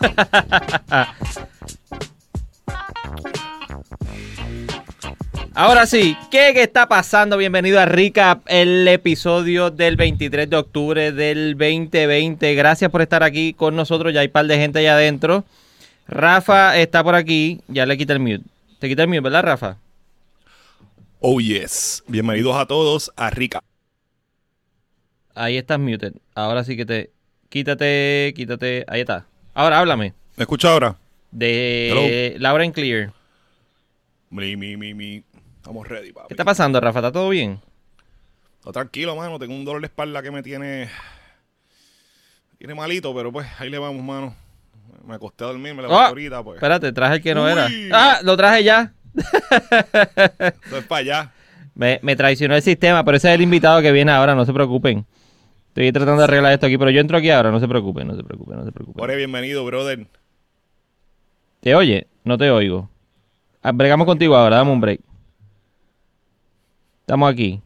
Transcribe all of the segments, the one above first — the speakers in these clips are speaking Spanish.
Ahora sí, ¿qué, ¿qué está pasando? Bienvenido a Recap, el episodio del 23 de octubre del 2020. Gracias por estar aquí con nosotros. Ya hay un par de gente allá adentro. Rafa está por aquí. Ya le quita el mute. Te quita el mute, ¿verdad, Rafa? Oh yes. Bienvenidos a todos a Rica. Ahí estás muted. Ahora sí que te. Quítate, quítate. Ahí está. Ahora háblame. ¿Me escucha ahora? De Laura en Clear. Mi, mi, mi, mi. Estamos ready, papi. ¿Qué está pasando, Rafa? ¿Está todo bien? No, tranquilo, mano. Tengo un dolor de espalda que me tiene. Tiene malito, pero pues ahí le vamos, mano. Me acosté a dormir, me levanté Ah, ahorita, pues. Espérate, traje el que no Uy. era. ¡Ah! Lo traje ya. Es para allá. Me, me traicionó el sistema, pero ese es el invitado que viene ahora, no se preocupen. Estoy tratando de arreglar esto aquí, pero yo entro aquí ahora, no se preocupen, no se preocupen, no se preocupen. Ore, bienvenido, brother. ¿Te oye? No te oigo. Ah, Bregamos contigo ahora, dame un break. Estamos aquí.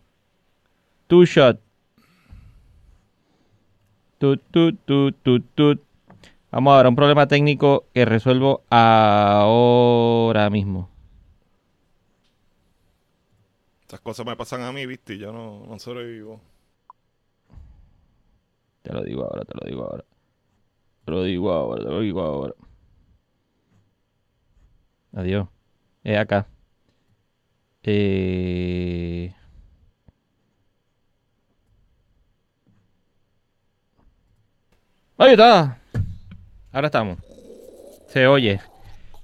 Two shot. Tut, tut, tut, tut, tut. Vamos ahora, un problema técnico que resuelvo ahora mismo. Estas cosas me pasan a mí, viste, y yo no, no sobrevivo. Te lo digo ahora, te lo digo ahora. Te lo digo ahora, te lo digo ahora. Adiós. Es acá. Eh... Ahí está. Ahora estamos. Se oye.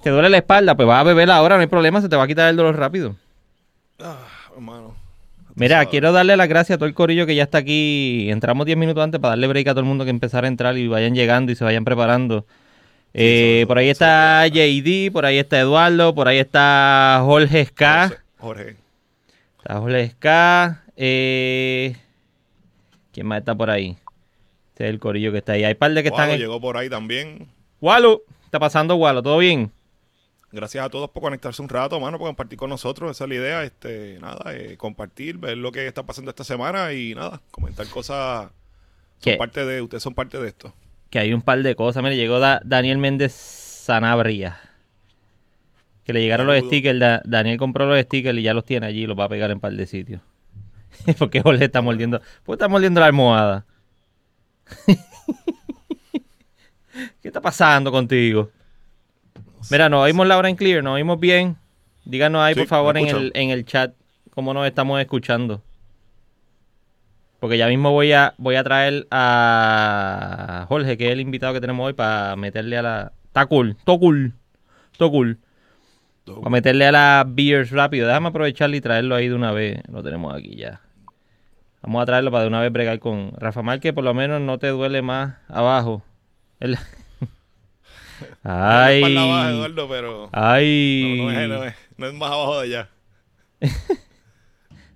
¿Te duele la espalda? Pues vas a beber ahora, no hay problema, se te va a quitar el dolor rápido. Ah, hermano. Mira, sabes. quiero darle las gracias a todo el corillo que ya está aquí. Entramos 10 minutos antes para darle break a todo el mundo que empezara a entrar y vayan llegando y se vayan preparando. Eh, por ahí está. JD, por ahí está Eduardo, por ahí está Jorge Ska. Jorge, Jorge. Está Jorge Ska. Eh, ¿Quién más está por ahí? Este es el corillo que está ahí. Hay par de que Walo están. llegó por ahí también. Walo, está pasando Walo, ¿todo bien? Gracias a todos por conectarse un rato, mano, por compartir con nosotros. Esa es la idea. Este, nada, eh, compartir, ver lo que está pasando esta semana y nada, comentar cosas. ¿Qué? Son parte de, ustedes son parte de esto. que hay un par de cosas. Mire, llegó Da- Daniel Méndez Sanabria. Que le llegaron los stickers. Da- Daniel compró los stickers y ya los tiene allí y los va a pegar en un par de sitios. Porque Jorge está mordiendo. Pues está mordiendo la almohada. ¿Qué está pasando contigo? Mira, nos oímos Laura en clear, nos oímos bien. Díganos ahí, Sí, por favor, en el, en el chat cómo nos estamos escuchando. Porque ya mismo voy a, voy a traer a Jorge, que es el invitado que tenemos hoy, para meterle a la. Está cool, todo cool. Para meterle a las beers rápido. Déjame aprovecharlo y traerlo ahí de una vez. Lo tenemos aquí ya. Vamos a traerlo para de una vez bregar con Rafa Mal, que por lo menos no te duele más abajo. El- Ay. Ay. Abajo, Eduardo, pero Ay. no, no es, no, es, no es más abajo de allá.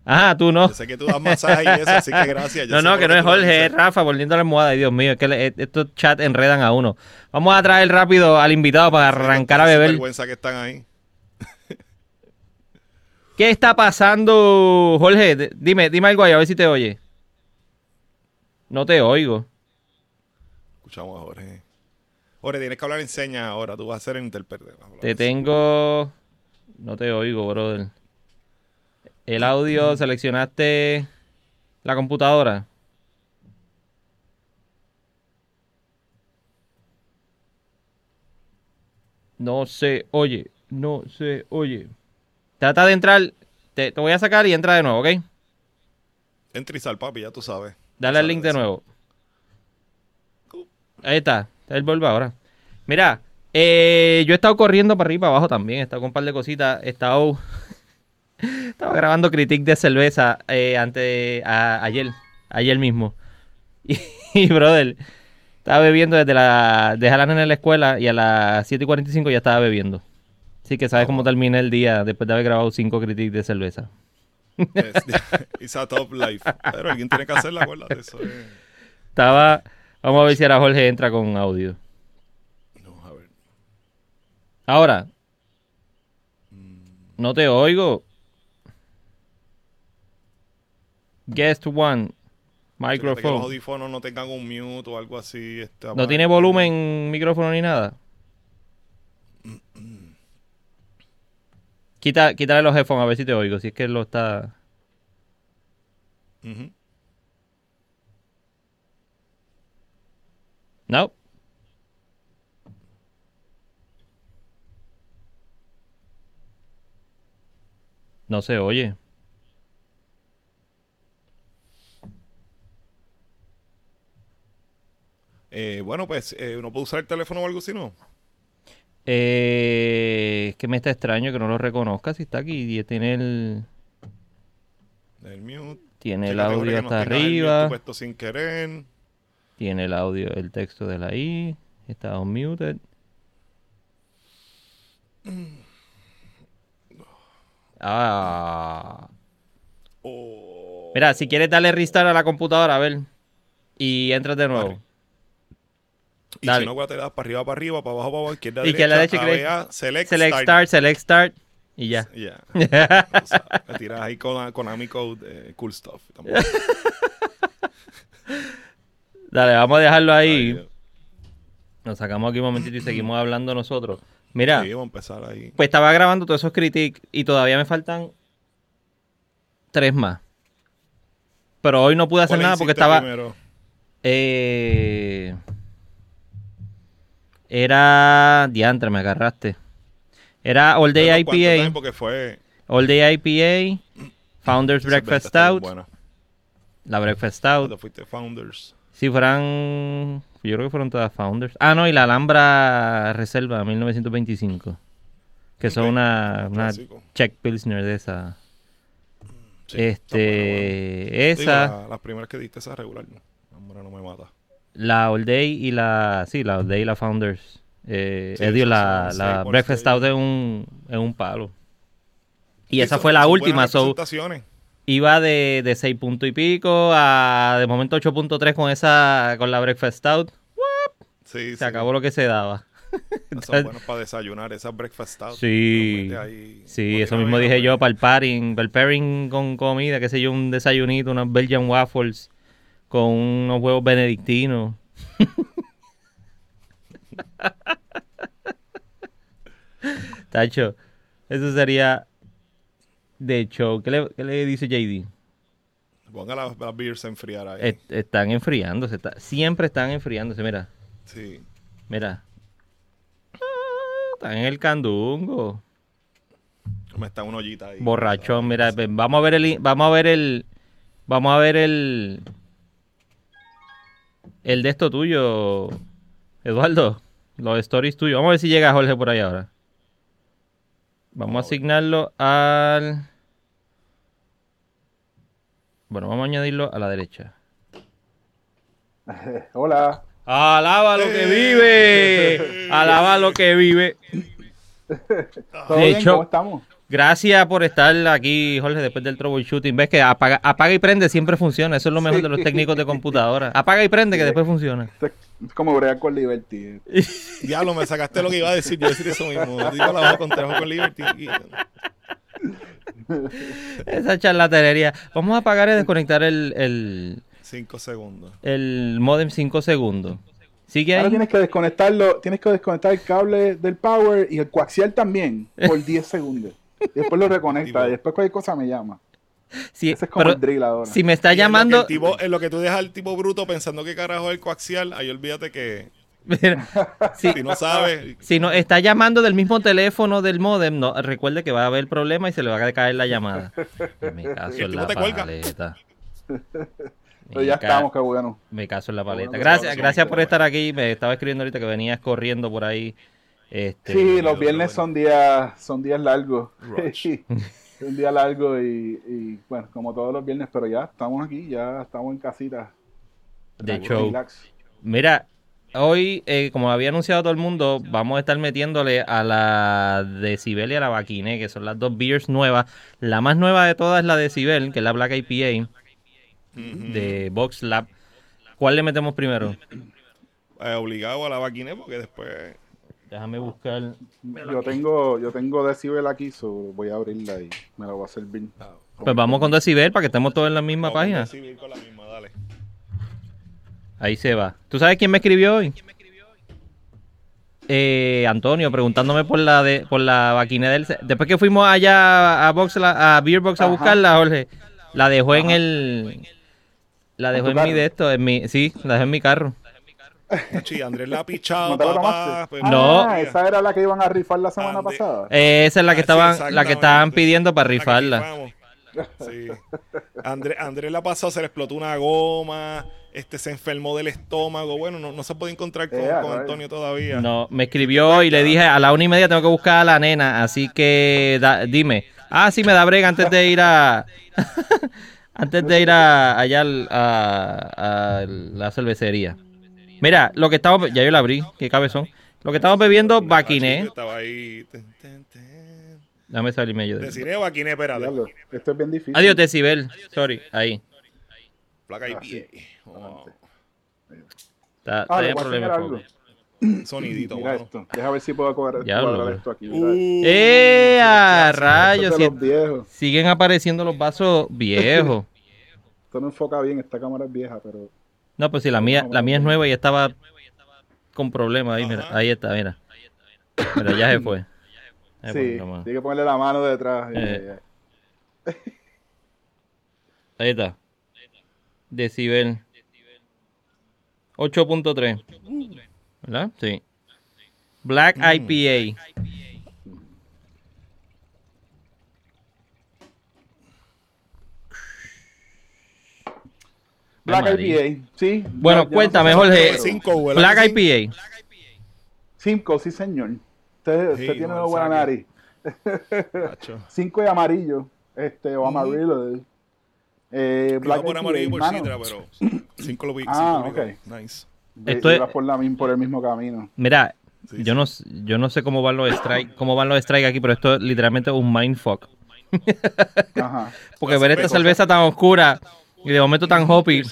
Ajá, tú no. Yo sé que tú das masaje y eso, así que gracias. Yo No, no, que no es Jorge, es. Rafa volviendo a la almohada. Ay, Dios mío, es que le- estos chats enredan a uno. Vamos a traer rápido al invitado para arrancar a beber. vergüenza que están ahí. ¿Qué está pasando, Jorge? Dime, dime algo ahí, a ver si te oye. No te oigo. Escuchamos a Jorge. Jorge, tienes que hablar en señas ahora. Tú vas a ser el intérprete. Te tengo. No te oigo, brother. El audio, seleccionaste la computadora. No se oye, no se oye. Trata de entrar. Te, te voy a sacar y entra de nuevo, ¿ok? Entra y sal, papi, ya tú sabes. Dale al Sabes link de nuevo. Ahí está. Él vuelve ahora. Mira, eh, yo he estado corriendo para arriba y para abajo también. He estado con un par de cositas. He estado. Estaba grabando critique de cerveza eh, antes, a- ayer. Ayer mismo. Y, y, brother, estaba bebiendo desde la. Dejé a la nena en la escuela y a las 7 y 45 ya estaba bebiendo. Así que sabes cómo terminé el día después de haber grabado cinco critiques de cerveza. Es- It's a top life. Pero alguien tiene que hacerla, acuérdate. Eso es... Estaba. Vamos a ver si ahora Jorge entra con audio. No, a ver. Ahora. No te oigo. Guest one. Fíjate que los Microphone. audífonos no tengan un mute o algo así. Este, No tiene volumen, micrófono ni nada. Quita, quítale los headphones a ver si te oigo, si es que lo está... Ujú. No. No se oye. Eh, bueno, pues eh, uno puede usar el teléfono o algo así, ¿no? Eh, es que me está extraño que no lo reconozca si está aquí y tiene el, El mute. tiene el audio no hasta el arriba, puesto sin querer. Tiene el audio, el texto de la I, está unmuted. Ah. Oh. Mira, si quieres darle restart a la computadora, a ver. Y entras de nuevo. Vale. Y dale. si no, te das para arriba, para arriba, para abajo, para abajo, izquierda, Izquierda, derecha, derecha, A, B, A, select, Select start. start, select start. Y ya. Ya. O sea, me tiras ahí con Konami Code, eh, cool stuff. Dale, vamos a dejarlo ahí. Nos sacamos aquí un momentito y seguimos hablando nosotros. Mira, Sí, vamos a empezar ahí. pues estaba grabando todos esos critiques y todavía me faltan tres más. Pero hoy no pude hacer ¿Cuál nada porque estaba. primero? Eh, era. Diantre, me agarraste. Era All Day ¿cuánto IPA. Porque fue... All Day IPA. Founders Breakfast buena. La Breakfast Stout. Cuando fuiste Founders. Si fueran. Yo creo que fueron todas Founders. Ah, no, y la Alhambra Reserva 1925. Que son Ok, una, una. Czech Pilsner de esa. Sí, buena, este. Digo, Esa, la- las primeras que diste, esa regular. No, hombre, no me mata. la All Day y la. Sí, la All Day y la Founders. Eh, Sí, esas la, son la Breakfast. Stout es un, es un palo. Y Sí, esa son- fue la son última, so. Iba de, de 6 puntos y pico a de momento 8.3 con esa con la Breakfast Stout. Sí, Se sí. acabó lo que se daba. Son buenas para desayunar, esas breakfast stout. Sí, ahí, sí, no eso mismo dije yo para el pairing, para el pairing con comida, qué sé yo, un desayunito, unos Belgian waffles con unos huevos benedictinos. Tacho, eso sería de hecho, ¿qué le, qué le dice JD? Ponga las, las beers a enfriar ahí. Est- están enfriándose, está- siempre están enfriándose, mira, Sí. mira. Ah, Están en el candungo. Me está una ollita ahí. Borrachón, mira, vamos a ver el vamos a ver el vamos a ver el el de esto tuyo, Eduardo, los stories tuyos. Vamos a ver si llega Jorge por ahí ahora. Vamos a asignarlo al Bueno, vamos a añadirlo a la derecha. Hola. Alaba lo que vive. Alaba lo que vive. ¿Todo De bien? hecho- ¿Cómo estamos? Gracias por estar aquí, Jorge, después del troubleshooting. Ves que apaga, apaga y prende siempre funciona. Eso es lo mejor de los técnicos de computadora. Apaga y prende que después funciona. Es como bregar con Liberty. Diablo, me sacaste lo que iba a decir. Yo iba a decir eso mismo. Digo la baja con trabajo con Liberty. y- Esa charlatanería. Vamos a apagar y desconectar el, el, Cinco segundos. el modem 5 segundos. Sigue Ahora ahí. tienes que desconectarlo, tienes que desconectar el cable del power y el coaxial también por 10 segundos. Y después lo reconecta y después cualquier cosa me llama. Sí, Ese es como pero el drill ahora. si me está en lo que llamando. el tipo- en lo que tú dejas al tipo bruto pensando que carajo es el coaxial, ahí olvídate que Mira, si, si no sabes. si no está llamando del mismo teléfono del modem, no, recuerde que va a haber problema y se le va a caer la llamada. Me caso Y el en la te cuelga. paleta. Pero ya estamos, qué bueno. Me caso en la paleta. bueno, Gracias, gracias por estar aquí. Me estaba escribiendo ahorita que venías corriendo por ahí. Este, Sí, los viernes son días, son días largos. Un día largo y, y, bueno, como todos los viernes, pero ya estamos aquí, ya estamos en casita. de relax. Mira, hoy, eh, como había anunciado todo el mundo, vamos a estar metiéndole a la Decibel y a la Baquine, que son las dos beers nuevas. La más nueva de todas es la Decibel, que es la Black IPA de Box Lab. ¿Cuál le metemos primero? Eh, obligado a la vaquine porque después. Déjame buscar. Yo tengo, yo tengo Decibel aquí, so voy a abrirla y me la voy a servir. Pues vamos con Decibel para que estemos todos en la misma Vamos página. decidir con la misma, dale. Ahí se va. ¿Tú sabes quién me escribió hoy? Eh, Antonio, preguntándome por la de, por la vaquina del... Después que fuimos allá a, Box, a Beer Box a Ajá. buscarla, Jorge, la dejó en el... La dejó en mi carro? de esto, en mi... Sí, la dejó en mi carro. Sí, Andrés la ha pichado, ¿No papá. pues, No. Ah, esa era la que iban a rifar la semana Ande- pasada. Eh, esa es la que Ah, sí, estaban, la que estaban pidiendo para rifarla. Sí. Andrés, Andrés la pasó, se le explotó una goma, este se enfermó del estómago. Bueno, no, no se puede encontrar con, Eh, con. Antonio todavía. No, me escribió y le dije a la una y media tengo que buscar a la nena, así que da- dime. Ah, sí, me da brega antes de ir a... antes de ir a, allá al- a, a la cervecería. Mira, lo que estamos... Ya yo la abrí, qué cabezón. Lo que estamos bebiendo, Baquiné. Estaba ahí. Dame salir medio de... Deciré Baquiné, espérate. Esto es bien difícil. Adiós, Decibel. Sorry, ahí. Placa y Ah, pie. Está, está Ah, problema sonidito, Mira esto. Deja ver si puedo cuadrar, esto aquí. Uh. ¡Eh, a rayos! Si- siguen apareciendo los vasos viejos. Esto no enfoca bien, esta cámara es vieja, pero... No, pues sí, la mía, la mía es nueva y estaba con problemas ahí, mira. Ajá. Ahí está, mira. Pero ya se fue. Ya sí, tiene que ponerle la mano detrás. Eh. Eh, Ahí está. Decibel. 8.3. ¿Verdad? Sí. Black Mm. IPA. Black. IPA, sí. Bueno, Ya- ya no cuéntame, sé Jorge. Cinco, ¿verdad Black? IPA. Cinco, sí, señor. Usted, Sí, usted tiene una buena nariz. Cinco y amarillo. Este, o amarillo. Eh, Black Black por amarillo por citra, pero cinco lo vi. Ah, cinco ok. Nice. Esto es- por, la, mi- por el mismo camino. Mira, Sí, yo no, yo no sé cómo van los strikes, cómo van los strikes aquí, pero esto es literalmente un mindfuck. Ajá. Porque ver esta cerveza. cerveza tan oscura y de momento tan hoppy.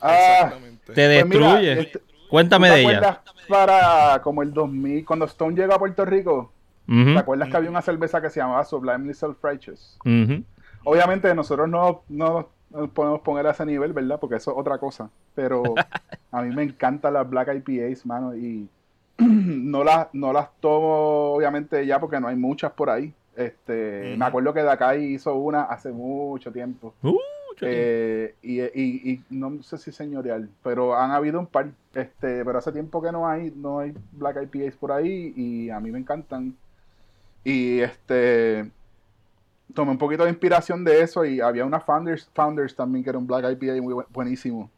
Ah, te Pues mira, destruye. este- Cuéntame ¿tú de ella. para como el 2000, cuando Stone llegó a Puerto Rico? ¿Te acuerdas que había una cerveza que se llamaba Sublimely Self-Righteous? Obviamente nosotros no, no nos podemos poner a ese nivel, ¿verdad? Porque eso es otra cosa. Pero a mí me encantan las Black IPAs, mano. Y no las, no las tomo, obviamente, ya porque no hay muchas por ahí. Este. Me acuerdo que Dakai hizo una hace mucho tiempo. Eh, y, no sé si señorial, pero han habido un par. Este, pero hace tiempo que no hay, no hay Black IPAs por ahí y a mí me encantan. Y este tomé un poquito de inspiración de eso y había una Founders, Founders también que era un Black IPA muy bu- buenísimo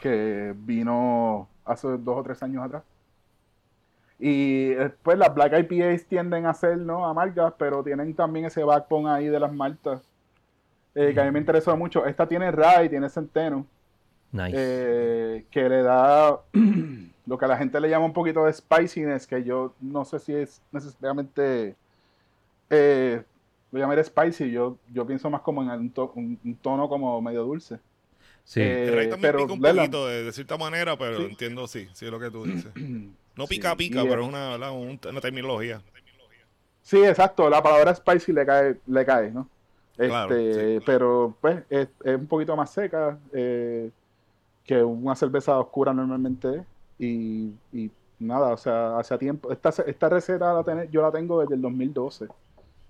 que vino hace dos o tres años atrás. Y después las Black IPAs tienden a ser ¿no? amargas, pero tienen también ese backbone ahí de las maltas eh, que a mí me interesó mucho. Esta tiene rye, tiene centeno, Nice. eh, que le da lo que a la gente le llama un poquito de spiciness, que yo no sé si es necesariamente eh, lo llamaré spicy, yo, yo pienso más como en un, to- un- un tono como medio dulce. sí. eh, El rey también pero, pica un poquito de, de cierta manera, pero Sí. entiendo, sí, sí es lo que tú dices. No Sí, pica, pica, y, pero es una, ¿verdad? Un- una terminología. Sí, exacto, la palabra spicy le cae, le cae, ¿no? Claro, Este, sí. Pero pues es, es un poquito más seca eh, que una cerveza oscura normalmente. Y, y nada, o sea, hace tiempo. Esta, esta receta la ten- yo la tengo desde el 2012.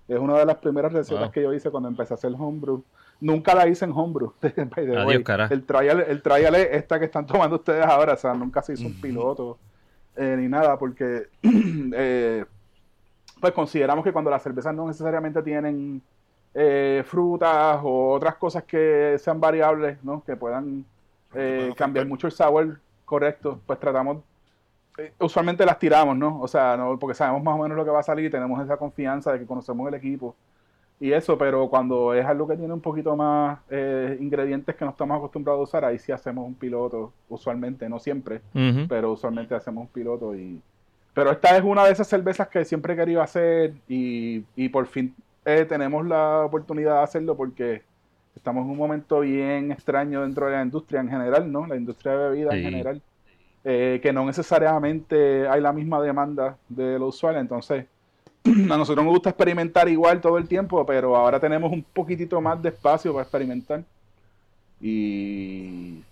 Es una de las primeras recetas Wow. que yo hice cuando empecé a hacer homebrew. Nunca la hice en homebrew. by the Adiós, cara. El trial, el trial es esta que están tomando ustedes ahora. O sea, nunca se hizo un piloto eh, ni nada, porque eh, pues consideramos que cuando las cervezas no necesariamente tienen eh, frutas o otras cosas que sean variables, ¿no? Que puedan eh, cambiar mucho el sabor correcto, pues tratamos, eh, usualmente las tiramos, ¿no? O sea, no, porque sabemos más o menos lo que va a salir, tenemos esa confianza de que conocemos el equipo y eso, pero cuando es algo que tiene un poquito más eh, ingredientes que no estamos acostumbrados a usar, ahí sí hacemos un piloto, usualmente, no siempre, pero usualmente hacemos un piloto y pero esta es una de esas cervezas que siempre he querido hacer y, y por fin eh, tenemos la oportunidad de hacerlo porque estamos en un momento bien extraño dentro de la industria en general, ¿no? La industria de bebidas Sí. en general, eh, que no necesariamente hay la misma demanda de lo usual, entonces a nosotros nos gusta experimentar igual todo el tiempo, pero ahora tenemos un poquitito más de espacio para experimentar. Y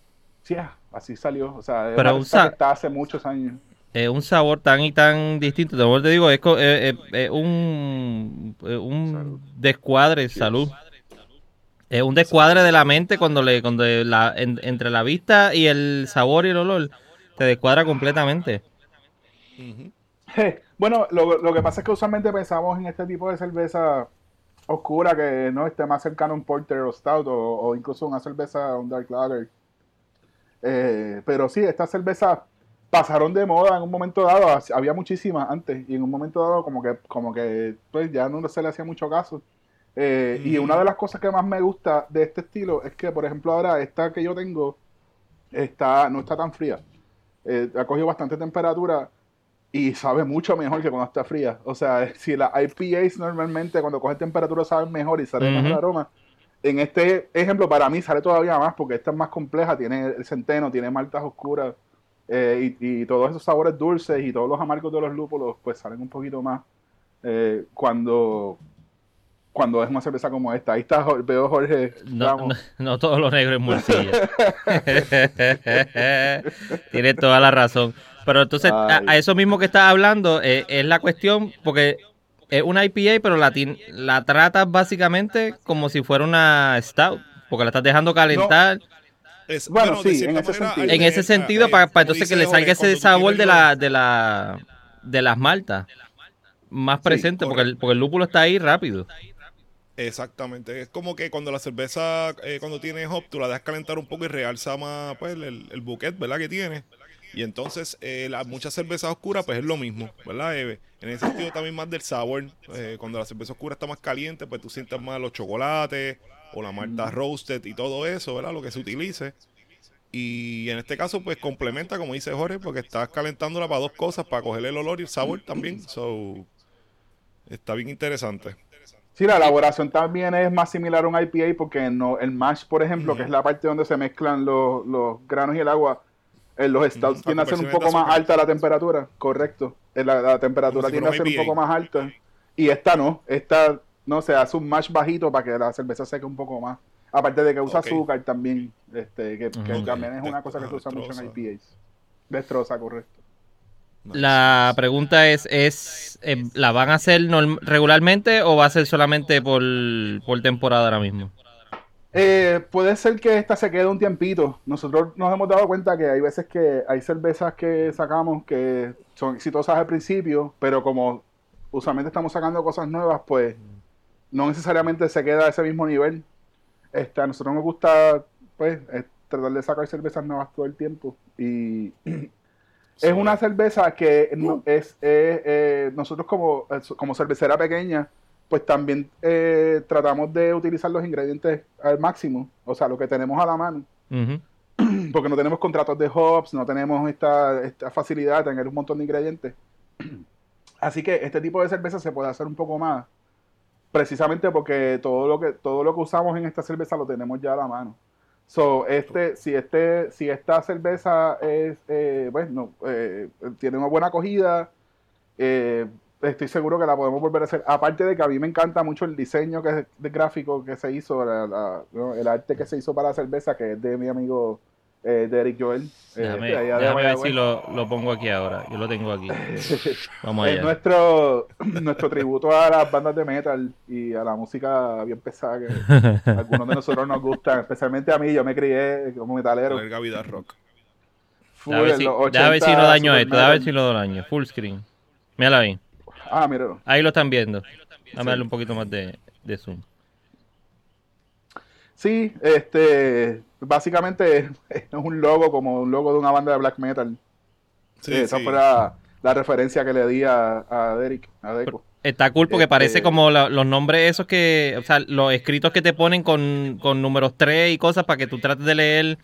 sí, ah, así salió. O sea, es Pero una usa- receta que está hace muchos años. Es un sabor tan y tan distinto. De te digo, es, es- es- es un, un descuadre, salud. Es un descuadre de la mente cuando le cuando la, en- entre la vista y el sabor y el olor te descuadra completamente. Bueno, lo, lo que pasa es que usualmente pensamos en este tipo de cerveza oscura que no esté más cercano a un porter o stout o, o incluso una cerveza, un dark lager. Eh, pero sí, estas cervezas pasaron de moda en un momento dado. Había muchísimas antes y en un momento dado como que, como que pues ya no se le hacía mucho caso. Eh, Y una de las cosas que más me gusta de este estilo es que, por ejemplo, ahora esta que yo tengo está, no está tan fría. Eh, ha cogido bastante temperatura y sabe mucho mejor que cuando está fría. O sea, si las IPAs normalmente cuando coge temperatura saben mejor y sale mejor Ujú. aroma, en este ejemplo para mí sale todavía más porque esta es más compleja, tiene el centeno, tiene maltas oscuras eh, y, y todos esos sabores dulces y todos los amargos de los lúpulos pues salen un poquito más eh, cuando cuando es una cerveza como esta. Ahí está, veo Jorge. No, no, no todo lo negro es morcilla. Tienes toda la razón. Pero entonces, a, eso mismo que estás hablando, eh, es la cuestión, porque es una IPA, pero la, la tratas básicamente como si fuera una Stout, porque la estás dejando calentar. Es- Bueno, sí, en ese manera, sentido. al en ese tener- sentido, para, entonces que le salga ese sabor de la, de la de las maltas más presente, porque el, porque el lúpulo está ahí rápido. Exactamente, es como que cuando la cerveza, eh, cuando tiene hop, tú la dejas calentar un poco y realza más pues, el, el buquet, ¿verdad? Que tiene. Y entonces, eh, las muchas cervezas oscuras, pues es lo mismo, ¿verdad? Eh, en ese sentido también más del sabor. eh, cuando la cerveza oscura está más caliente, pues tú sientes más los chocolates o la malta roasted y todo eso, ¿verdad? Lo que se utilice. Y en este caso, pues complementa, como dice Jorge, porque estás calentándola para dos cosas, para coger el olor y el sabor también. So, está bien interesante. Sí, la elaboración también es más similar a un IPA porque no, el mash, por ejemplo, que es la parte donde se mezclan los, los granos y el agua, en los stouts Ujú, tiende a ser un poco más alta la temperatura, correcto. Eh, La, la temperatura si tiende a ser un un poco más alta. Y esta no, esta no se hace un mash bajito para que la cerveza seque un poco más. Aparte de que usa azúcar también, este, que, también es una cosa que se usa mucho en. IPAs. Destroza, correcto. La pregunta es, es eh, ¿la van a hacer regularmente o va a ser solamente por, por temporada ahora mismo? Eh, puede ser que esta se quede un tiempito. Nosotros nos hemos dado cuenta que hay veces que hay cervezas que sacamos que son exitosas al principio, pero como usualmente estamos sacando cosas nuevas, pues no necesariamente se queda a ese mismo nivel. Este, a nosotros nos gusta pues eh, tratar de sacar cervezas nuevas todo el tiempo. Y es una cerveza que no- es, es, eh, nosotros como, eh, como cervecera pequeña, pues también eh, tratamos de utilizar los ingredientes al máximo, o sea, lo que tenemos a la mano, porque no tenemos contratos de hops, no tenemos esta, esta facilidad de tener un montón de ingredientes. Así que este tipo de cerveza se puede hacer un poco más, precisamente porque todo lo que todo lo que usamos en esta cerveza lo tenemos ya a la mano. So, este, si este, si esta cerveza es, eh, bueno, eh, tiene una buena acogida, eh, estoy seguro que la podemos volver a hacer. Aparte de que a mí me encanta mucho el diseño que, de gráfico que se hizo, la- el arte que se hizo para la cerveza, que es de mi amigo eh, Derek Joel. eh, Déjame, de allá de déjame ver si lo, lo pongo aquí ahora. Yo lo tengo aquí. Vamos Es allá. nuestro, nuestro tributo a las bandas de metal y a la música bien pesada que a algunos de nosotros nos gustan, especialmente a mí, yo me crié como metalero. Larga vida rock. full Déjame ver si, los déjame ver si 80, no daño esto. Déjame ver si lo daño. Full screen. Míralo ahí. Ah, míralo. Ahí lo están viendo. Dame darle un poquito más de, de zoom. Sí, este, básicamente es un logo como un logo de una banda de black metal. Sí, esa sí. fue la, la referencia que le di a, a Derek, a Deco. Está cool porque Este- parece como la- los nombres esos que, o sea, los escritos que te ponen con, con números 3 y cosas para que tú trates de leer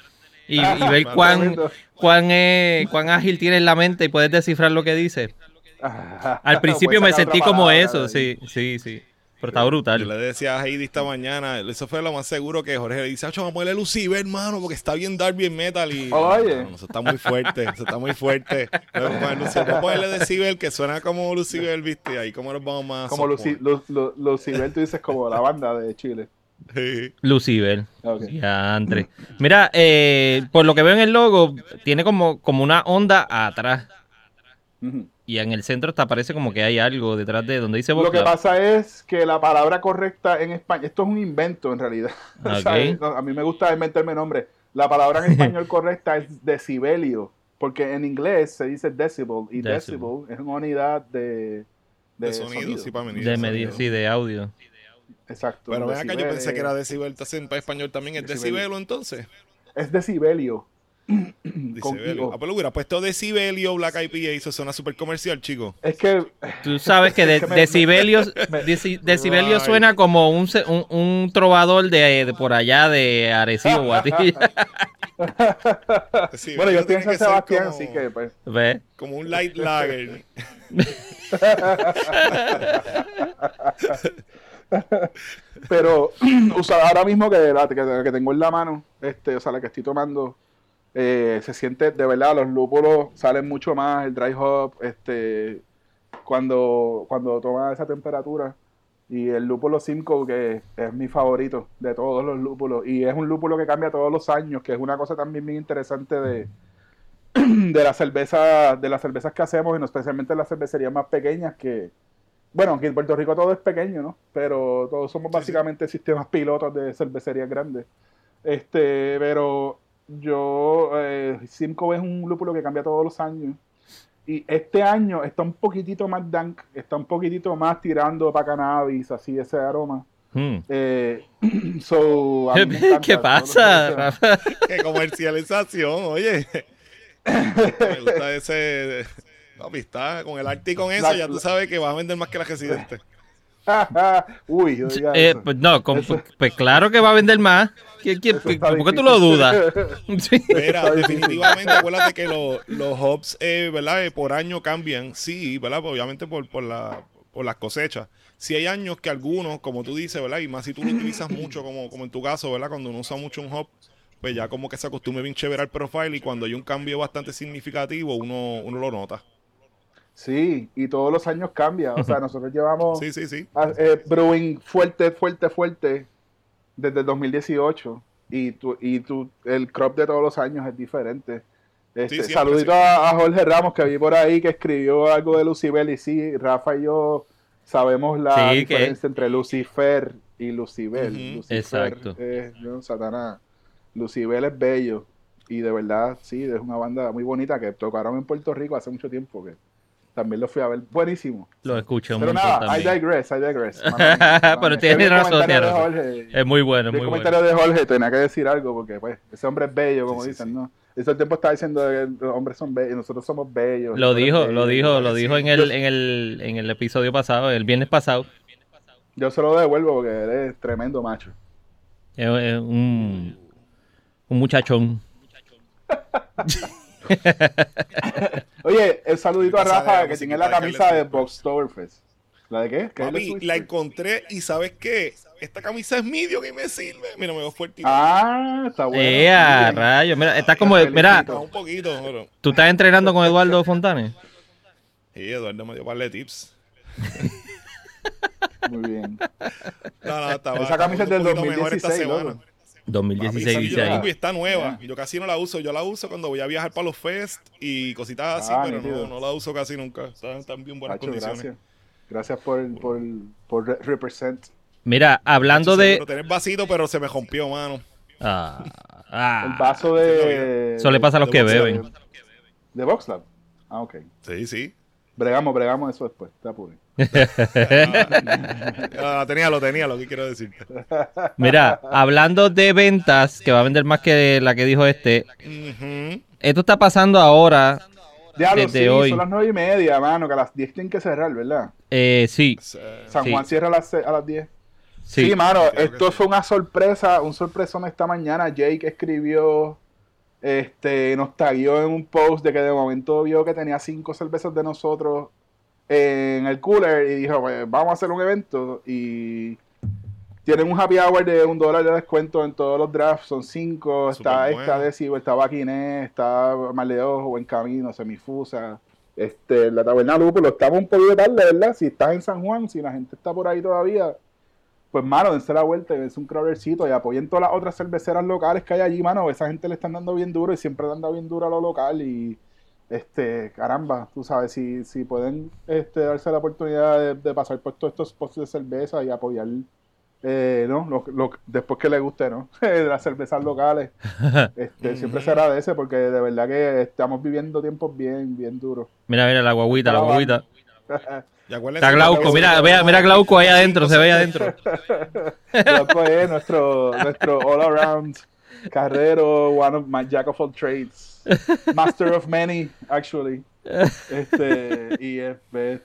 y, y ver Ah, cuán, cuán, eh, cuán ágil tienes la mente y puedes descifrar lo que dice. Al principio me sentí como eso, sí, sí, sí. Pero está Yo brutal. le decía a Heidi esta mañana, eso fue lo más seguro que Jorge le dice, "Acho, vamos a ponerle Lucifer, hermano, porque está bien dark, bien metal. Y Oye. No, eso está muy fuerte, eso está muy fuerte. Vamos a poner Lucifer, vamos a ponerle Decibel, que suena como Lucifer, viste, y ahí como nos vamos más. Como Luci. Lu- Lu- Lucibel, tú dices como la banda de Chile. Sí. Lucibel. Ok. Ya, André. Mira, eh, por lo que veo en el logo, tiene como, como una onda atrás. Ujú. Y en el centro hasta parece como que hay algo detrás de donde dice Lo que Club. pasa es que la palabra correcta en español, esto es un invento en realidad. O sea, Ok. no, a mí me gusta inventarme nombres. La palabra en español correcta es decibelio, porque en inglés se dice decibel y Decibel. decibel es una unidad de, de, De sonido, sonido. sí, para medir. De el medir, sonido. sí, de audio. Exacto. Pero ven acá, yo pensé que era decibel, en español también es Decibelio. decibelo entonces. Es decibelio. Decibelio. I-O. Ah, pero hubiera puesto decibelio Black IPA y eso suena súper comercial, chico. Es que Tú sabes que de, Es que me- decibelios, me- deci- decibelio Right. suena como un, un, un trovador de, de por allá de Arecibo, Guatilla. Decibelio bueno, yo estoy en San Sebastián, como- así que pues. ¿Ves? Como un light lager. Pero o sea, ahora mismo que la que, que tengo en la mano, este, o sea, la que estoy tomando, eh, se siente de verdad, los lúpulos salen mucho más, el dry hop, este, cuando, cuando toma esa temperatura. Y el lúpulo 5, que es mi favorito de todos los lúpulos. Y es un lúpulo que cambia todos los años, que es una cosa también bien interesante de, de la cerveza, de las cervezas que hacemos, y no especialmente las cervecerías más pequeñas que, bueno, aunque en Puerto Rico todo es pequeño, ¿no? Pero todos somos básicamente sistemas pilotos de cervecerías grandes. Este, pero yo, eh, Simcoe es un lúpulo que cambia todos los años. Y este año está un poquitito más dank, está un poquitito más tirando para cannabis, así ese aroma. Hmm. Eh, so, encanta ¿Qué pasa, que- Rafa? Qué comercialización, oye. Me gusta ese. Papi, está con el arte y con eso, La- ya tú sabes que va a vender más que la residente. Uy, Eh, eso. pues no, con- Eso- pues claro que va a vender más. ¿Qué- qué- ¿Por qué tú lo dudas? Sí. Mira, definitivamente, acuérdate que lo- los hops, eh, ¿verdad? Eh, por año cambian, sí, ¿verdad? Pues, obviamente por, por, la, por las cosechas. Si hay años que algunos, como tú dices, ¿verdad? Y más si tú lo utilizas mucho, como, como en tu caso, ¿verdad? Cuando uno usa mucho un hop, pues ya como que se acostumbra bien chévere al profile y cuando hay un cambio bastante significativo, uno, uno lo nota. Sí, y todos los años cambia. O sea, nosotros llevamos Sí, sí, sí. eh, brewing fuerte, fuerte, fuerte desde el 2018. Y, tu, y tu, el crop de todos los años es diferente. Este, Sí, siempre, saludito a, a Jorge Ramos que vi por ahí que escribió algo de Lucibel. Y sí, Rafa y yo sabemos la Sí, que- diferencia entre Lucifer y Lucibel. Lucifer Exacto. es yo, Satanás. Lucibel es bello. Y de verdad, sí, es una banda muy bonita que tocaron en Puerto Rico hace mucho tiempo. que También lo fui a ver. Buenísimo. Lo escuché un Pero nada, I digress, I digress. Pero tienes el razón. Es muy bueno, muy el bueno. comentario de Jorge, tenía que decir algo porque pues ese hombre es bello, como Sí, dicen, sí. ¿no? Eso el tiempo está diciendo que los hombres son bellos, nosotros somos bellos. Lo dijo, lo dijo, lo dijo en el, en el, en el episodio pasado, el viernes pasado. Yo se lo devuelvo porque eres tremendo macho. Es, es un, un muchachón. Oye, el saludito a Rafa que tiene la camisa de Boxtoberfest. ¿La de qué? ¿Qué switch? la encontré y ¿sabes qué? Esta camisa es medio que me sirve. Mira, me veo fuertito. Ah, está bueno. ¡Eh, a Muy bien. rayos! Mira, estás como, mira, un poquito, pero... tú estás entrenando con Eduardo Fontanes. Sí, Eduardo me dio un par de tips. Muy bien. No, no, estaba, Esa camisa es del estaba un poquito mejor esta 2016, semana. Loco. Papi, 2016 esa dice ahí. está nueva. Yo casi no la uso. Yo la uso cuando voy a viajar para los fest y cositas así, Ah, pero no, no la uso casi nunca. Están, están bien buenas Macho, condiciones. gracias. Gracias por, por, por re- represent. Mira, hablando Hacho, de... seguro, Tener vasito, pero se me rompió, mano. Ah, El ah, vaso de. eso le pasa a los que beben. ¿De Boxlab? Ah, ok. Sí, sí. Bregamos, bregamos eso después. Te apures. Ah, tenía, lo tenía, lo que quiero decir. Mira, hablando de ventas, que va a vender más que la que dijo este, esto está pasando ahora. Diablo, Desde sí, hoy. son las nueve y media, mano, que a las 10 tienen que cerrar, ¿verdad? Eh, sí, San Sí. Juan cierra a las, a las 10. Sí, sí. mano, esto sí. fue una sorpresa, un sorpresón esta mañana. Jake escribió, este, nos taguió en un post de que de momento vio que tenía cinco cervezas de nosotros en el cooler y dijo, pues vamos a hacer un evento y tienen un happy hour de un dólar de descuento en todos los drafts, son cinco, está Súper esta bueno. Decibo, está Baquiné, está Maleojo, Buen Camino, Semifusa, este, la Taberna Lúpulo, estamos un poquito tarde, ¿verdad? Si estás en San Juan, si la gente está por ahí todavía, pues mano, dense la vuelta y dense un crawlercito y apoyen todas las otras cerveceras locales que hay allí, mano. Esa gente le están dando bien duro y siempre le han dado bien duro a lo local y este, caramba, tú sabes, si, si pueden este, darse la oportunidad de, pasar por todos estos postes de cerveza y apoyar, eh, ¿no? Lo, lo, después que le guste, ¿no? Las cervezas locales, este, siempre se agradece porque de verdad que estamos viviendo tiempos bien, bien duros. Mira, mira la guaguita, la guaguita. Está Glauco, mira, mira, mira Glauco ahí adentro, se ve ahí adentro. Glauco es nuestro, nuestro all around carrero, one of my jack of all trades. Master of Many, actually. Este, y es, es,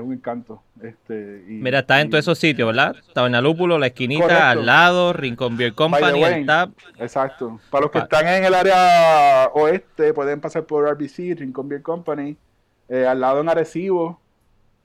un encanto. Este, Mira, está en todos esos sitios, ¿verdad? Lúpulo, la esquinita, al lado, Rincón Beer Company, el TAP. Exacto. Para los que están en el área oeste, pueden pasar por RBC, Rincón Beer Company. Eh, al lado en Arecibo.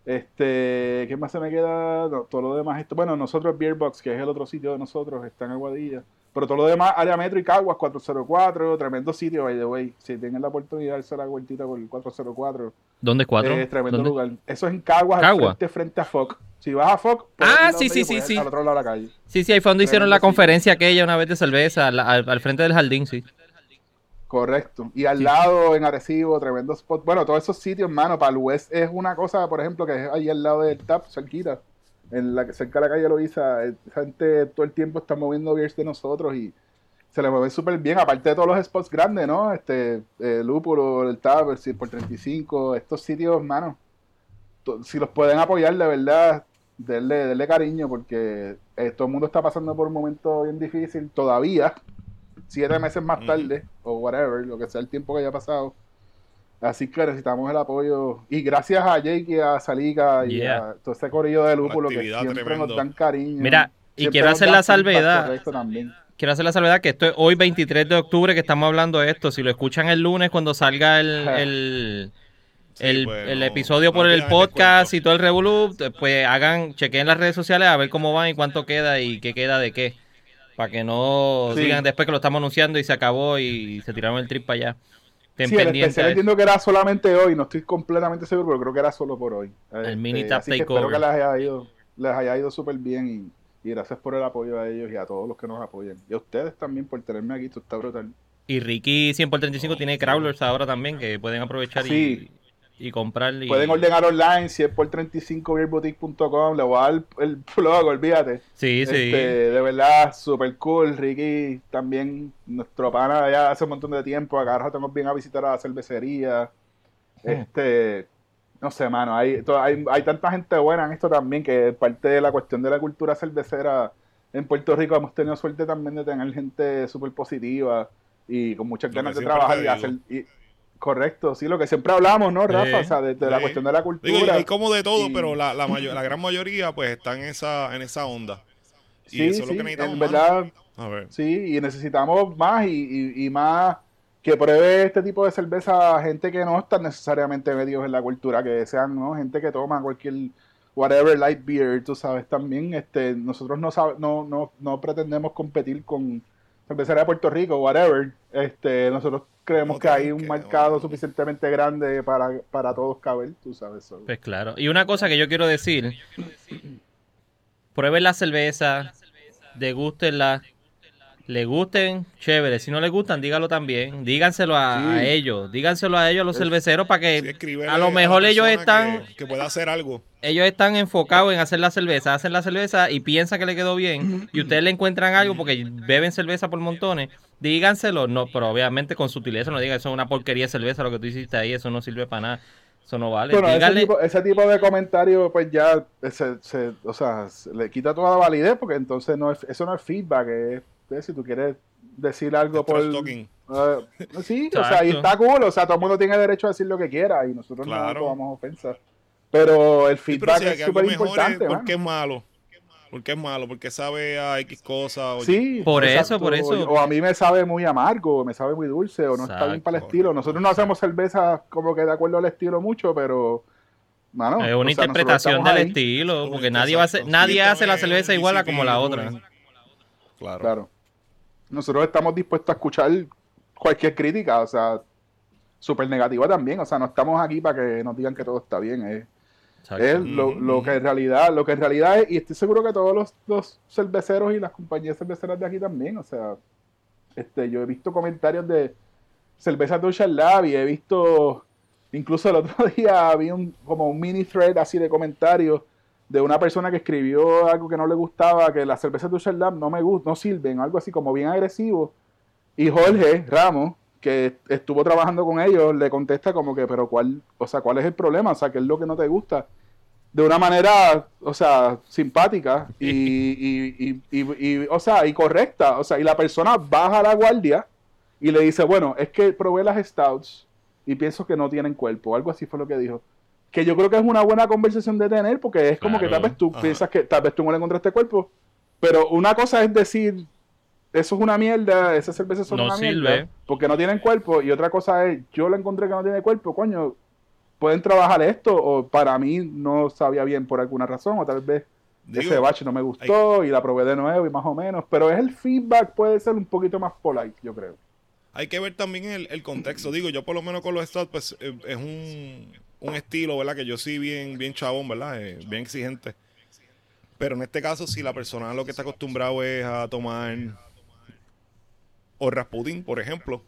Este, ¿qué más se me queda? todo lo demás. Esto, bueno, nosotros Beerbox, que es el otro sitio de nosotros, está en Aguadilla. Pero todo lo demás, área metro y Caguas 404, tremendo sitio, by the way. Si tienen la oportunidad de hacer la vueltita por el 404. ¿Dónde es 4? Es tremendo lugar. Eso es en Caguas, frente, frente, a FOC. Si vas a FOC, ah, sí, sí, sí, sí. Al otro lado de la calle. Sí, sí, ahí fue donde hicieron la conferencia aquella una vez de cerveza, al, frente del jardín, sí. Correcto. Y al lado, en Arecibo, tremendo spot. Bueno, todos esos sitios, mano, para el West es una cosa, por ejemplo, que es ahí al lado del TAP, cerquita en la cerca de la calle Loiza, esa gente todo el tiempo está moviendo beers de nosotros y se le mueve súper bien, aparte de todos los spots grandes, ¿no? Este, eh, Lúpulo, el Tavern, por 35, estos sitios, hermano, si los pueden apoyar, de verdad, denle, denle cariño, porque eh, todo el mundo está pasando por un momento bien difícil, todavía, siete meses más tarde, o whatever, lo que sea el tiempo que haya pasado Así que necesitamos el apoyo. Y gracias a Jake y a Salika y a todo ese corillo de lúpulo que siempre nos dan cariño. Mira, y quiero hacer la salvedad. Quiero hacer la salvedad que esto es hoy 23 de octubre que estamos hablando de esto. Si lo escuchan el lunes cuando salga el, el, pues, el, episodio por el podcast y todo el revolú, pues hagan, chequen las redes sociales a ver cómo van y cuánto queda y qué queda de qué. Para que no digan después que lo estamos anunciando y se acabó y se tiraron el trip para allá sí, el especial entiendo que era solamente hoy, no estoy completamente seguro, pero creo que era solo por hoy. El mini este, tap espero que les haya ido, les haya ido súper bien y, gracias por el apoyo a ellos y a todos los que nos apoyan. Y a ustedes también por tenerme aquí, esto está brutal. Y Ricky 100 por 35 tiene crawlers ahora también que pueden aprovechar y, y comprar. Pueden ordenar online, si es por 35beerboutique.com, le voy a dar el blog, olvídate. Sí, sí. Este, de verdad, super cool. Ricky también, nuestro pana ya hace un montón de tiempo, acá estamos bien a visitar a la cervecería. Hmm. Este, no sé, mano, hay, hay, hay tanta gente buena en esto también que parte de la cuestión de la cultura cervecera en Puerto Rico hemos tenido suerte también de tener gente súper positiva y con muchas ganas de trabajar y hacer... Correcto, sí, lo que siempre hablamos, ¿no, Rafa? o sea, de, la cuestión de la cultura. hay como de todo, pero la, la, la gran mayoría pues está en esa, en esa onda. Y sí, eso es lo que necesitamos. En verdad, A ver. Sí, y necesitamos más y, y, más que pruebe este tipo de cerveza gente que no están necesariamente medios en la cultura, que sean ¿no? gente que toma cualquier whatever light beer, tú sabes, también este nosotros no, no, no, no pretendemos competir con cervecería de Puerto Rico, whatever, este nosotros creemos que hay un mercado suficientemente grande para, para todos caber, tú sabes. Eso. Pues claro. Y una cosa que yo quiero decir, prueben la cerveza, degústenla, le gusten, chévere. Si no les gustan, dígalo también. Díganselo a, ellos. Díganselo a ellos, a los cerveceros, para que a lo mejor ellos están... Que, pueda hacer algo. Ellos están enfocados en hacer la cerveza. Hacen la cerveza y piensan que le quedó bien. Y ustedes le encuentran algo porque beben cerveza por montones. Díganselo. No, pero obviamente con sutileza no digan, eso es una porquería de cerveza lo que tú hiciste ahí. Eso no sirve para nada. Eso no vale. ese, tipo, de comentario, pues ya, se, o sea, le quita toda la validez porque entonces no es, eso no es feedback, es si tú quieres decir algo por... Uh, sí, o sea, y está cool, o sea, todo el mundo tiene derecho a decir lo que quiera y nosotros no tomamos ofensa. Pero el feedback es súper importante. porque es malo. Porque es malo, porque sabe a X cosas. Sí, por eso, por eso. O, a mí me sabe muy amargo, me sabe muy dulce, o no está bien para el estilo. Nosotros no hacemos cerveza como que de acuerdo al estilo mucho, pero es una interpretación del estilo, porque nadie va a hacer, nadie hace la cerveza igual a como la otra. Claro. claro nosotros estamos dispuestos a escuchar cualquier crítica, o sea, súper negativa también, o sea, no estamos aquí para que nos digan que todo está bien, Es lo, lo, que en realidad, lo que en realidad es, y estoy seguro que todos los, los cerveceros y las compañías cerveceras de aquí también, o sea, este, yo he visto comentarios de cervezas de Ocean Lab y he visto, incluso el otro día había un, como un mini thread así de comentarios de una persona que escribió algo que no le gustaba, que las cervezas de Ocean Lab no me gustan, no sirven, algo así como bien agresivo. Y Jorge Ramos, que estuvo trabajando con ellos, le contesta como que, pero cuál, o sea, ¿cuál es el problema? O sea, ¿qué es lo que no te gusta? De una manera, o sea, simpática y, y, y, y, o sea, y correcta. O sea, y la persona baja la guardia y le dice, bueno, es que probé las stouts y pienso que no tienen cuerpo. Algo así fue lo que dijo. Que yo creo que es una buena conversación de tener porque es como que tal vez tú piensas que tal vez tú no le encontraste cuerpo. Pero una cosa es decir, eso es una mierda, esas cervezas son una mierda, porque no tienen cuerpo, y otra cosa es, yo la encontré que no tiene cuerpo, coño, pueden trabajar esto, o para mí no sabía bien por alguna razón, o tal vez ese batch no me gustó y la probé de nuevo y más o menos, pero es el feedback puede ser un poquito más polite, yo creo. Hay que ver también el, contexto, digo, yo por lo menos con los stats, pues eh, es un, un, estilo, ¿verdad? Que yo sí bien, bien chabón, ¿verdad? Eh, bien exigente. Pero en este caso, si la persona lo que está acostumbrado es a tomar o Rasputin, por ejemplo,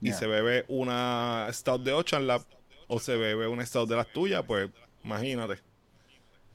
y se bebe una stout de Ocean Lab o se bebe una stout de las tuyas, pues imagínate.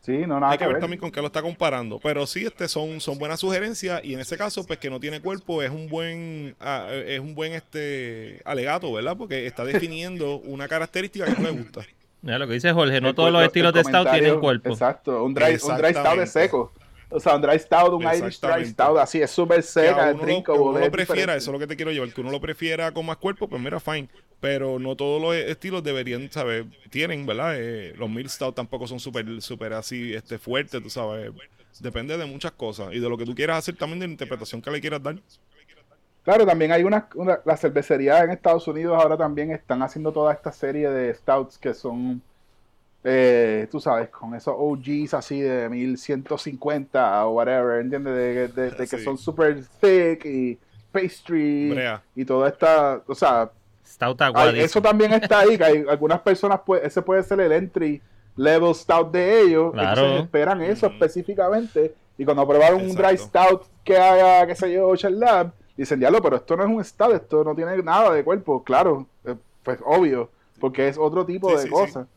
Sí, no, nada Hay que, ver, también con qué lo está comparando. Pero sí, este son, son buenas sugerencias y en ese caso, pues que no tiene cuerpo es un buen ah, es un buen este alegato, ¿verdad? Porque está definiendo una característica que no le gusta. Mira lo que dice Jorge, no todos los estilos de stout tienen cuerpo. Exacto, un dry, un dry stout de seco. O sea, un dry stout, un Irish dry stout, así es súper seca, el trinco. uno lo prefiera, eso es lo que te quiero llevar, que uno lo prefiera con más cuerpo, pues mira, fine. Pero no todos los estilos deberían, ¿sabes? Tienen, ¿verdad? Eh, los mild stout tampoco son súper, súper así, este, fuertes, tú sabes. Depende de muchas cosas y de lo que tú quieras hacer también, de la interpretación que le quieras dar. Claro, también hay una, una las cervecerías en Estados Unidos ahora también están haciendo toda esta serie de stouts que son eh, tú sabes, con esos OGs así de 1150 o whatever, ¿entiendes? De, de, que son super thick y pastry y toda esta, o sea, eso también está ahí, que hay algunas personas, ese puede ser el entry level stout de ellos, claro. esperan eso específicamente y cuando probaron un dry stout que haga, qué sé yo, Ocean Lab, dicen, diablo, pero esto no es un stout, esto no tiene nada de cuerpo, claro, eh, pues obvio, porque es otro tipo de cosas.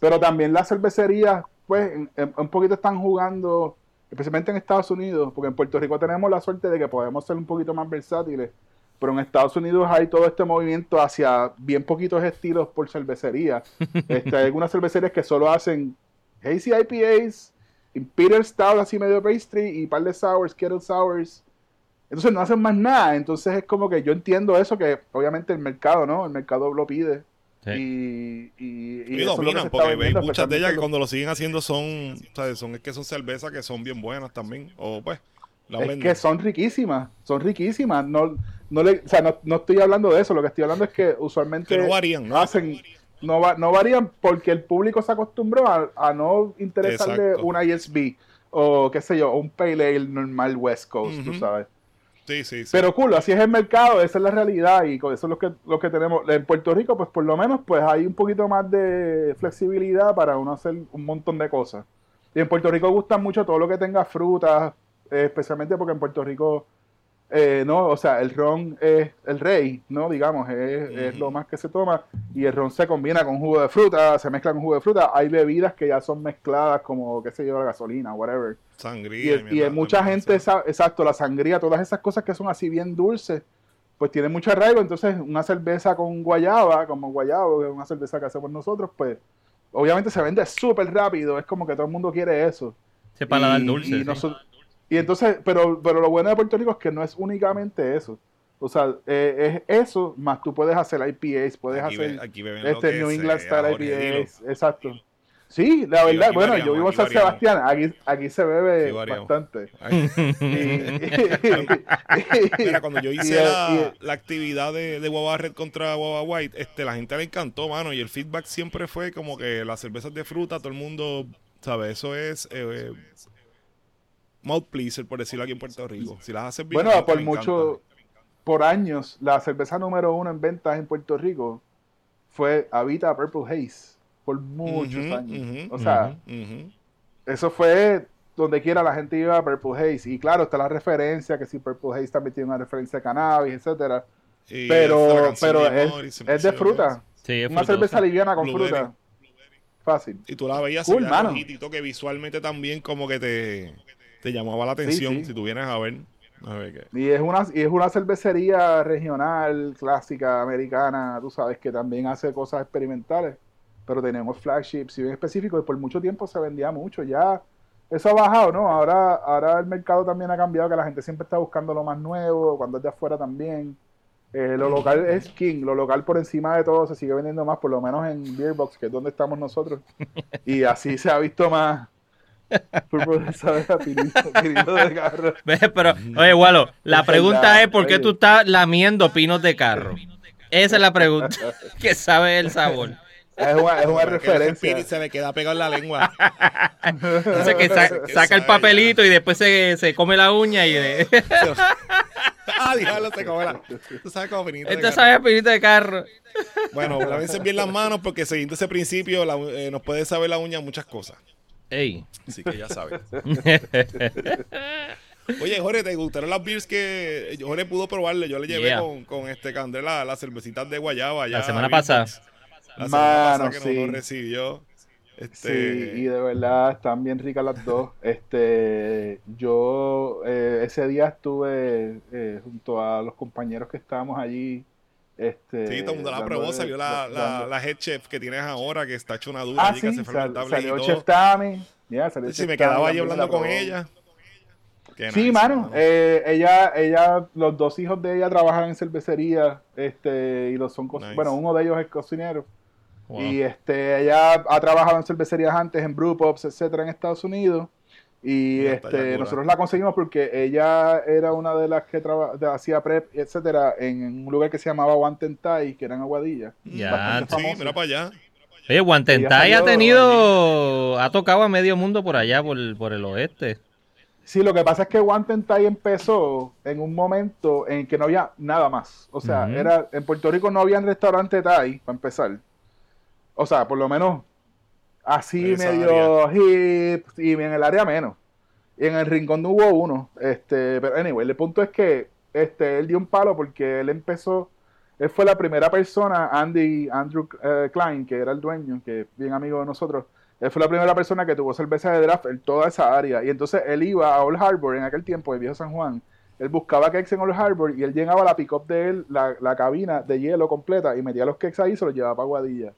Pero también las cervecerías, pues, un poquito están jugando, especialmente en Estados Unidos, porque en Puerto Rico tenemos la suerte de que podemos ser un poquito más versátiles. Pero en Estados Unidos hay todo este movimiento hacia bien poquitos estilos por cervecería. Este, hay algunas cervecerías que solo hacen hazy IPAs, Imperial Stout así medio pastry y par de sours, kettle sours. Entonces no hacen más nada. Entonces es como que yo entiendo eso, que obviamente el mercado, ¿no? El mercado lo pide. Y, y, dominan, porque veis muchas de ellas que cuando lo siguen haciendo son, ¿sabes? son es que son cervezas que son bien buenas también. O pues, es que son riquísimas, son riquísimas. No, no, le, o sea, no, no, estoy hablando de eso, lo que estoy hablando es que usualmente no varían, ¿no? hacen, no, no varían porque el público se acostumbró a, a no interesarle una ISB o qué sé yo, un Pale Ale normal West Coast, tú sabes. Pero cool, así es el mercado, esa es la realidad y con eso es lo que, lo que tenemos. En Puerto Rico, pues por lo menos, pues hay un poquito más de flexibilidad para uno hacer un montón de cosas. Y en Puerto Rico gusta mucho todo lo que tenga frutas, eh, especialmente porque en Puerto Rico eh, no, o sea, el ron es el rey, ¿no? Digamos, es, lo más que se toma y el ron se combina con jugo de fruta, se mezcla con jugo de fruta. Hay bebidas que ya son mezcladas como, qué sé yo, la gasolina, whatever. Sangría. Y, y mucha gente, exacto, la sangría, todas esas cosas que son así bien dulces, pues tiene mucho arraigo. Entonces, una cerveza con guayaba, como guayabo, que es una cerveza que hacemos nosotros, pues obviamente se vende súper rápido. Es como que todo el mundo quiere eso. Se dar dulce. Y nosotros, y entonces, pero, pero lo bueno de Puerto Rico es que no es únicamente eso. O sea, eh, es eso, más tú puedes hacer IPAs, puedes hacer este New England Style IPAs. Exacto. Sí, la verdad, bueno, yo vivo en San Sebastián, aquí, aquí se bebe bastante. Mira, cuando yo hice la, la, actividad de, de Guava Red contra Guava White, este, la gente le encantó, mano, y el feedback siempre fue como que las cervezas de fruta, todo el mundo, ¿sabes? Eso es eh, mouth pleaser, por decirlo aquí en Puerto Rico. Si las haces bien, bueno, por mucho, por años, la cerveza número uno en ventas en Puerto Rico fue Habita Purple Haze. por muchos años. o sea, eso fue donde quiera la gente iba a Purple Haze. Y claro, está la referencia, que si Purple Haze también tiene una referencia a cannabis, etcétera. Y Pero, pero de es, es de fruta. Sí, es Una frutosa. cerveza liviana con Blueberry. fruta. Fácil. Y tú la veías Cool, rojitito que visualmente también como que te, te llamaba la atención sí. si tú vienes a ver. A ver qué. Y es una, y es una cervecería regional, clásica, americana, tú sabes, que también hace cosas experimentales. Pero tenemos flagships y bien específicos y por mucho tiempo se vendía mucho. Ya eso ha bajado, ¿no? Ahora, ahora el mercado también ha cambiado, que la gente siempre está buscando lo más nuevo, cuando es de afuera también. Eh, lo local es king, lo local por encima de todo se sigue vendiendo más, por lo menos en Beerbox, que es donde estamos nosotros. Y así se ha visto más. ¿Ves? Pero, oye, Walo, la pregunta es por qué tú estás lamiendo pinos de carro. Esa es la pregunta. que sabe el sabor. Es una, es una referencia. se le queda pegado en la lengua. Entonces que sa- Que saca el papelito y después se, se come la uña y de... ah, diablo, se come la. Tú sabes cómo finito. de Esto sabe a pinito de carro. Bueno, lávense bien las manos porque siguiendo ese principio la- eh, nos puede saber la uña muchas cosas. Ey. Así que ya sabes. Oye, Jorge, ¿te gustaron las beers que Jorge pudo probarle? Yo le llevé Yeah. con, con este Candela las cervecitas de guayaba. La semana pasada. La semana pasada que nos sí. lo recibió. Este, Sí, y de verdad están bien ricas las dos. Este, yo eh, ese día estuve eh, junto a los compañeros que estábamos allí. Este, sí, todo el mundo la probó. Salió la, la, head chef que tienes ahora, que está hecho una dura Ah, allí, que sí, hace sal- salió y. Chef salió si Chef me quedaba allí hablando la con ella. Qué Sí, nice, mano. eh, ella, ella, los dos hijos de ella trabajan en cervecería, este, y los son, Nice. bueno, uno de ellos es cocinero. Wow. Y este, ella ha trabajado en cervecerías antes, en brewpubs, etcétera, en Estados Unidos. Y este, nosotros la conseguimos porque ella era una de las que traba- de- hacía prep, etcétera, en, un lugar que se llamaba Wantentai, que era en Aguadilla. Ya, Sí, mira para allá. Oye, Guantentay Ella ha tenido... Ha tocado a medio mundo por allá, por, por el oeste. Sí, lo que pasa es que Wantentai empezó en un momento en que no había nada más. O sea, era en Puerto Rico no había un restaurante Thai, para empezar. O sea, por lo menos así Esa medio hip y en el área menos. Y en el rincón no hubo uno. Este, pero anyway, el punto es que este, él dio un palo porque él empezó, él fue la primera persona, Andy, Andrew eh, Klein, que era el dueño, que es bien amigo de nosotros, él fue la primera persona que tuvo cerveza de draft en toda esa área. Y entonces él iba a Old Harbor en aquel tiempo, el viejo San Juan. Él buscaba cakes en Old Harbor y él llenaba la pick-up de él, la, la cabina de hielo completa y metía los cakes ahí y se los llevaba para Guadilla.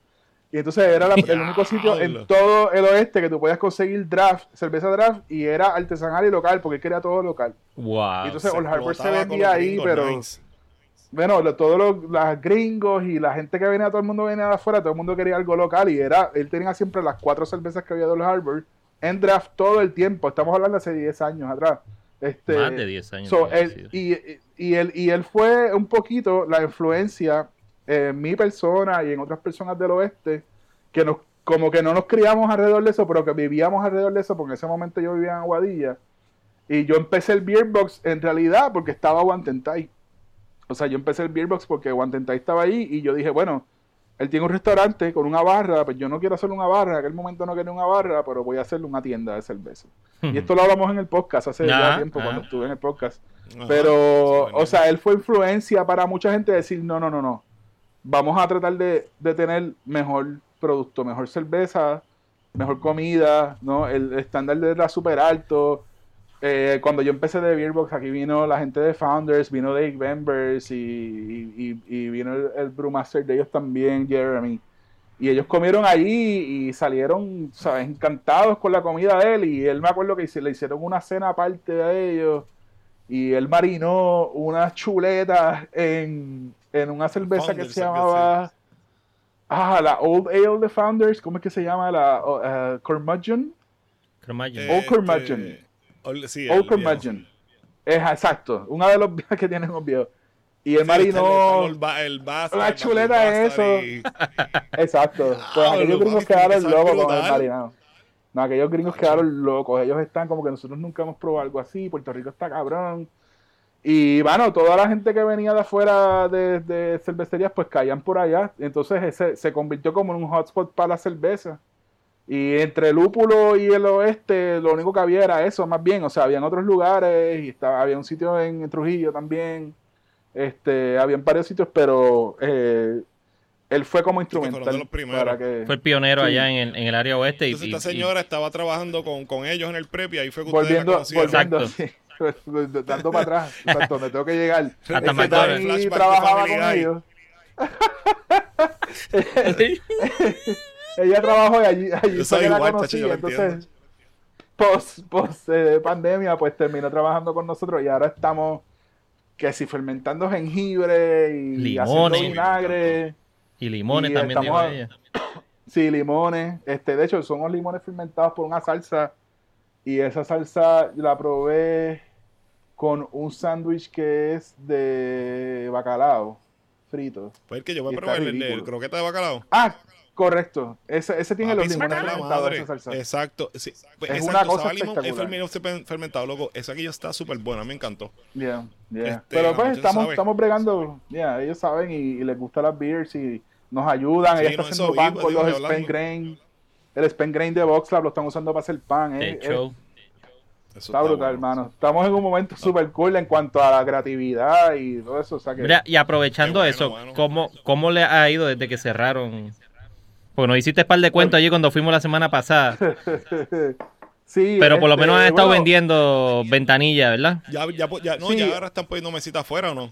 Y entonces era la- el único sitio en todo el oeste que tú podías conseguir draft, cerveza draft, y era artesanal y local, porque él quería todo local. Wow. Y entonces Old Harbor se vendía ahí, gringos, pero nice. bueno, lo- todos los las gringos y la gente que venía, todo el mundo venía de afuera, todo el mundo quería algo local y era, él tenía siempre las cuatro cervezas que había de Old Harbor en draft todo el tiempo. Estamos hablando hace 10 años atrás. Este, Más de 10 años. So, él- y, él, y él fue un poquito la influencia en mi persona y en otras personas del oeste que nos como que no nos criamos alrededor de eso, pero que vivíamos alrededor de eso, porque en ese momento yo vivía en Aguadilla. Y yo empecé el Beer Box en realidad porque estaba Guantentai. O sea, yo empecé el Beer Box porque Guantentai estaba ahí y yo dije, bueno, él tiene un restaurante con una barra, pues yo no quiero hacer una barra, en aquel momento no quería una barra, pero voy a hacerle una tienda de cerveza. Y esto lo hablamos en el podcast hace ya Ajá, tiempo, cuando ajá. estuve en el podcast. Pero, o sea, él fue influencia para mucha gente decir, no, no, no, no. Vamos a tratar de, de tener mejor producto, mejor cerveza, mejor comida, ¿no? El estándar era súper alto. Eh, cuando yo empecé de Beerbox, aquí vino la gente de Founders, vino Dave Members y, y- y- vino el, brewmaster de ellos también, Jeremy. Y ellos comieron allí y salieron, ¿sabes? Encantados con la comida de él. Y él me acuerdo que le hicieron una cena aparte a ellos. Y él marinó unas chuletas en, en una cerveza que Founders, se algo llamaba. Ah, la Old Ale de Founders. ¿Cómo es que se llama? La eh, Curmudgeon. Curmudgeon. Old Curmudgeon. Este, Old- sí, Old el. Curmudgeon. Es exacto. Uno de los que tienen los viejos. Y él Sí, está el- marinó. el el la el chuleta bastard es y- Exacto. Pues Diablo, aquellos gringos que quedaron locos con el marinado. No, aquellos gringos quedaron locos. Ellos están como que nosotros nunca hemos probado algo así. Puerto Rico está cabrón. Y bueno, toda la gente que venía de afuera de, de cervecerías, pues caían por allá. Entonces ese, se convirtió como en un hotspot para la cerveza. Y entre el lúpulo y el oeste, lo único que había era eso, más bien. O sea, habían otros lugares y estaba, había un sitio en Trujillo también. Este, habían varios sitios, pero eh, él fue como instrumental. Para que, fue el pionero allá en el, en el, área oeste. Entonces, y, esta señora estaba trabajando con, con, ellos en el prep y ahí fue que volviendo, ustedes la volviendo, sí, dando para atrás, exacto, donde tengo que llegar. Hasta y trabajaba con ellos. ella trabajó y allí, allí la conocí, entonces post, post eh, pandemia pues terminó trabajando con nosotros y ahora estamos que si fermentando jengibre y limones, haciendo vinagre. Y limones también dijo ella. Sí, limones. Este, de hecho, son los limones fermentados por una salsa. Y esa salsa la probé con un sándwich que es de bacalao frito. Pues el que yo voy a probar el, el, croqueta de bacalao. Ah, Correcto. Ese, ese tiene los limones fermentados, esa salsa. Exacto. Sí. Pues es exacto. una cosa limón, es fermentado, loco. Esa que ya está súper buena, me encantó. Yeah, yeah. Este, Pero pues estamos, estamos bregando, yeah, ellos saben y, y, les gustan las beers y nos ayudan. Sí, Ella está no, haciendo pan con los Spen Grain. El Spen Grain de VoxLab lo están usando para hacer pan. Eh, Está brutal, bueno. hermano. Estamos en un momento súper cool en cuanto a la creatividad y todo eso. O sea que... Mira, y aprovechando bueno, eso, bueno. ¿cómo, ¿cómo le ha ido desde que cerraron porque nos hiciste un par de cuentos allí cuando fuimos la semana pasada. sí. Pero por lo menos han estado bueno, vendiendo ventanillas, ¿verdad? Ya, ya, ya, no, sí. ya ahora están poniendo mesitas afuera o no.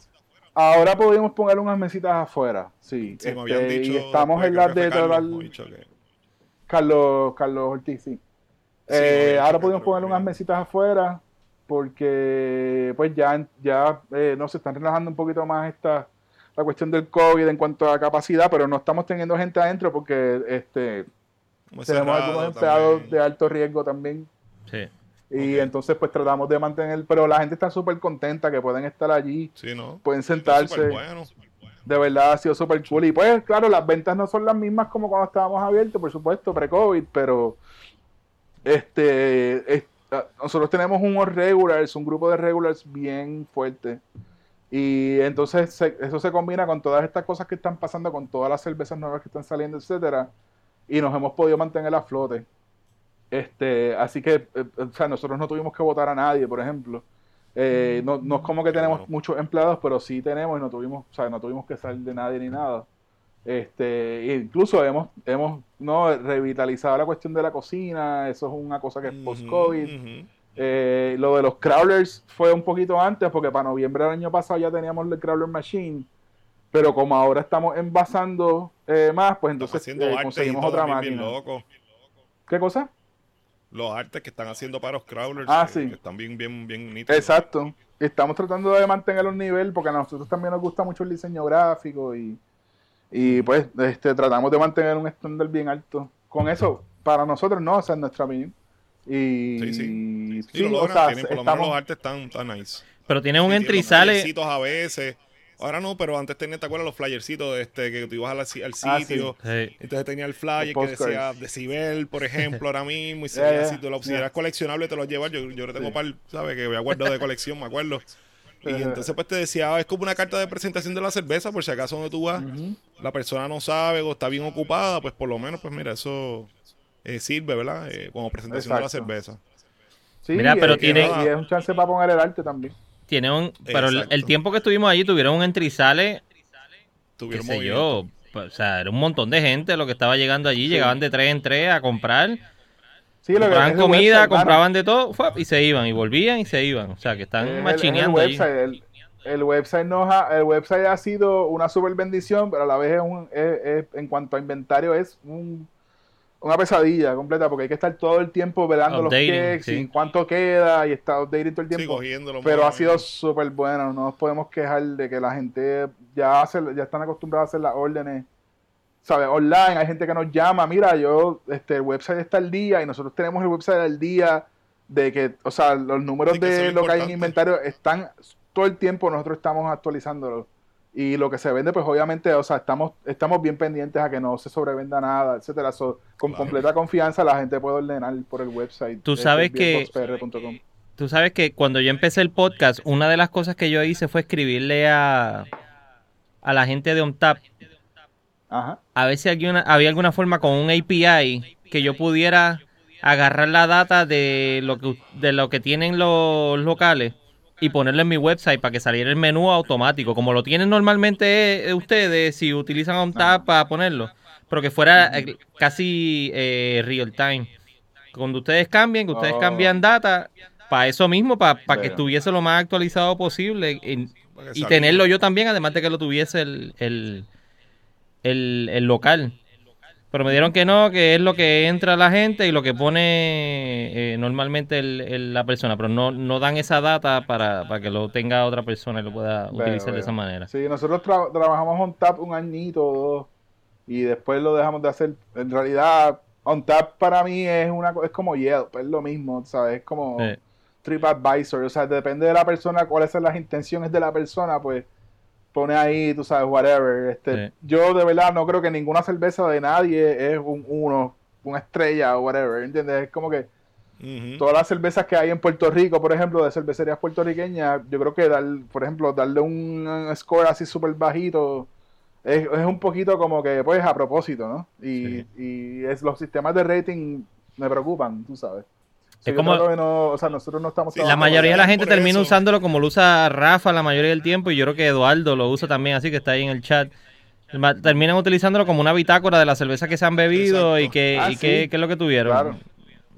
Ahora pudimos poner unas mesitas afuera, sí. sí me habían dicho, y estamos en las de Carlos. Carlos, Carlos Ortiz, sí. Eh, ahora pudimos poner unas mesitas afuera porque pues ya, ya eh, no se están relajando un poquito más estas la cuestión del COVID en cuanto a capacidad, pero no estamos teniendo gente adentro porque este tenemos algunos empleados también. de alto riesgo también. Sí. Y okay. entonces pues tratamos de mantener, pero la gente está súper contenta que pueden estar allí, sí, ¿no? pueden sentarse. Bueno. De verdad ha sido súper cool. Y pues claro, las ventas no son las mismas como cuando estábamos abiertos, por supuesto, pre-COVID, pero este, es, nosotros tenemos un regulars, un grupo de regulars bien fuerte. Y entonces se, eso se combina con todas estas cosas que están pasando, con todas las cervezas nuevas que están saliendo, etcétera, y nos hemos podido mantener a flote. Este, así que, eh, o sea, nosotros no tuvimos que votar a nadie, por ejemplo. Eh, no, no, es como que tenemos muchos empleados, pero sí tenemos y no tuvimos, o sea, no tuvimos que salir de nadie ni nada. Este, incluso hemos, hemos no revitalizado la cuestión de la cocina, eso es una cosa que es post-COVID. Uh -huh. Eh, lo de los crawlers fue un poquito antes, porque para noviembre del año pasado ya teníamos el crawler machine. Pero como ahora estamos envasando eh, más, pues entonces eh, conseguimos otra máquina. Loco. ¿Qué cosa? Los artes que están haciendo para los crawlers. Ah, sí. Que están bien, bien, bien nítidos. Exacto. Estamos tratando de mantener los niveles porque a nosotros también nos gusta mucho el diseño gráfico y, y pues este, tratamos de mantener un estándar bien alto. Con eso, para nosotros no, o sea, en nuestra opinión. Y, sí, sí. sí, lo logran, o sea, tienen, por lo menos los artes están, están nice. Pero tiene un entry y sale. a veces. Ahora no, pero antes tenía, ¿te acuerdas los flyercitos este, que tú ibas al, al sitio? Ah, sí. Entonces tenía el flyer que decía Decibel, por ejemplo, ahora mismo. Y si, yeah, si tú lo si eras coleccionable, te lo llevas. Yo, yo lo tengo sí. para, ¿sabes? Que voy a guardar de colección, me acuerdo. Y entonces pues te decía, ah, es como una carta de presentación de la cerveza, por si acaso donde tú vas, uh -huh. la persona no sabe o está bien ocupada, pues por lo menos, pues mira, eso eh, sirve, ¿verdad? Eh, como presentación Exacto. de la cerveza. Sí, Mira, pero y, tiene... Y es un chance para poner el arte también. Tiene un... Pero el, el, tiempo que estuvimos allí tuvieron un entrizale... Tuvieron qué sé yo, pues, o sea, era un montón de gente lo que estaba llegando allí, sí. llegaban de tres en tres a comprar. Sí, lo compraban que comida, website, compraban de todo y se iban, y volvían y se iban. O sea, que están el, machineando el, website, el, el, website nos ha, el website ha sido una super bendición, pero a la vez es un, es, es, en cuanto a inventario es un una pesadilla completa porque hay que estar todo el tiempo velando los cakes sí. y cuánto queda y está updating todo el tiempo. Sí, pero ha sido súper bueno, no nos podemos quejar de que la gente ya hace, ya están acostumbrados a hacer las órdenes, ¿sabes? Online, hay gente que nos llama, mira, yo, este, el website está al día y nosotros tenemos el website al día de que, o sea, los números sí, de lo que hay en inventario están todo el tiempo, nosotros estamos actualizándolos y lo que se vende, pues obviamente, o sea, estamos, estamos bien pendientes a que no se sobrevenda nada, etcétera. So, con claro. completa confianza la gente puede ordenar por el website. Tú sabes que tú sabes que cuando yo empecé el podcast, una de las cosas que yo hice fue escribirle a, a la gente de OnTap Ajá. a ver si alguna, había alguna forma con un API que yo pudiera agarrar la data de lo que, de lo que tienen los locales y ponerlo en mi website para que saliera el menú automático, como lo tienen normalmente eh, ustedes si utilizan OnTap para ponerlo, pero que fuera eh, casi eh, real time. Cuando ustedes cambien, que ustedes Oh. cambian data, para eso mismo, para que estuviese lo más actualizado posible y, tenerlo yo también, además de que lo tuviese el, el, el, el local. Pero me dieron que no, que es lo que entra la gente y lo que pone eh, normalmente el- el- la persona, pero no, no dan esa data para, para que lo tenga otra persona y lo pueda utilizar de esa manera. Sí, nosotros tra- trabajamos on tap un añito o dos y después lo dejamos de hacer. En realidad, on tap para mí es una es como Yelp, es lo mismo, ¿sabes? Es como Sí. TripAdvisor, o sea, depende de la persona, cuáles son las intenciones de la persona, pues pone ahí, tú sabes, whatever. Este, Sí. Yo de verdad no creo que ninguna cerveza de nadie es un uno, una estrella o whatever, ¿entiendes? Es como que todas las cervezas que hay en Puerto Rico, por ejemplo, de cervecerías puertorriqueñas, yo creo que dar, por ejemplo, darle un score así súper bajito es, es un poquito como que, pues, a propósito, ¿no? Y, y es, los sistemas de rating me preocupan, tú sabes. So, Es yo como- trato de no- o sea, nosotros no estamos Sí, La mayoría de la gente eso. termina usándolo como lo usa Rafa la mayoría del tiempo y yo creo que Eduardo lo usa también, así que está ahí en el chat. Terminan utilizándolo como una bitácora de la cerveza que se han bebido y, que, Ah, y sí. qué, qué es lo que tuvieron. Claro.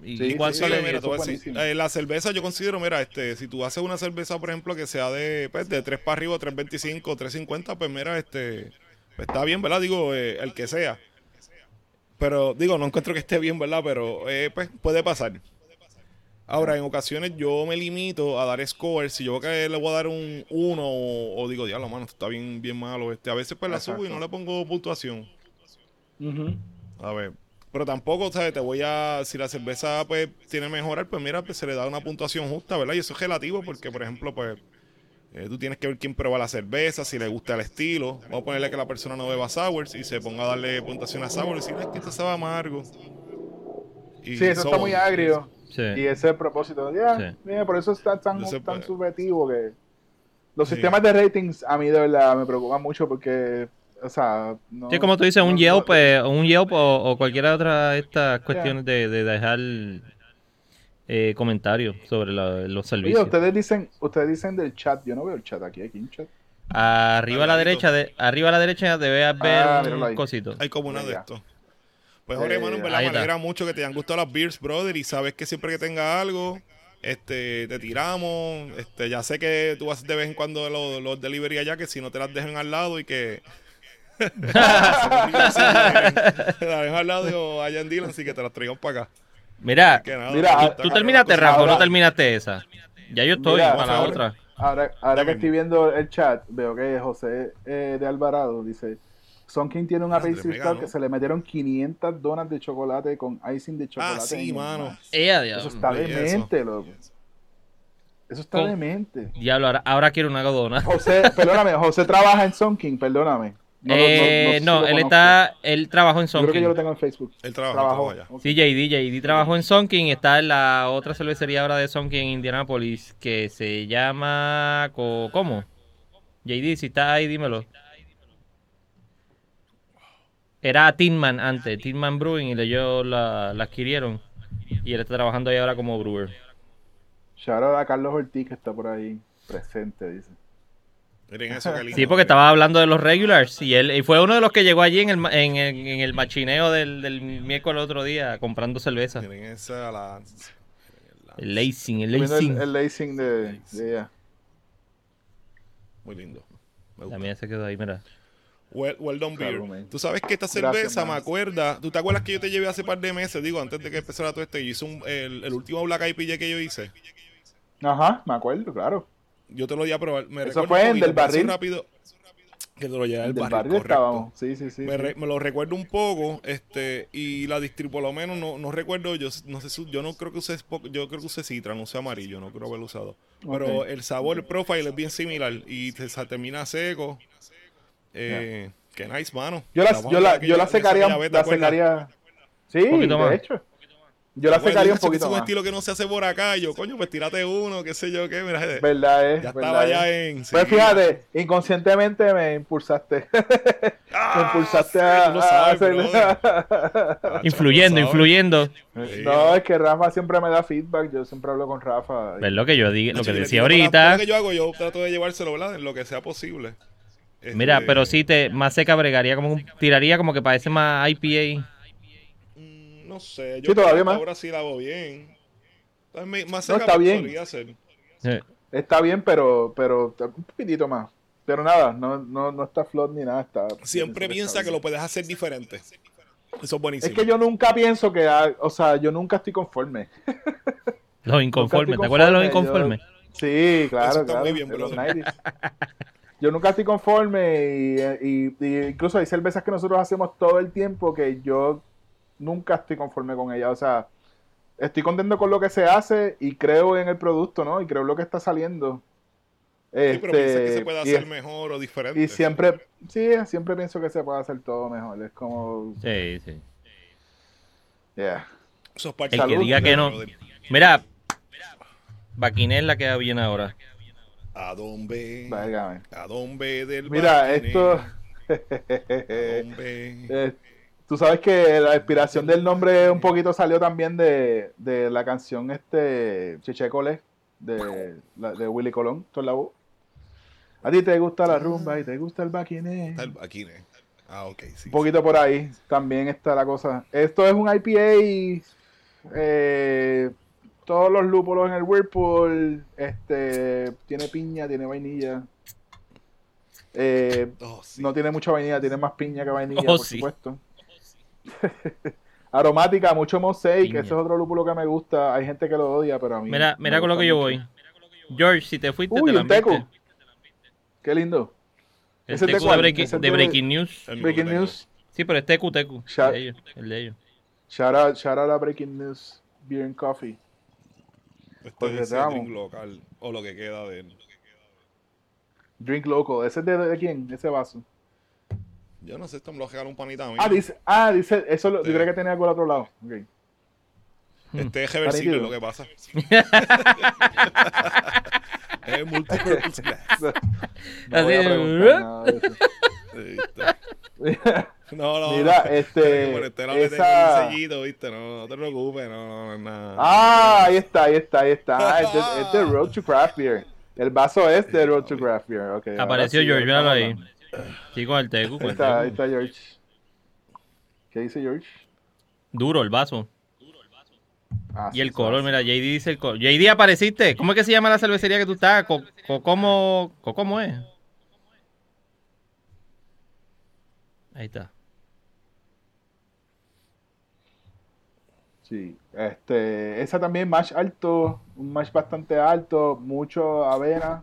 Y, Sí, y sí, mira, te voy a eso decir, eh, la cerveza yo considero, mira, este, si tú haces una cerveza, por ejemplo, que sea de, pues, de 3 para arriba, 3.25, 3.50, pues mira, este, pues, está bien, ¿verdad? Digo, eh, el que sea. Pero, digo, no encuentro que esté bien, ¿verdad? Pero, eh, pues, puede pasar. Ahora, en ocasiones yo me limito a dar scores. Si yo veo que le voy a dar un 1 o, o digo, diablo, mano, esto está bien, bien malo. Este, a veces pues la subo y no le pongo puntuación. A ver. Pero tampoco, ¿sabes? Te voy a. Si la cerveza pues tiene mejorar, pues mira, pues se le da una puntuación justa, ¿verdad? Y eso es relativo porque, por ejemplo, pues. eh, tú tienes que ver quién prueba la cerveza, si le gusta el estilo. Vamos a ponerle que la persona no beba sours y se ponga a darle puntuación a sours y decir, es que esto sabe amargo. Y Sí, eso so está muy agrio. Sí. Y ese es el propósito. Ya, Sí. mira, por eso está tan, No tan subjetivo que los Sí. sistemas de ratings a mí de verdad me preocupan mucho porque, o sea, no, Sí, como tú dices, un no- Yelp, no- eh, un Yelp o, o cualquier otra de estas cuestiones de, de dejar eh, comentarios sobre la- los Oye, servicios. ustedes dicen, ustedes dicen del chat, yo no veo el chat aquí, aquí un chat. Arriba a la derecha, de, arriba a la derecha debe haber Ah, un cosito. Hay como una de ya. Pues Jorge, hermano, en verdad me alegra mucho que te hayan gustado las beers, brother. Y sabes que siempre que tenga algo, este, te tiramos. Este, ya sé que tú haces de vez en cuando los, los delivery allá, que si no te las dejen al lado y que. la dejen al lado o allá en Dylan, así que te las traigan para acá. Mira, Que nada, Mira, ah, está, tú cabrón, terminaste. Rafa, o no ahora- terminaste esa. Ya yo estoy Mira, para la ahora- otra. Ahora, ahora que estoy viendo el chat, veo que José eh, de Alvarado dice, Son King tiene una Andrés pastry ¿no? que se le metieron 500 donas de chocolate con icing de chocolate. Ah, sí, en- mano. Ella, Eso está Oye, eso. demente, loco. Eso está Con- demente. Diablo, ahora, ahora quiero una godona. José, perdóname, José trabaja en Son King, perdóname. No, lo- no- no eh, no, él conozco. está, él trabajó en Yo creo que yo lo tengo en Facebook. Él Trabajó. allá. Ok. Sí, JD, JD trabajó en Sonking, está en la otra cervecería ahora de Sonking en Indianapolis que se llama... ¿Cómo? JD, si está ahí, dímelo. Era Tinman antes, Tinman Brewing, y ellos la, la adquirieron. Y él está trabajando ahí ahora como brewer. Shout out a Carlos Ortiz que está por ahí presente, dice. Miren eso, qué lindo. Sí, porque estaba hablando de los regulars y él y fue uno de los que llegó allí en el, en, en- en el machineo del, del miércoles otro día comprando cerveza. Miren esa la. El lacing, el lacing. el, el lacing de, de ella. Muy lindo. Me gusta. La mía se quedó ahí, mira. Well, well done beer. Claro. Tú sabes que esta Gracias, cerveza me acuerda. ¿Tú te acuerdas que yo te llevé hace par de meses? Digo, antes de que empezara todo esto, yo hice un- el, el último Black IPA que yo hice. Ajá, me acuerdo, claro. Yo te lo di a probar. Me Eso fue poquito, del barril. rápido. Que te lo llevé al Del barril, barrio correcto. Sí, sí, sí. Me, sí. re- me lo recuerdo un poco, este, y la distri por lo menos no, no recuerdo, yo no sé, yo no creo que Spo- yo creo que use Citra, no use amarillo, no creo haberlo usado. Pero el sabor, el profile es bien similar y se termina seco. Eh, Qué nice, mano. Yo la, yo la, yo la secaría, aquella vez, ¿te la secaría. Sí, poquito más. de hecho. Yo la Bueno, secaría un poquito Es un estilo que no se hace por acá. Yo, coño, pues tírate uno, qué sé yo qué. Mira, eh, Verdad es. ya verdad estaba es. ya en. Pues fíjate, inconscientemente me impulsaste. me Ah, impulsaste sí, a, Influyendo, influyendo. Sí. no, es que Rafa siempre me da feedback. Yo siempre hablo con Rafa. ¿Ves lo que yo lo que decía ahorita? Lo que yo hago, yo trato de llevárselo, ¿verdad? En lo que sea posible. Mira, Este, pero sí te más seca bregaría como un- tiraría como que parece más IPA. mm, No sé, yo Sí, todavía creo que más. ahora sí la hago bien. No, está bien. podría ser. Sí. Está bien, pero, pero un poquitito más. Pero nada, no, no, no está flot ni nada. Está, Siempre piensa que lo puedes hacer diferente. Eso es buenísimo. Es que yo nunca pienso que, ha- o sea, yo nunca estoy conforme. Los inconformes. ¿Te acuerdas de los conforme, inconformes? Sí, claro, Eso está claro. muy bien, de los brother. 90s. Yo nunca estoy conforme y, y- y incluso hay cervezas que nosotros hacemos todo el tiempo que yo nunca estoy conforme con ellas. O sea, estoy contento con lo que se hace y creo en el producto, ¿no? Y creo en lo que está saliendo. Sí, pero piensa que Este, se puede hacer mejor o diferente. Y siempre, sí, siempre pienso que se puede hacer todo mejor. Es como, Sí, sí. yeah. Eso es El que diga que no. Mira, Baquinel la queda bien ahora. A dónde. Válgame. A dónde del Mira, esto, eh, tú sabes que la inspiración del nombre un poquito salió también de, de la canción este Cheche Cole de, la- de Willy Colón, ¿tú la voz? A ti te gusta la rumba y te gusta el baquiné. El Baquine. Ah, ok, sí. Un poquito por ahí también está la cosa. Esto es un IPA. eh, todos los lúpulos en el Whirlpool. Este, tiene piña, tiene vainilla. Eh, Oh, sí. no tiene mucha vainilla, tiene más piña que vainilla, Oh, por sí. supuesto. Aromática, mucho mosaic. Piña. Ese es otro lúpulo que me gusta. Hay gente que lo odia, pero a mí. Mira, me mira con lo que yo mucho. voy. George, si te fuiste, Uy, te la un teco. viste. Qué lindo. El ¿Ese es de teco de, cuál? breaking, ¿Ese es de de- Breaking News. El Breaking. News. Sí, pero es tecu, tecu. Shout- El de ellos. El de ellos. Shout out, shout out a Breaking News Beer and Coffee. Este Porque te amo. drink local. O lo que queda de él. Drink local. ¿Ese es de, de quién? Ese vaso. Yo no sé, esto me lo regaló un panita a mí. Ah, dice, ah, dice, eso lo, Sí. yo creo que tenía algo al otro lado. Ok. Este es reversible lo que pasa. es multipurpose glass. No voy a Así, preguntar nada de eso. No, no. Mira, no. este, en este lado le tengo esa- un sellito, ¿viste? No, no te preocupes, no, no, no es nada. Ah, ahí está, ahí está, ahí está. Ah, es, de, es de Road to Craft Beer. El vaso es de Road to Craft Beer. Okay, Apareció sí, George, míralo ahí. Sí, con el tecu. Ahí el está, ahí está George. ¿Qué dice George? Duro el vaso. Ah, Y sí, el sí, color, sí. mira, JD dice el color. JD, apareciste. ¿Cómo es que se llama la cervecería que tú estás? ¿Cómo, ¿Cómo es? Ahí está. Sí, este, esa también mash alto, un mash bastante alto, mucho avena,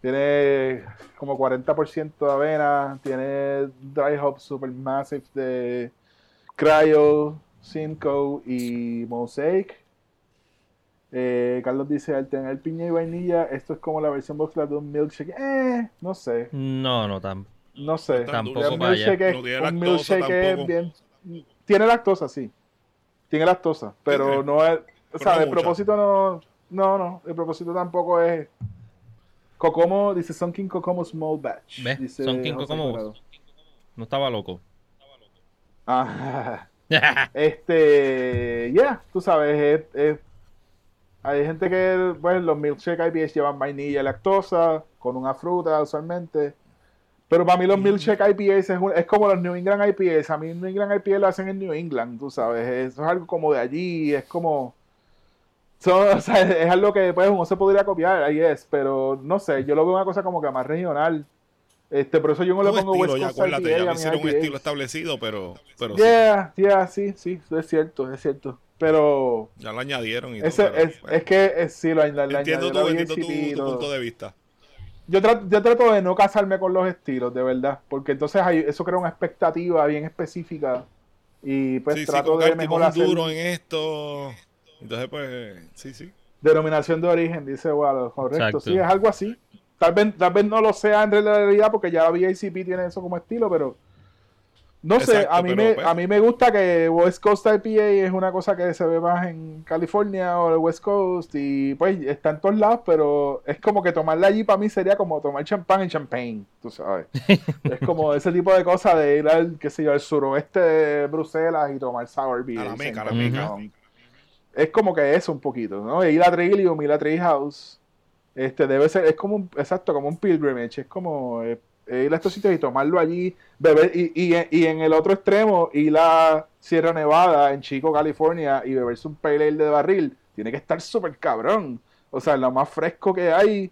tiene como 40% de avena, tiene dry hop super massive de Cryo, Simcoe y Mosaic. Eh, Carlos dice, al tener piña y vainilla, esto es como la versión boxla de un milkshake. Eh, no sé, No, no, tan. no sé. Tampoco milkshake es- No tiene un milkshake es bien. Tiene lactosa, sí. Tiene lactosa, pero no es. O sea, no el propósito no. No, no. El propósito tampoco es. Cocomo, dice Sunking Cocomo Small Batch. ¿Ves? dice Sunking Cocomo. No estaba loco. Ah, este. Ya, tú sabes. es- es- hay gente que. Pues los milkshake IPAs llevan vainilla y lactosa, con una fruta usualmente. Pero para mí los milkshake IPAs es, un- es como los New England IPAs. A mí New England IPA lo hacen en New England, tú sabes. Eso es algo como de allí, es como... son- o sea, es algo que pues uno se podría copiar, ahí es, pero no sé, yo lo veo una cosa como que más regional. Este, por eso yo no le pongo estilo, West ya Coast acuérdate, IPA ya hicieron un IPAs. estilo establecido, pero, pero sí, Yeah, yeah, sí, sí, es cierto, es cierto. Pero ya lo añadieron y ese, todo. pero, es, bueno. es que es, sí, lo, lo, entiendo la entiendo tu- tu punto de vista. Yo trato, yo trato de no casarme con los estilos, de verdad, porque entonces hay- eso crea una expectativa bien específica y pues sí, sí, trato que de el tipo mejor es un hacer duro en esto. Entonces, pues, sí, sí. denominación de origen, dice Waldo, correcto, Exacto. sí, es algo así. Tal vez, tal vez no lo sea en realidad porque ya la VICP tiene eso como estilo, pero No sé, a mí, pero, me, pues- a mí me gusta que West Coast IPA es una cosa que se ve más en California o el West Coast y pues está en todos lados, pero es como que tomarla allí para mí sería como tomar champán en champagne, tú sabes. es como ese tipo de cosa de ir al, qué sé yo, al suroeste de Bruselas y tomar sour beer. A la meca, a la meca. Es como que eso un poquito, ¿no? Ir a Trillium, ir a Treehouse, este debe ser, es como un, exacto, como un pilgrimage, es como eh, ir a estos sitios y tomarlo allí, beber, y, y, y en el otro extremo, ir a Sierra Nevada, en Chico, California, y beberse un pale ale de barril, tiene que estar súper cabrón. O sea, lo más fresco que hay,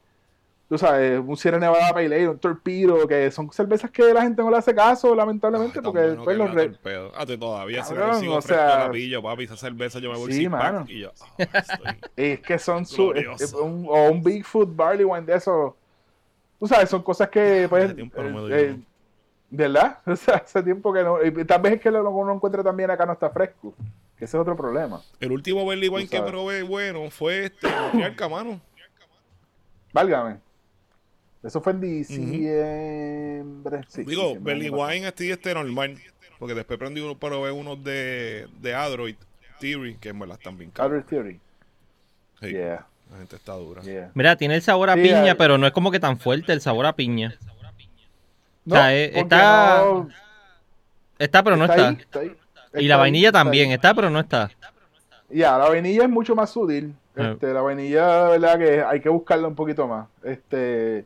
tú sabes, un Sierra Nevada Pale Ale, un Torpedo, que son cervezas que la gente no le hace caso, lamentablemente, Ay, porque después que los re- torpedo. Ah, todavía se me Cabrón, o sea, pillo, papi, esa cerveza yo me voy sí, mano. pack y yo, ah, estoy... Es que son su, Glorioso. es- es un, o un Bigfoot Barley Wine de eso. Tú sabes, son cosas que pues, Hace tiempo no me doy eh, uno. ¿verdad? O sea, hace tiempo que no. y tal vez es que lo uno encuentra también acá no está fresco. Que ese es otro problema. El último Berly Wine que probé bueno fue este, Montreal, mano. Válgame. Eso fue en diciembre. sí, Digo, Berly. Wine así este normal. Porque después prendí uno, probé unos de, de Android Theory, que en verdad están bien. Outer Theory. Sí, Yeah, La gente está dura. yeah. Mira, tiene el sabor a Sí, piña, hay- pero no es como que tan fuerte el sabor a piña. No, sea, eh, porque está- no- Está, pero no está. ahí, está ahí. Y la vainilla está ahí. también, está, pero no está. Ya, la vainilla es mucho más sutil. Ah. Este, la vainilla, verdad que hay que buscarla un poquito más. Este,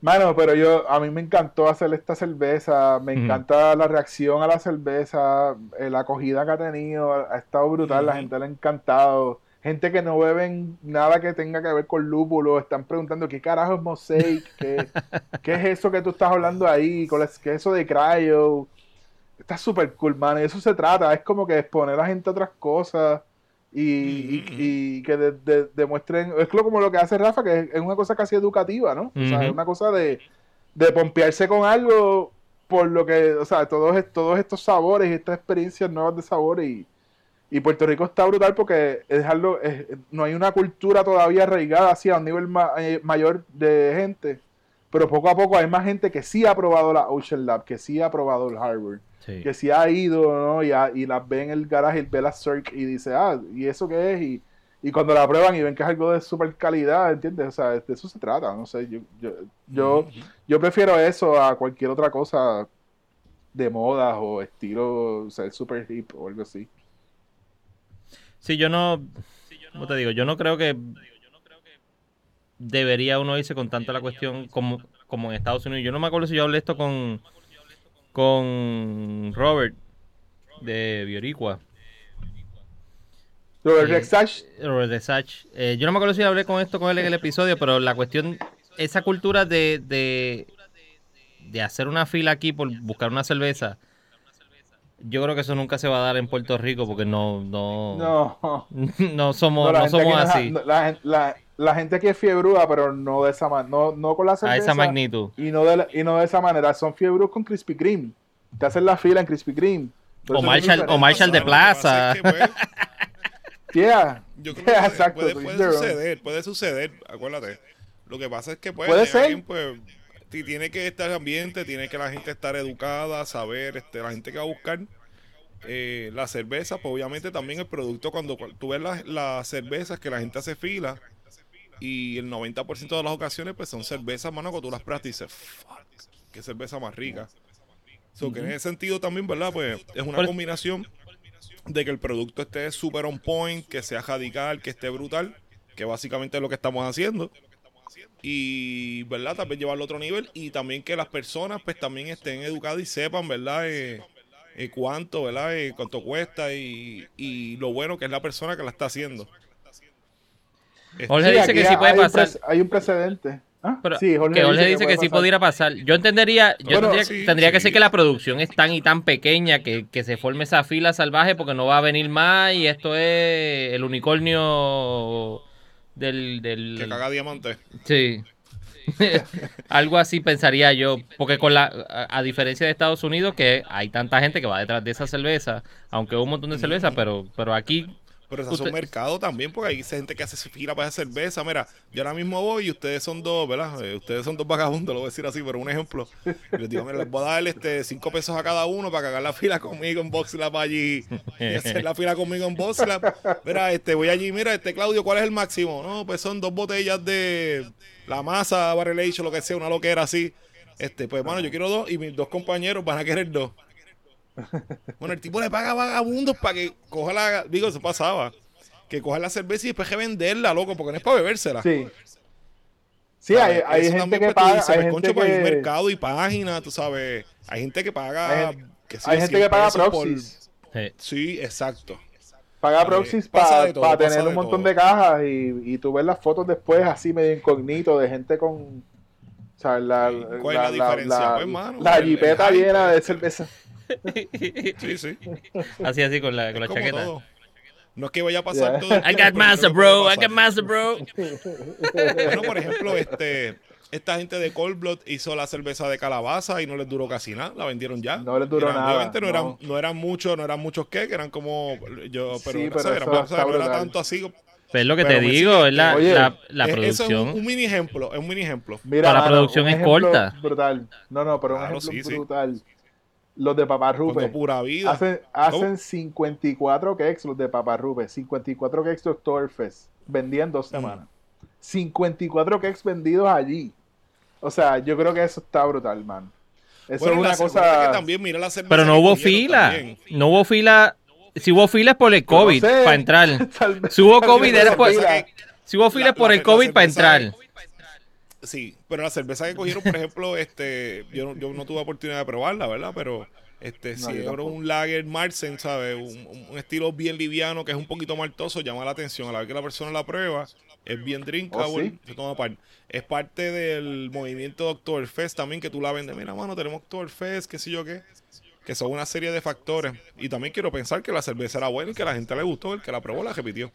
mano, pero yo, a mí me encantó hacer esta cerveza. Me encanta la reacción a la cerveza, eh, la acogida que ha tenido, ha estado brutal. La gente le ha encantado. Gente que no beben nada que tenga que ver con lúpulo, están preguntando qué carajo es Mosaic, qué, qué es eso que tú estás hablando ahí, ¿Cuál es- qué es eso de cryo. Está súper cool, man. Y eso se trata. Es como que exponer a la gente a otras cosas y, y- y que de- de- demuestren. Es lo- como lo que hace Rafa, que es, una cosa casi educativa, ¿no? O sea, es una cosa de, de pompearse con algo por lo que, o sea, todos, todos estos sabores y estas experiencias nuevas de sabor y, y Puerto Rico está brutal porque es- no hay una cultura todavía arraigada así a un nivel ma- eh, mayor de gente, pero poco a poco hay más gente que sí ha probado la Ocean Lab, que sí ha probado el Harvard, Sí. que sí ha ido, ¿no? Y, y las ve en el garaje, y ve la Cirque y dice, ah, ¿y eso qué es? Y, y cuando la prueban y ven que es algo de super calidad, ¿entiendes? O sea, de eso se trata, no sé, yo, yo, yo prefiero eso a cualquier otra cosa de modas o estilo, o sea, super hip o algo así. Sí, yo no. ¿Cómo te digo? Yo no creo que. Debería uno irse con tanto la cuestión como, como en Estados Unidos. Yo no me acuerdo si yo hablé esto con. Con Robert de Bioricua. Robert Eh, Rexach, Robert de Sach. Eh, yo no me acuerdo si hablé con esto con él en el episodio, pero la cuestión, esa cultura de, de, de hacer una fila aquí por buscar una cerveza, yo creo que eso nunca se va a dar en Puerto Rico porque no, no, no, no. somos, No, somos así, no, la, la- la gente aquí es fiebruda, pero no de esa manera, no, no con la a cerveza. esa magnitud. Y no, de la- y no de esa manera, son fiebrudos con Krispy Kreme. Te hacen la fila en Krispy Kreme. O Marshall- o Marshall de plaza. es que, pues, Yeah. Yo creo Yeah, que exacto, puede, to each puede suceder, puede suceder, acuérdate. Lo que pasa es que pues, Puede de ser. alguien, pues, ti- tiene que estar el ambiente, tiene que la gente estar educada, saber, este, la gente que va a buscar eh, la cerveza, pues obviamente también el producto, cuando cu- tú ves las, las cervezas que la gente hace fila y el 90% de las ocasiones pues son cervezas, mano, cuando tú las pruebas y dices, fuck, qué cerveza más rica. So, que en ese sentido también, ¿verdad? Pues es una combinación de que el producto esté súper on point, que sea radical, que esté brutal, que básicamente es lo que estamos haciendo. Y, ¿verdad? También llevarlo a otro nivel y también que las personas pues también estén educadas y sepan, ¿verdad? Eh, eh, cuánto, ¿verdad? Eh, cuánto cuesta y, y lo bueno que es la persona que la está haciendo. Este, Jorge Sí, dice que sí puede hay un pasar. pre- hay un precedente. Ah, Pero sí, Jorge que Jorge dice que, sí pudiera pasar. Yo entendería, yo Bueno, tendría, sí, tendría que ser que la producción es tan y tan pequeña que, que se forme esa fila salvaje porque no va a venir más y esto es el unicornio del... del que caga diamante. Sí. Algo así pensaría yo, porque con la a, diferencia de Estados Unidos que hay tanta gente que va detrás de esa cerveza, aunque un montón de cerveza, pero pero aquí Pero eso es un mercado también, porque hay gente que hace fila para hacer cerveza. Mira, yo ahora mismo voy y ustedes son dos, ¿verdad? Eh, ustedes son dos vagabundos, lo voy a decir así, pero un ejemplo. Y les digo, mira, les voy a dar este, cinco pesos a cada uno para cagar la fila conmigo en Boxlab allí y hacer la fila conmigo en Boxlab. Mira, este, voy allí, mira, este, Claudio, ¿cuál es el máximo? No, pues son dos botellas de la masa, barrelation, lo que sea, una loquera así. Este, pues, hermano, yo quiero dos y mis dos compañeros van a querer dos. Bueno, el tipo le paga a vagabundos para que coja la. Digo, eso pasaba. Que coja la cerveza y después que venderla, loco, porque no es para bebérsela. Sí. Sí, hay, hay gente que paga. dices, Hay gente concho, pues, hay que, mercado y página, tú sabes. Hay gente que paga. Hay sé yo, hay gente 100 que paga por- proxies. Sí. Sí, exacto. Paga proxies para tener un montón todo. de cajas y, y tú ves las fotos después así medio incógnito de gente con. O sea, la, Sí, ¿cuál es la diferencia? la- Pues, mano, la el- el jipeta llena de cerveza. Sí, sí. Así, así, con la, con la chaqueta. todo. No es que vaya a pasar todo. I got pero master, bro. I got master, bro. Bueno, por ejemplo, este, esta gente de Cold Blood hizo la cerveza de calabaza y no les duró casi nada, la vendieron ya. No les duró Eran- nada, Obviamente no, no. eran, no eran muchos, no eran muchos que, que eran como yo, pero, Sí, no pero era o sea, no era brutal. tanto así. Pues es lo que Pero te digo, es la, Oye, la, la Es- Eso es producción. un, un mini ejemplo, es un mini ejemplo. Mira, Pero la mano, producción es corta. Brutal. No, no, pero un ejemplo sí, sí. Los de Papá Cuando Rupe. pura vida. Hacen, hacen 54 cakes los de Papá Rupe. 54 cakes de Oktoberfest. Vendían Mm. dos semanas. 54 cakes vendidos allí. O sea, yo creo que eso está brutal, man. Eso Bueno, es una cosa. que también, mira la cerveza Pero no hubo fila. también. No hubo fila. Si hubo fila es por el no COVID sé. para entrar. Si hubo COVID era por- Si hubo fila La- es por la- el COVID para entrar. Sí, pero la cerveza que cogieron, por ejemplo, este, yo, no- yo no tuve oportunidad de probarla, ¿verdad? Pero este, No, si era un lager Marsen, ¿sabes? Un, estilo bien liviano que es un poquito maltoso, llama la atención. A la vez que la persona la prueba, es bien drinkable, ¿Oh, sí? se toma par- Es parte del movimiento de Oktoberfest también, que tú la vendes. Mira, mano, tenemos Oktoberfest, qué sé yo qué. Que son una serie de factores. Y también quiero pensar que la cerveza era buena y que a la gente le gustó. El que la probó la repitió.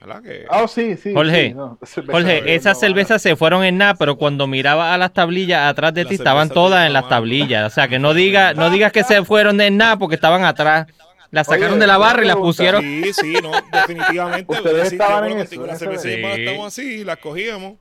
¿Verdad? Que... Ah, sí, sí. Jorge, sí, no, cerveza Jorge, no, esas no, cervezas se fueron en nada, pero cuando miraba a las tablillas atrás de La ti estaban todas en las tablillas. O sea, que no diga, no digas que se fueron de nada porque estaban atrás. Las sacaron Oye, de la una barra y las pusieron. Sí, sí, no, definitivamente. Ustedes estaban en eso, La eso cerveza así, las cogíamos.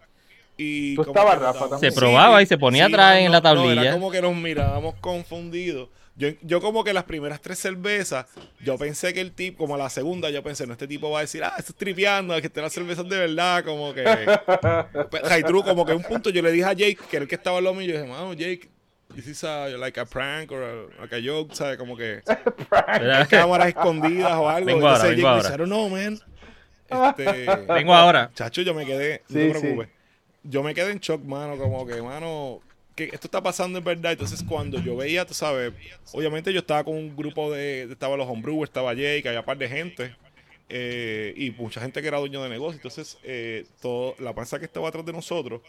Y Tú estabas, Rafa, también. Se probaba y se ponía atrás en la No, era tablilla. como que nos mirábamos confundidos. Yo, yo como que las primeras tres cervezas, yo pensé que el tipo, como la segunda, yo pensé, no, este tipo va a decir, ah, esto es tripeando, que estén las cervezas de verdad, como que... Pues, True, como que un punto yo le dije a Jake, que era el que estaba al lado mío, yo dije, mano, Jake, this is a, like a prank or a, like a joke, ¿sabes? Como que cámaras escondidas o algo. Vengo ahora, Entonces vengo Jake me ahora. dice, I don't know, man. Este, Vengo ahora. Chacho, yo me quedé, no te preocupes. Yo me quedé en shock, mano, como que, mano, que esto está pasando en verdad. Entonces, cuando yo veía, tú sabes, obviamente yo estaba con un grupo de, estaba los homebrewers, estaba Jake, había un par de gente, eh, y mucha gente que era dueño de negocio. Entonces, eh, todo, la panza que estaba atrás de nosotros,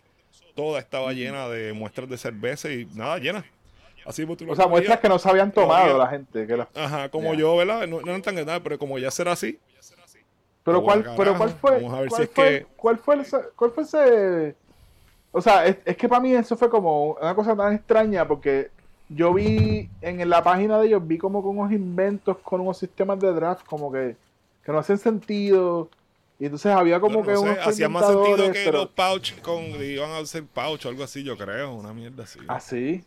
toda estaba llena de muestras de cerveza y nada, llena. Así pues, O sea, muestras que no se habían tomado la gente. Que Ajá, como yo, ¿verdad? No, no eran tan grandes, pero como ya será así, Pero cuál, pero cuál fue, cuál fue, cuál fue ese, o sea, es, es que para mí eso fue como una cosa tan extraña porque yo vi en la página de ellos vi como con unos inventos con unos sistemas de draft como que, que no hacen sentido y entonces había como que no sé, unos hacía más sentido que pero- los pouch con iban a hacer pouch o algo así, yo creo, una mierda así. así,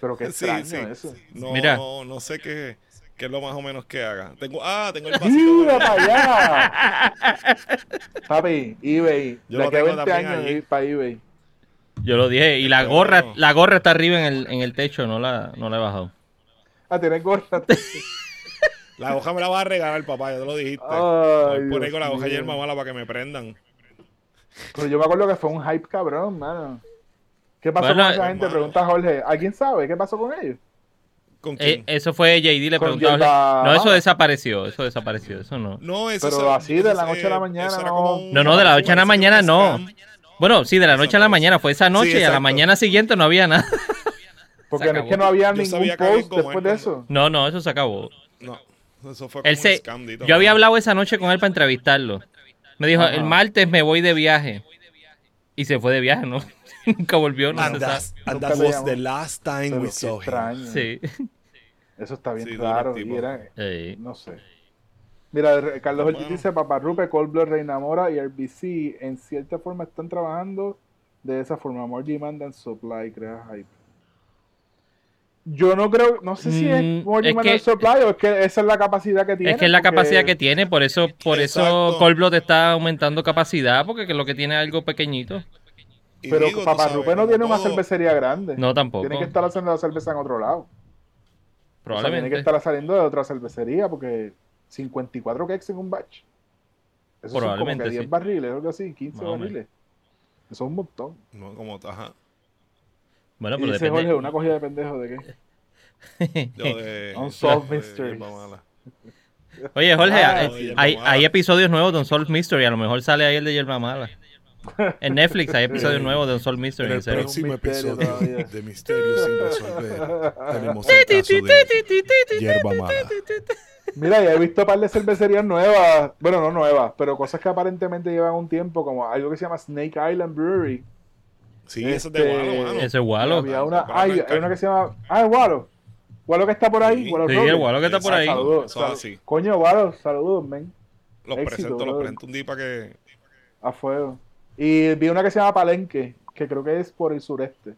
pero qué Sí, extraño sí. eso. No, Mira. no, no sé qué, qué es lo más o menos que haga. Tengo, ah, tengo el vasito. ¡Mira de- para allá! Papi, eBay. Yo de aquí a tengo 20 también años allí. para eBay. Yo lo dije. Y la gorra, la gorra está arriba en el, en el techo, no la, no la he bajado. Ah, tienes gorra. La hoja me la va a regalar, papá, ya te lo dijiste. Ay, Voy por ahí con la hoja yerba mala para que me prendan. Pero yo me acuerdo que fue un hype cabrón, mano. ¿Qué pasó Bueno, con esa gente? hermano. Pregunta Jorge. ¿Alguien sabe qué pasó con ellos? ¿Con Eh, quién? eso fue JD, le preguntaba. hierba No, eso desapareció, eso desapareció, eso no. no, eso pero así de la noche a la mañana, no. No, no, de la noche a la mañana no. Bueno, sí, de la noche a la mañana fue esa noche Sí, y a la mañana siguiente no había nada. Porque no es que no había Yo ningún post después de eso. No, no, eso se acabó. No, eso fue como Él se, yo había hablado esa noche con él para entrevistarlo. Me dijo, Ajá. el martes me voy de viaje. Y se fue de viaje, ¿no? Nunca volvió, no And that's- that was the last time Pero we saw him. Sí. Eso está bien Sí, raro. Y tipo. era, Sí. no sé. Mira, Carlos Ortiz Bueno. dice, Paparrupe, Cold Blood, Reina Mora y RBC en cierta forma están trabajando de esa forma. More demand than supply, crea hype. Yo no creo, no sé si Mm, es more es demand que- than supply o es que esa es la capacidad que tiene. Es que es la porque- capacidad que tiene, por eso, por eso Exacto. Cold Blood está aumentando capacidad, porque que lo que tiene es algo pequeñito. Y Pero digo, Paparrupe sabes, no tiene una cervecería grande. No tampoco. Tiene que estar haciendo la cerveza en otro lado. O sea, tiene Probablemente. que estar saliendo de otra cervecería porque 54 kegs en un batch. Eso son como que 10 sí. barriles, algo así, 15 Más o menos. barriles. Eso es un montón. No, como ajá. Bueno, y pero dice depende. Jorge, una cogida de pendejo de qué. Yo de- Unsolved Mysteries. Oye, Jorge, Ah, hay, hay, hay episodios nuevos de Unsolved Mystery. A lo mejor sale ahí el de Yerba Mala. En Netflix hay episodios nuevos de Unsolved Mystery. En el serio. próximo episodio todavía. de Misterio sin resolver tenemos el caso de hierba mala. Mira, ya he visto un par de cervecerías nuevas, bueno, no nuevas, pero cosas que aparentemente llevan un tiempo, como algo que se llama Snake Island Brewery. Sí, eso es de Este, Gualo, mano. Ese es Walo. Había una, Para ay, arrancar. hay una que se llama, ah, es Walo. Walo que está por ahí. Sí. Sí, el Walo que está por ahí. Saludos. Eso es sal- así. Coño, Walo, saludos, men. Los éxito, presento, los presento un día para que. A fuego. Y vi una que se llama Palenque, que creo que es por el sureste.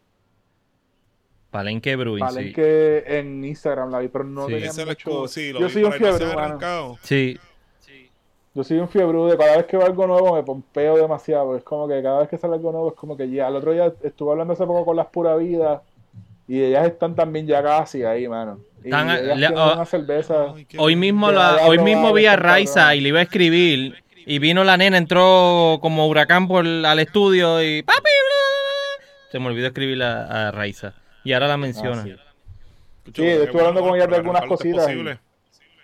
Palenque sí. Palenque en Instagram la vi, pero no Sí. tenía Ese mucho... sí, lo Yo vi soy un fiebre. Sí. Yo soy un fiebre de cada vez que veo algo nuevo me pompeo demasiado. Es como que cada vez que sale algo nuevo es como que ya. El otro día estuve hablando hace poco con las pura vida y ellas están también ya casi ahí, mano. Y ellas le- oh, una cerveza. Hoy mismo, la, hoy mismo vi a Raiza y le iba a escribir. Y vino la nena, entró como huracán por, al estudio y. ¡Papi! bla". Se me olvidó escribir a, a Raiza. Y ahora la menciona. Ah, sí. Sí, estuve hablando con ellas de algunas cositas posible.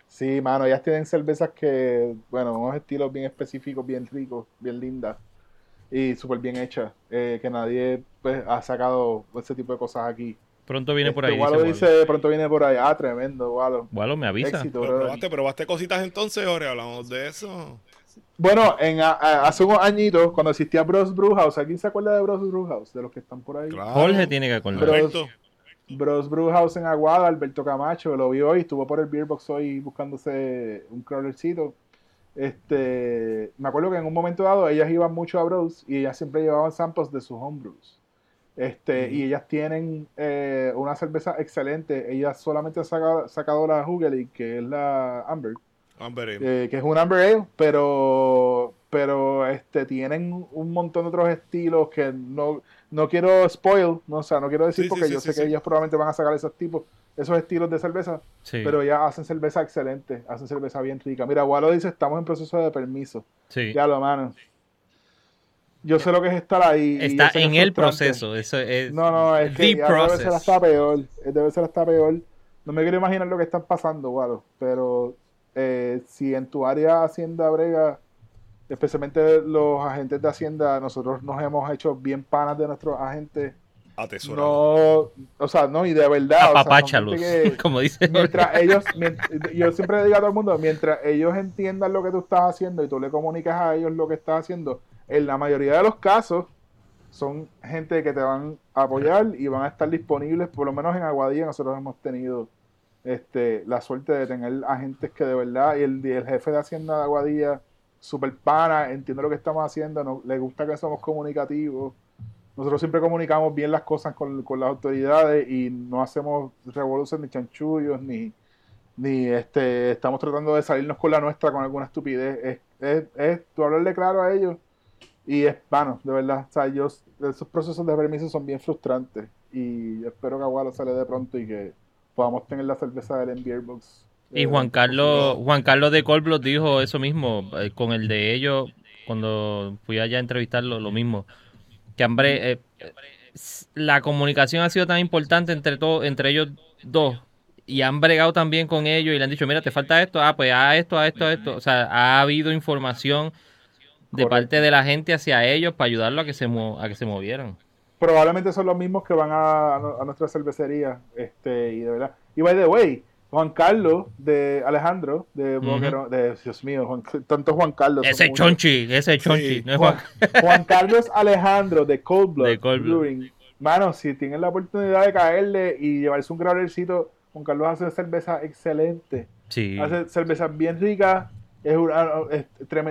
Sí, mano, ellas tienen cervezas que, bueno, unos estilos bien específicos, bien ricos, bien lindas y súper bien hechas, eh, que nadie pues, ha sacado ese tipo de cosas aquí. Pronto viene por Este, ahí. Walo dice Walo. pronto viene por ahí. Ah, tremendo, Walo. Walo me avisa. Éxito, Pero probaste, probaste cositas entonces, Jorge, hablamos de eso. Bueno, en, a- a- hace unos añitos, cuando existía Bros Brewhouse, ¿alguien se acuerda de Bros Brewhouse? De los que están por ahí. Claro. Jorge tiene que acordar. Correcto. Bros Brewhouse en Aguada, Alberto Camacho, lo vi hoy, estuvo por el Beer Box hoy buscándose un crawlercito. Este, me acuerdo que en un momento dado ellas iban mucho a Bros y ellas siempre llevaban samples de sus homebrews. Este, y ellas tienen eh, una cerveza excelente. Ellas solamente han sacado, sacado la Hugely, que es la Amber. Eh, que es un Amber Ale, pero, pero este, tienen un montón de otros estilos que no, no quiero spoil, no, o sea, no quiero decir Sí, porque sí, yo sí, sé que sí. ellos probabelmente van a sacar esos tipos, esos estilos de cerveza, Sí. pero ellas hacen cerveza excelente, hacen cerveza bien rica. Mira, Walo dice, estamos en proceso de permiso. sí. Ya lo, mano. Yo sé lo que es estar ahí. Está en el proceso. Eso es. No, no, es que the ya debe ser process. hasta peor. Debe ser hasta peor. No me quiero imaginar lo que está pasando, Walo. Pero eh, si en tu área Hacienda Brega, especialmente los agentes de Hacienda, nosotros nos hemos hecho bien panas de nuestros agentes. Atesorado. No, o sea, no, y de verdad. o sea, que- Como dice. mientras ellos, yo siempre le digo a todo el mundo, mientras ellos entiendan lo que tú estás haciendo y tú le comunicas a ellos lo que estás haciendo, en la mayoría de los casos son gente que te van a apoyar y van a estar disponibles, por lo menos en Aguadilla nosotros hemos tenido este, la suerte de tener agentes que de verdad, y el, y el jefe de Hacienda de Aguadilla, super pana, entiende lo que estamos haciendo, no, le gusta que somos comunicativos. Nosotros siempre comunicamos bien las cosas con, con las autoridades y no hacemos revoluciones ni chanchullos ni, ni este estamos tratando de salirnos con la nuestra con alguna estupidez. Es, es, es tú hablarle claro a ellos y es vano, de verdad. O sea, yo, esos procesos de permiso son bien frustrantes y espero que Agualo sale de pronto y que podamos tener la cerveza del NBA Box. Y eh, Juan Carlos, Juan Carlos de Colblot dijo eso mismo, eh, con el de ellos, cuando fui allá a entrevistarlo, lo mismo. Que hambre, eh, la comunicación ha sido tan importante entre todos, entre ellos dos. Y han bregado también con ellos y le han dicho, mira, te falta esto, ah, pues a esto, a esto, a esto. O sea, ha habido información de Correcto. parte de la gente hacia ellos para ayudarlo a que se a que se movieran. Probablemente son los mismos que van a, a nuestra cervecería. Este, y de verdad. Y by the way, Juan Carlos de Alejandro, de de Dios mío, Juan- tanto Juan Carlos. Ese muchos. chonchi, ese chonchi. Sí, no es Juan- Juan, Carlos Alejandro de Cold Blood, De Cold Blood. Brewing. Mano, si tienen la oportunidad de caerle y llevarse un growlercito, Juan Carlos hace cerveza excelente. Sí. Hace cervezas bien ricas es una- es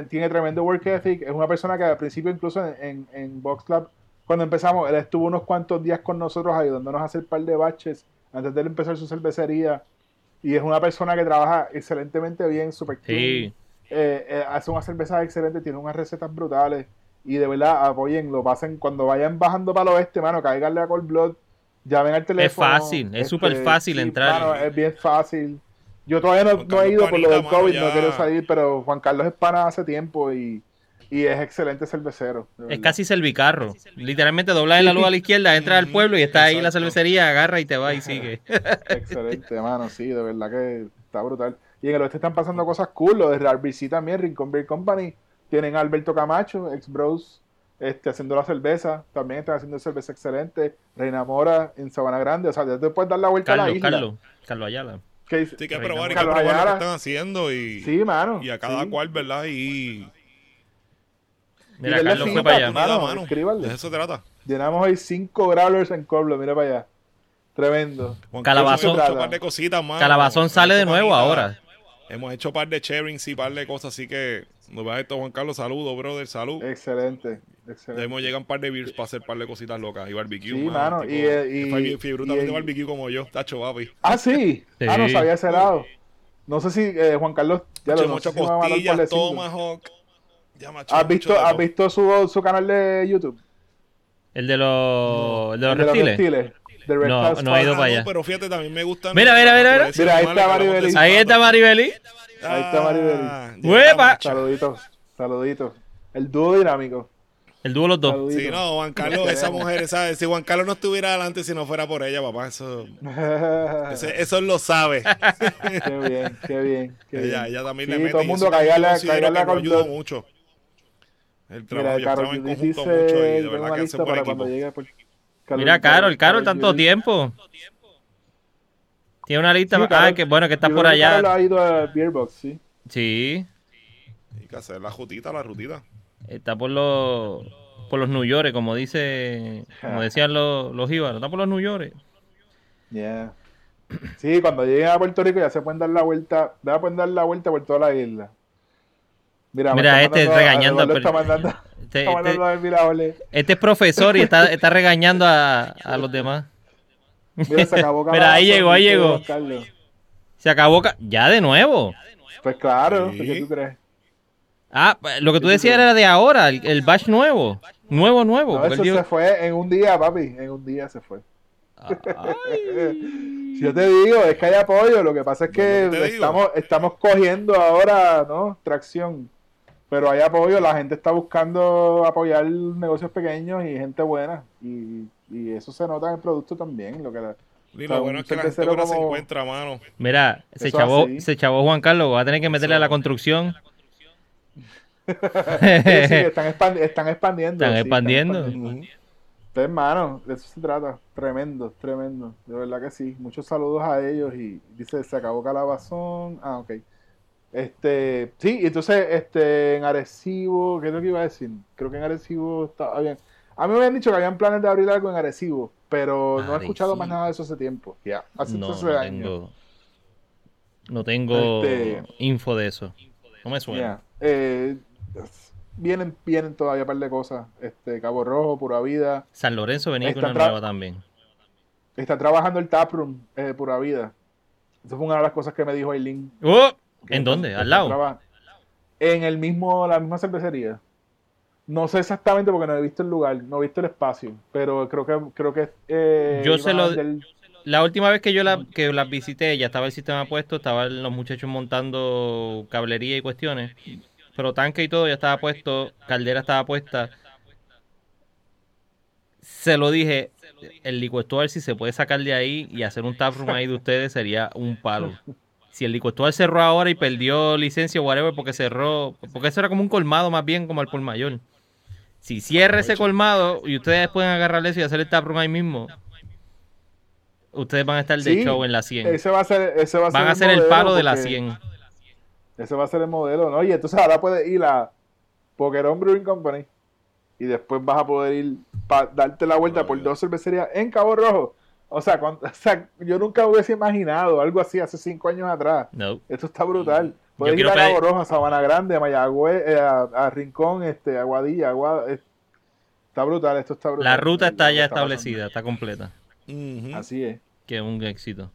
tiene tremendo work ethic. Es una persona que al principio, incluso en, en, en Box Club, cuando empezamos, él estuvo unos cuantos días con nosotros ayudándonos a hacer un par de batches antes de él empezar su cervecería. Y es una persona que trabaja excelentemente bien, super clean. Sí. Eh, eh, hace unas cervezas excelentes, tiene unas recetas brutales. Y de verdad, apoyen, pasen cuando vayan bajando para el oeste, mano, cáiganle a Cold Blood, llamen al teléfono. Este, fácil, es súper fácil entrar. mano, es bien fácil. Yo todavía no, Juan no he Carlos ido por lo del mano, COVID, ya- no quiero salir, pero Juan Carlos es pana hace tiempo y, y es excelente cervecero. Es casi servicarro. Literalmente doblas en la luz a la izquierda, entras al pueblo y está ahí la Exacto. cervecería, agarra y te va y sigue. Excelente, mano, sí, de verdad que está brutal. Y en el oeste están pasando cosas cool, lo de RBC también, Rincon Beer Company. Tienen a Alberto Camacho, ex Bros, este, haciendo la cerveza. También están haciendo cerveza excelente. Reina Mora en Sabana Grande. O sea, ya te puedes dar la vuelta a la Carlos, isla. Carlos, Carlos Ayala. ¿Qué dice? Sí, que probar y que Carlos probar lo que Ayala. están haciendo y, Sí, mano. y a cada sí. cual, ¿verdad? Y Mira, Carlos fue para allá. mano, mano, escríbanle. de eso se trata. Llenamos hoy 5 growlers en Coblo, mira para allá. Tremendo. Juan Calabazón. Hemos hecho un par de cositas más. Calabazón sale de nuevo ahora. Hemos hecho un par de sharings y un par de cosas, así que nos va esto, Juan Carlos. Saludos, brother, salud. Excelente. Ya Excelente. hemos llegado un par de beers para hacer un par de cositas locas y barbecue. Sí, mano, tipo, y, eh, y- también de y- barbecue como yo, tacho, papi. Ah, sí. Sí. Ah, no sabía ese lado. No sé si eh, Juan Carlos ya lo no hecho sé si tomahawk. Ya, macho, ¿Has visto, ¿has visto su, su canal de YouTube? El de los, el de los El de reptiles. The No, Reptiles no he ido Files. para Ah, allá. no, pero fíjate, también me gusta. Mira, mira, mira, mira. Mira, ahí está Maribel. Ahí está Maribeli. Ahí está Maribel. Ah, ¡Huepa! Saluditos, saluditos. El dúo dinámico. El dúo los dos. Saluditos. Sí, no, Juan Carlos, esa mujer, ¿sabes? Si Juan Carlos no estuviera adelante si no fuera por ella, papá, eso, ese- eso él lo sabe. qué bien, qué bien. Qué bien. ella, ella también Sí, le mete. todo el mundo eso también caigale, yo considero caigale a que nos Cold ayuda Blood. mucho. El Mira, trabajo, ellos Carol en conjunto dice, mucho y de verdad que para cuando equipo. por- Carol- Mira, Carol, Carol, tanto tiempo. Tiene una lista. Sí, ah, que bueno, que está por que Carol allá. ha ido a Beerbox, sí. Sí. Hay que hacer la jutita, la rutita. Está por los por los New York, como dice, como decían los, los íbaros. Está por los New York. Yeah. Sí, cuando lleguen a Puerto Rico ya se pueden dar la vuelta, ya pueden dar la vuelta por toda la isla. Mira, este mandando- regañando Eduardo al está per- mandando, Este, está mandando este- a ver, mira, ole. este es profesor y está, está regañando a, a los demás. Mira, se acabó Mira, ahí llegó, ahí llegó. Se acabó. ca- Ya de nuevo. Pues claro, Sí. ¿qué tú crees? Ah, lo que tú decías era de ahora, el, el batch nuevo. Nuevo, nuevo. No, eso dijo- se fue en un día, papi, en un día se fue. Si yo te digo, es que hay apoyo, lo que pasa es que estamos, estamos cogiendo ahora, ¿no? Tracción. Pero hay apoyo, la gente está buscando apoyar negocios pequeños y gente buena. Y, y eso se nota en el producto también. Lo que la- Y lo bueno es que la gente buena se encuentra, mano. Mira, se chavó, así. se chavó Juan Carlos, va a tener que meterle a la construcción. Sí, sí, están, expandi- están expandiendo. Están sí, expandiendo. Pues, hermano, de eso se trata. Tremendo, tremendo. De verdad que sí. Muchos saludos a ellos y dice, se acabó Calabazón. Ah, ok. Este, sí, entonces, este, en Arecibo, ¿qué es lo que iba a decir? Creo que en Arecibo estaba bien. A mí me habían dicho que habían planes de abrir algo en Arecibo, pero no he escuchado más nada de eso hace tiempo. Ya, hace No, 13 no años. tengo, no tengo Este- info de eso. No me suena. Eh, vienen, vienen todavía un par de cosas. Este, Cabo Rojo, Pura Vida. San Lorenzo venía con una nueva también. Está trabajando el taproom eh, Pura Vida. Esa fue una de las cosas que me dijo Aileen. ¡Oh! ¿En dónde? ¿Al lado? En el mismo, la misma cervecería. No sé exactamente porque no he visto el lugar, no he visto el espacio, pero creo que creo que eh, Yo se lo- del- La última vez que yo la, que las visité, ya estaba el sistema puesto, estaban los muchachos montando cablería y cuestiones. Pero tanque y todo ya estaba puesto, caldera estaba puesta. Se lo dije, el licuestuar si se puede sacar de ahí y hacer un taproom ahí de ustedes sería un palo. Si el licuestuar cerró ahora y perdió licencia o whatever porque cerró, porque eso era como un colmado más bien como al por mayor. Si cierra ese colmado y ustedes pueden agarrar eso y hacer el taproom ahí mismo, ustedes van a estar de Sí, show en la 100. ese va a ser ese va a Van a ser ser el palo de la porque 100. Ese va a ser el modelo, ¿no? Y entonces ahora puedes ir a Pokerón Brewing Company y después vas a poder ir para darte la vuelta por dos cervecerías en Cabo Rojo. O sea, cuando- o sea, yo nunca hubiese imaginado algo así hace cinco años atrás. No. Esto está brutal. Puedes ir quiero a Cabo pedir- Rojo, a Sabana Grande, a Mayagüez, eh, a, a Rincón, este, a Aguadilla, Agua- eh, Está brutal, esto está brutal. La ruta está ya está pasando. establecida, está completa. Ujú. Así es. Que es un éxito.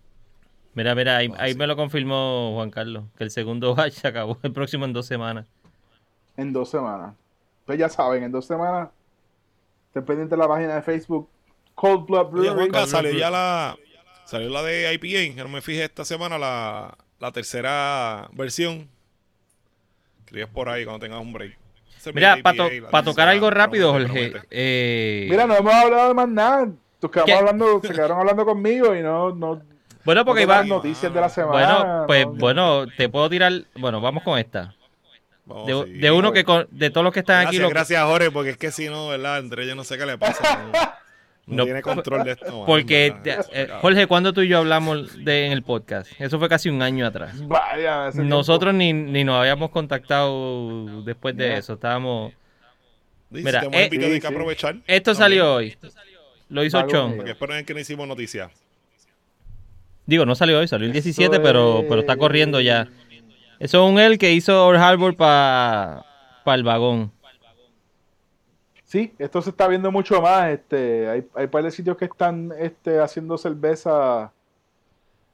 Mira, mira, ahí, ahí me lo confirmó Juan Carlos, que el segundo batch se acabó el próximo en dos semanas. En dos semanas. Pues ya saben, en dos semanas. Estén pendientes de la página de Facebook. Cold Blood Oye. Juanca, salió ya la. Salió la de IPA, que no me fijé esta semana, la, la tercera versión. Escribes por ahí cuando tengas un break. Mira, para la tocar algo rápido, Jorge. eh, Mira, no hemos hablado de más nada. Tus hablando, se quedaron hablando conmigo y no, no, bueno, porque no noticias de la semana. Bueno, pues no- bueno, te puedo tirar. Bueno, vamos con esta. Vamos, De, sí. de uno que con- de todos los que están aquí, lo- gracias, Jorge, porque es que si no, ¿verdad? Entre ellos no sé qué le pasa. No, tiene control de esto. porque eh, Jorge, ¿cuándo tú y yo hablamos de en el podcast? Eso fue casi un año atrás. Vaya, Nosotros ni, ni nos habíamos contactado después de eso. Estábamos. Dice, mira, tenemos eh, sí, aprovechar. Esto salió hoy. Lo hizo Chon. Porque esperen que no hicimos noticias. Digo, no salió hoy, salió el Eso 17, pero, pero está es- corriendo ya. Eso es un él que hizo Old Harbor para el vagón. Sí, esto se está viendo mucho más. Este, hay, hay par de sitios que están este, haciendo cerveza.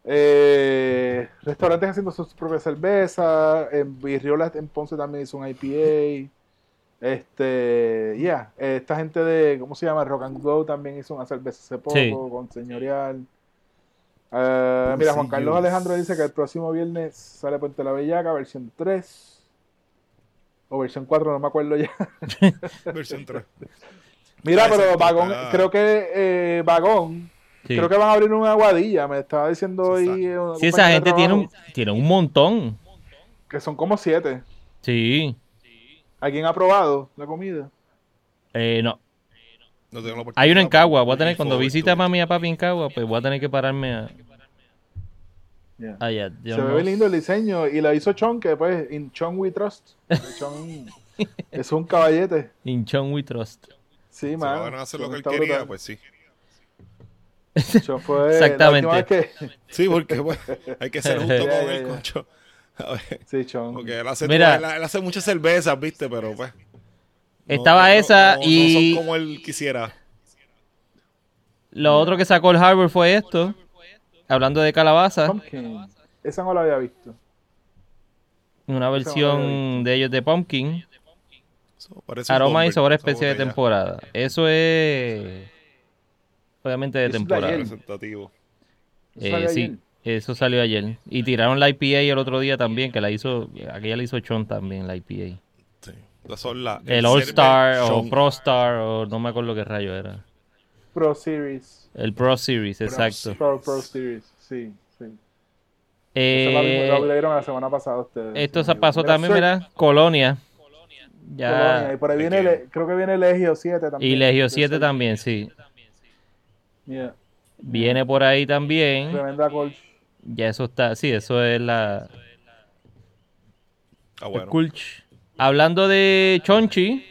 eh, restaurantes haciendo sus propias cervezas. En Virriola en Ponce también hizo un IPA. Este, ya, esta gente de, ¿cómo se llama? Rock and Glow también hizo una cerveza hace poco Sí. con Señorial. Eh, mira, Juan Carlos. Alejandro dice que el próximo viernes sale Puente la Bellaca, versión 3. O versión 4, no me acuerdo ya. Versión 3. Mira, pero Vagón, creo que eh, Vagón, Sí, creo que van a abrir una aguadilla, me estaba diciendo hoy. Sí, eh, una Sí, esa gente tiene un, tiene un montón. Que son como siete. Sí. ¿Alguien ha probado la comida? Eh, no. No tengo la oportunidad, Hay uno en Cagua. Voy a tener, cuando visita it. mami y a papi en Cagua, pues voy a tener que pararme a, Yeah. Yo Se no ve lindo el diseño y la hizo Chon, que pues, in Chon we trust. Chon es un caballete. In Chon we trust. Sí, Si man. van a hacer lo que él quería, brutal. pues sí. Chon fue Exactamente. La que... Sí, porque hay que ser justo con él, ya. concho. A ver, Sí, Chon. Porque él hace, Mira. él, él hace muchas cervezas, ¿viste? Pero pues. no- Estaba no- esa no- no y- son como él quisiera. Lo otro que sacó el Harbor fue esto. Hablando de calabaza. Pumpkin. Esa no la había visto. Una versión de ellos de Pumpkin. Aroma y sabor esa especial de temporada. Eso es. Obviamente de Eso temporada. Representativo. Eh, salió sí, ayer. eso salió ayer. Y tiraron la IPA el otro día también, que la hizo. Aquella la hizo Chon también, la IPA. Sí. Esas son la- El All Star o Pro Star o no me acuerdo qué rayo era. Pro Series. El Pro Series, exacto. Pro, Pro Series, sí, sí. Lo, Eh, lo abrieron la semana pasada ustedes. esto se pasó Mira, también, mira, Colonia. Colonia, Ya. Y por ahí ¿De viene, creo que viene Legio 7 también. Y Legio De 7 Sir. también, sí. Yeah. Viene por ahí también. Tremenda colch. Ya eso está, sí, eso es la. Ah, bueno. Kulch. Hablando de Chonchi,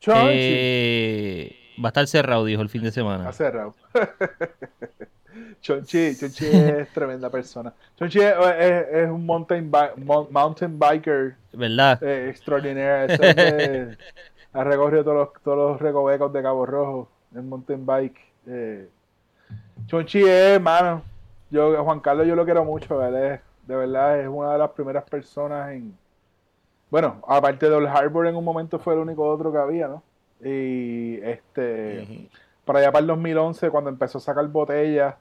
Chonchi. eh, va a estar cerrado, dijo el fin de semana. Ha cerrado. Chonchi, Chonchi es tremenda persona. Chonchi es, es- es un mountain, bi- mountain biker ¿Verdad? eh, extraordinario. Hombre ha recorrido todos los, todos los recovecos de Cabo Rojo en mountain bike. Eh. Chonchi es, hermano. Yo, Juan Carlos, yo lo quiero mucho. él es- de verdad, es una de las primeras personas en. Bueno, aparte de Old Harbor, en un momento fue el único otro que había, ¿no? Y este para allá para el 2011, cuando empezó a sacar botellas,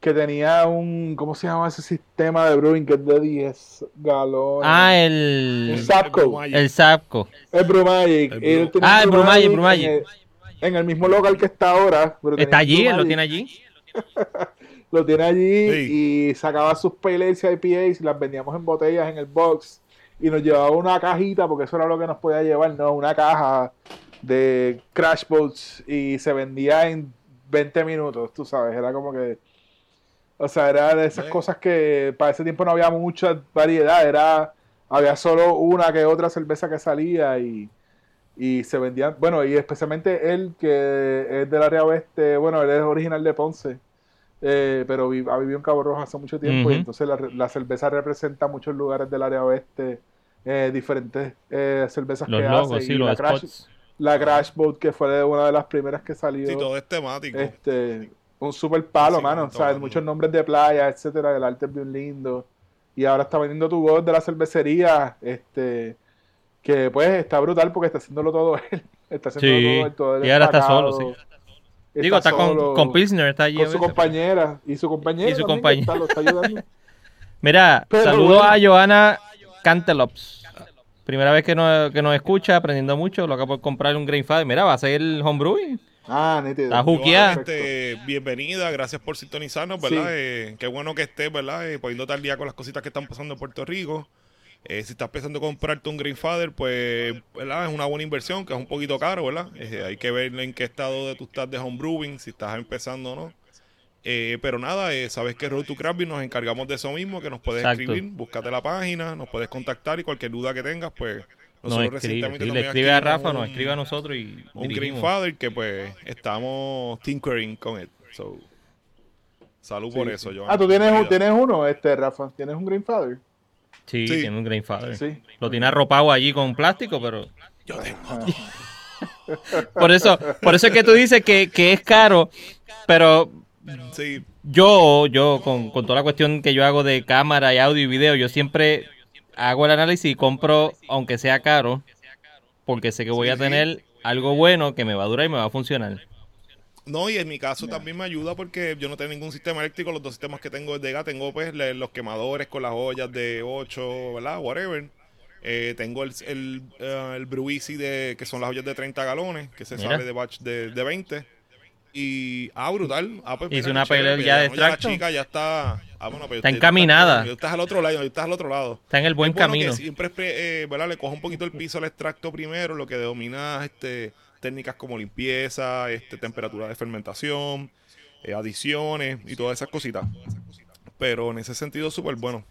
que tenía un, ¿cómo se llama ese sistema de brewing que es de 10 galones? Ah, el el. Sapco, El Sapco. el Brumagic. El Bru- Ah, el Brumagic, Brumagic. En el, en el mismo local que está ahora. Está allí, él lo tiene allí. Lo tiene allí Sí. y sacaba sus pale y IPAs y las vendíamos en botellas en el box y nos llevaba una cajita porque eso era lo que nos podía llevar, no, una caja de Crash Boats y se vendía en 20 minutos, tú sabes, era como que o sea, era de esas Sí. cosas que para ese tiempo no había mucha variedad, era había solo una que otra cerveza que salía y y se vendían, bueno, y especialmente él que es del área oeste, bueno, él es original de Ponce eh, pero vi- ha vivido en Cabo Rojo hace mucho tiempo y entonces la, la cerveza representa muchos lugares del área oeste, eh, diferentes eh, cervezas Los que logos, hace. sí, y los la Crash, spots. La Crash Boat, que fue una de las primeras que salió. Sí, todo es temático. Este, un super palo, Sí, mano. ¿sabes? el Muchos nombres de playa, etcétera. El arte es bien lindo. Y ahora está vendiendo tu voz de la cervecería. Este, que pues está brutal porque está haciéndolo todo él. Está haciendo Sí, todo él, todo él y ahora está solo, sí. Digo, está solo, con, con Pilsner, está allí. con su compañera. Y su compañera. Y su compañera. que está- lo está ayudando. Mira, Pero saludo bueno. a Joana Cantelops. Primera vez que nos, que nos escucha, aprendiendo mucho. Lo acabo de comprar un Grain Father. Mira, va a ser el homebrewing. Ah, nítido. Joana, este, bienvenida, gracias por sintonizarnos, ¿verdad? Eh, qué bueno que estés, ¿verdad? Eh, poniéndote al día con las cositas que están pasando en Puerto Rico. Eh, si estás pensando comprarte un Greenfather, pues, ¿verdad? Es una buena inversión, que es un poquito caro, ¿verdad? Eh, hay que ver en qué estado de tú estás de homebrewing, si estás empezando o no. Eh, pero nada, eh, sabes que Road to Beer nos encargamos de eso mismo, que nos puedes Exacto. escribir, búscate la página, nos puedes contactar y cualquier duda que tengas, pues Nos nosotros escribe. recientemente escribe a Rafa, nos un- escribe a nosotros y un. Greenfather que pues estamos tinkering con él. So, salud por eso, Joan. Ah, tú tienes, un- tienes uno, este, Rafa. ¿Tienes un Greenfather? Sí, Sí. tiene un Grandfather. Sí. Lo tiene arropado allí con plástico, pero... Yo tengo Ah. Por eso, por eso es que tú dices que, que es caro, pero Sí, yo, yo con, con toda la cuestión que yo hago de cámara y audio y video, yo siempre hago el análisis y compro, aunque sea caro, porque sé que voy a tener algo bueno que me va a durar y me va a funcionar. no, y en mi caso también me ayuda porque yo no tengo ningún sistema eléctrico. Los dos sistemas que tengo es de gas. Tengo pues los quemadores con las ollas de 8, ¿verdad? Whatever. Eh, tengo el, el, eh, el Brew Easy de, que son las ollas de 30 galones, que se Mira. sale de batch de, de 20. Y, ah, brutal. Ah, pues, Hice una pelea ya de no, la chica ya está. Ah, bueno, pues, Está encaminada. Tú estás al otro lado, estás al otro lado. Está en el buen Es bueno camino. siempre eh, ¿verdad? le coja un poquito el piso al extracto primero, lo que domina este, técnicas como limpieza, este, temperatura de fermentación, eh, adiciones y todas esas cositas. Pero en ese sentido, súper bueno.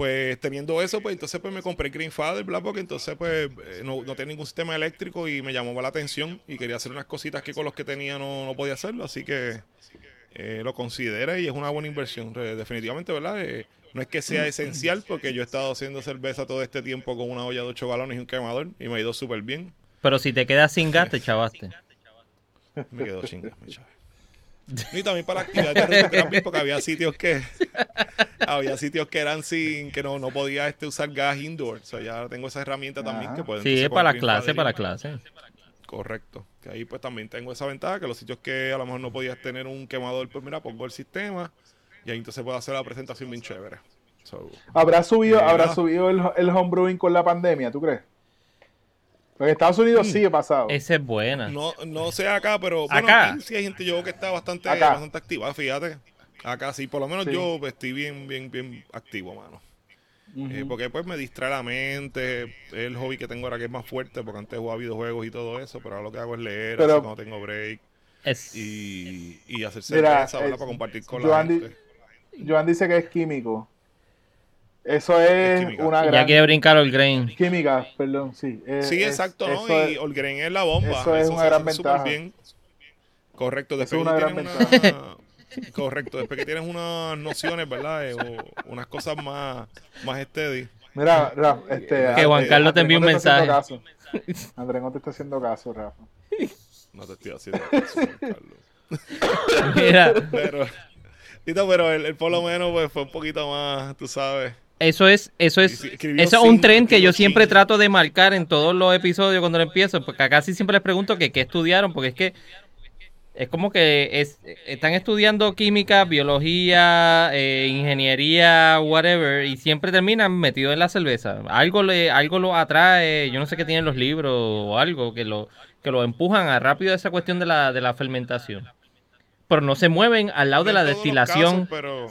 Pues teniendo eso, pues entonces pues me compré el Greenfather, ¿verdad? Porque entonces pues eh, no, no tenía ningún sistema eléctrico y me llamó la atención y quería hacer unas cositas que con los que tenía no, no podía hacerlo, así que eh, lo consideré y es una buena inversión, definitivamente, ¿verdad? Eh, no es que sea esencial porque yo he estado haciendo cerveza todo este tiempo con una olla de 8 galones y un quemador y me ha ido súper bien. Pero si te quedas sin gas, te chavaste. Me quedo chinga, mi chave. Y también para la actividad de Camping, porque había sitios que había sitios que eran sin que no, no podía este usar gas indoor. O sea, ya tengo esa herramienta también Ajá. que pueden Sí, es para la clase, para la clase. Correcto. Que ahí pues también tengo esa ventaja, que los sitios que a lo mejor no podías tener un quemador, pues mira, pongo el sistema y ahí entonces puedo hacer la presentación bien chévere. So, ¿Habrá subido. ¿habrá subido el, el homebrewing con la pandemia, tú crees? Porque en Estados Unidos Mm. sí ha pasado. Esa es buena. no, no sé acá, pero bueno, Acá. aquí sí hay gente yo que está bastante, Acá. bastante activa, fíjate. Acá sí, por lo menos Sí. yo estoy bien, bien, bien activo, mano. Eh, porque pues me distrae la mente, es el hobby que tengo ahora que es más fuerte, porque antes jugaba videojuegos y todo eso, pero ahora lo que hago es leer, Pero- así cuando tengo break Es, y, y hacer cerveza, eh, para compartir con Joan la di- gente. Joan dice que es químico. Eso es, química. una gran... ya quiere brincar el grain. Química, perdón, sí. Es- Sí, es- exacto, ¿no? eso y es- Olgren es la bomba. eso es una se gran ventaja. bien. Correcto, Eso después es una que gran tienes una- Correcto, después que tienes unas nociones, ¿verdad? Eh, o unas cosas más, más steady. Mira, Rafa, este... Que Juan Carlos te envió un no mensaje. haciendo caso. Andrés no te está haciendo caso, Rafa. No te estoy haciendo caso, Juan Carlos. Mira, Pero, Tito, pero él, él por lo menos pues, fue un poquito más, tú sabes. Eso es, eso es, escribió eso es un tren que yo siempre trato de marcar en todos los episodios cuando lo empiezo, porque casi siempre les pregunto que qué estudiaron, porque es que es como que es, están estudiando química, biología, eh, ingeniería, whatever, y siempre terminan metidos en la cerveza. Algo le, algo lo atrae, yo no sé qué tienen los libros o algo que lo, que lo empujan a rápido esa cuestión de la, de la fermentación. Pero no se mueven al lado de la destilación. casos, pero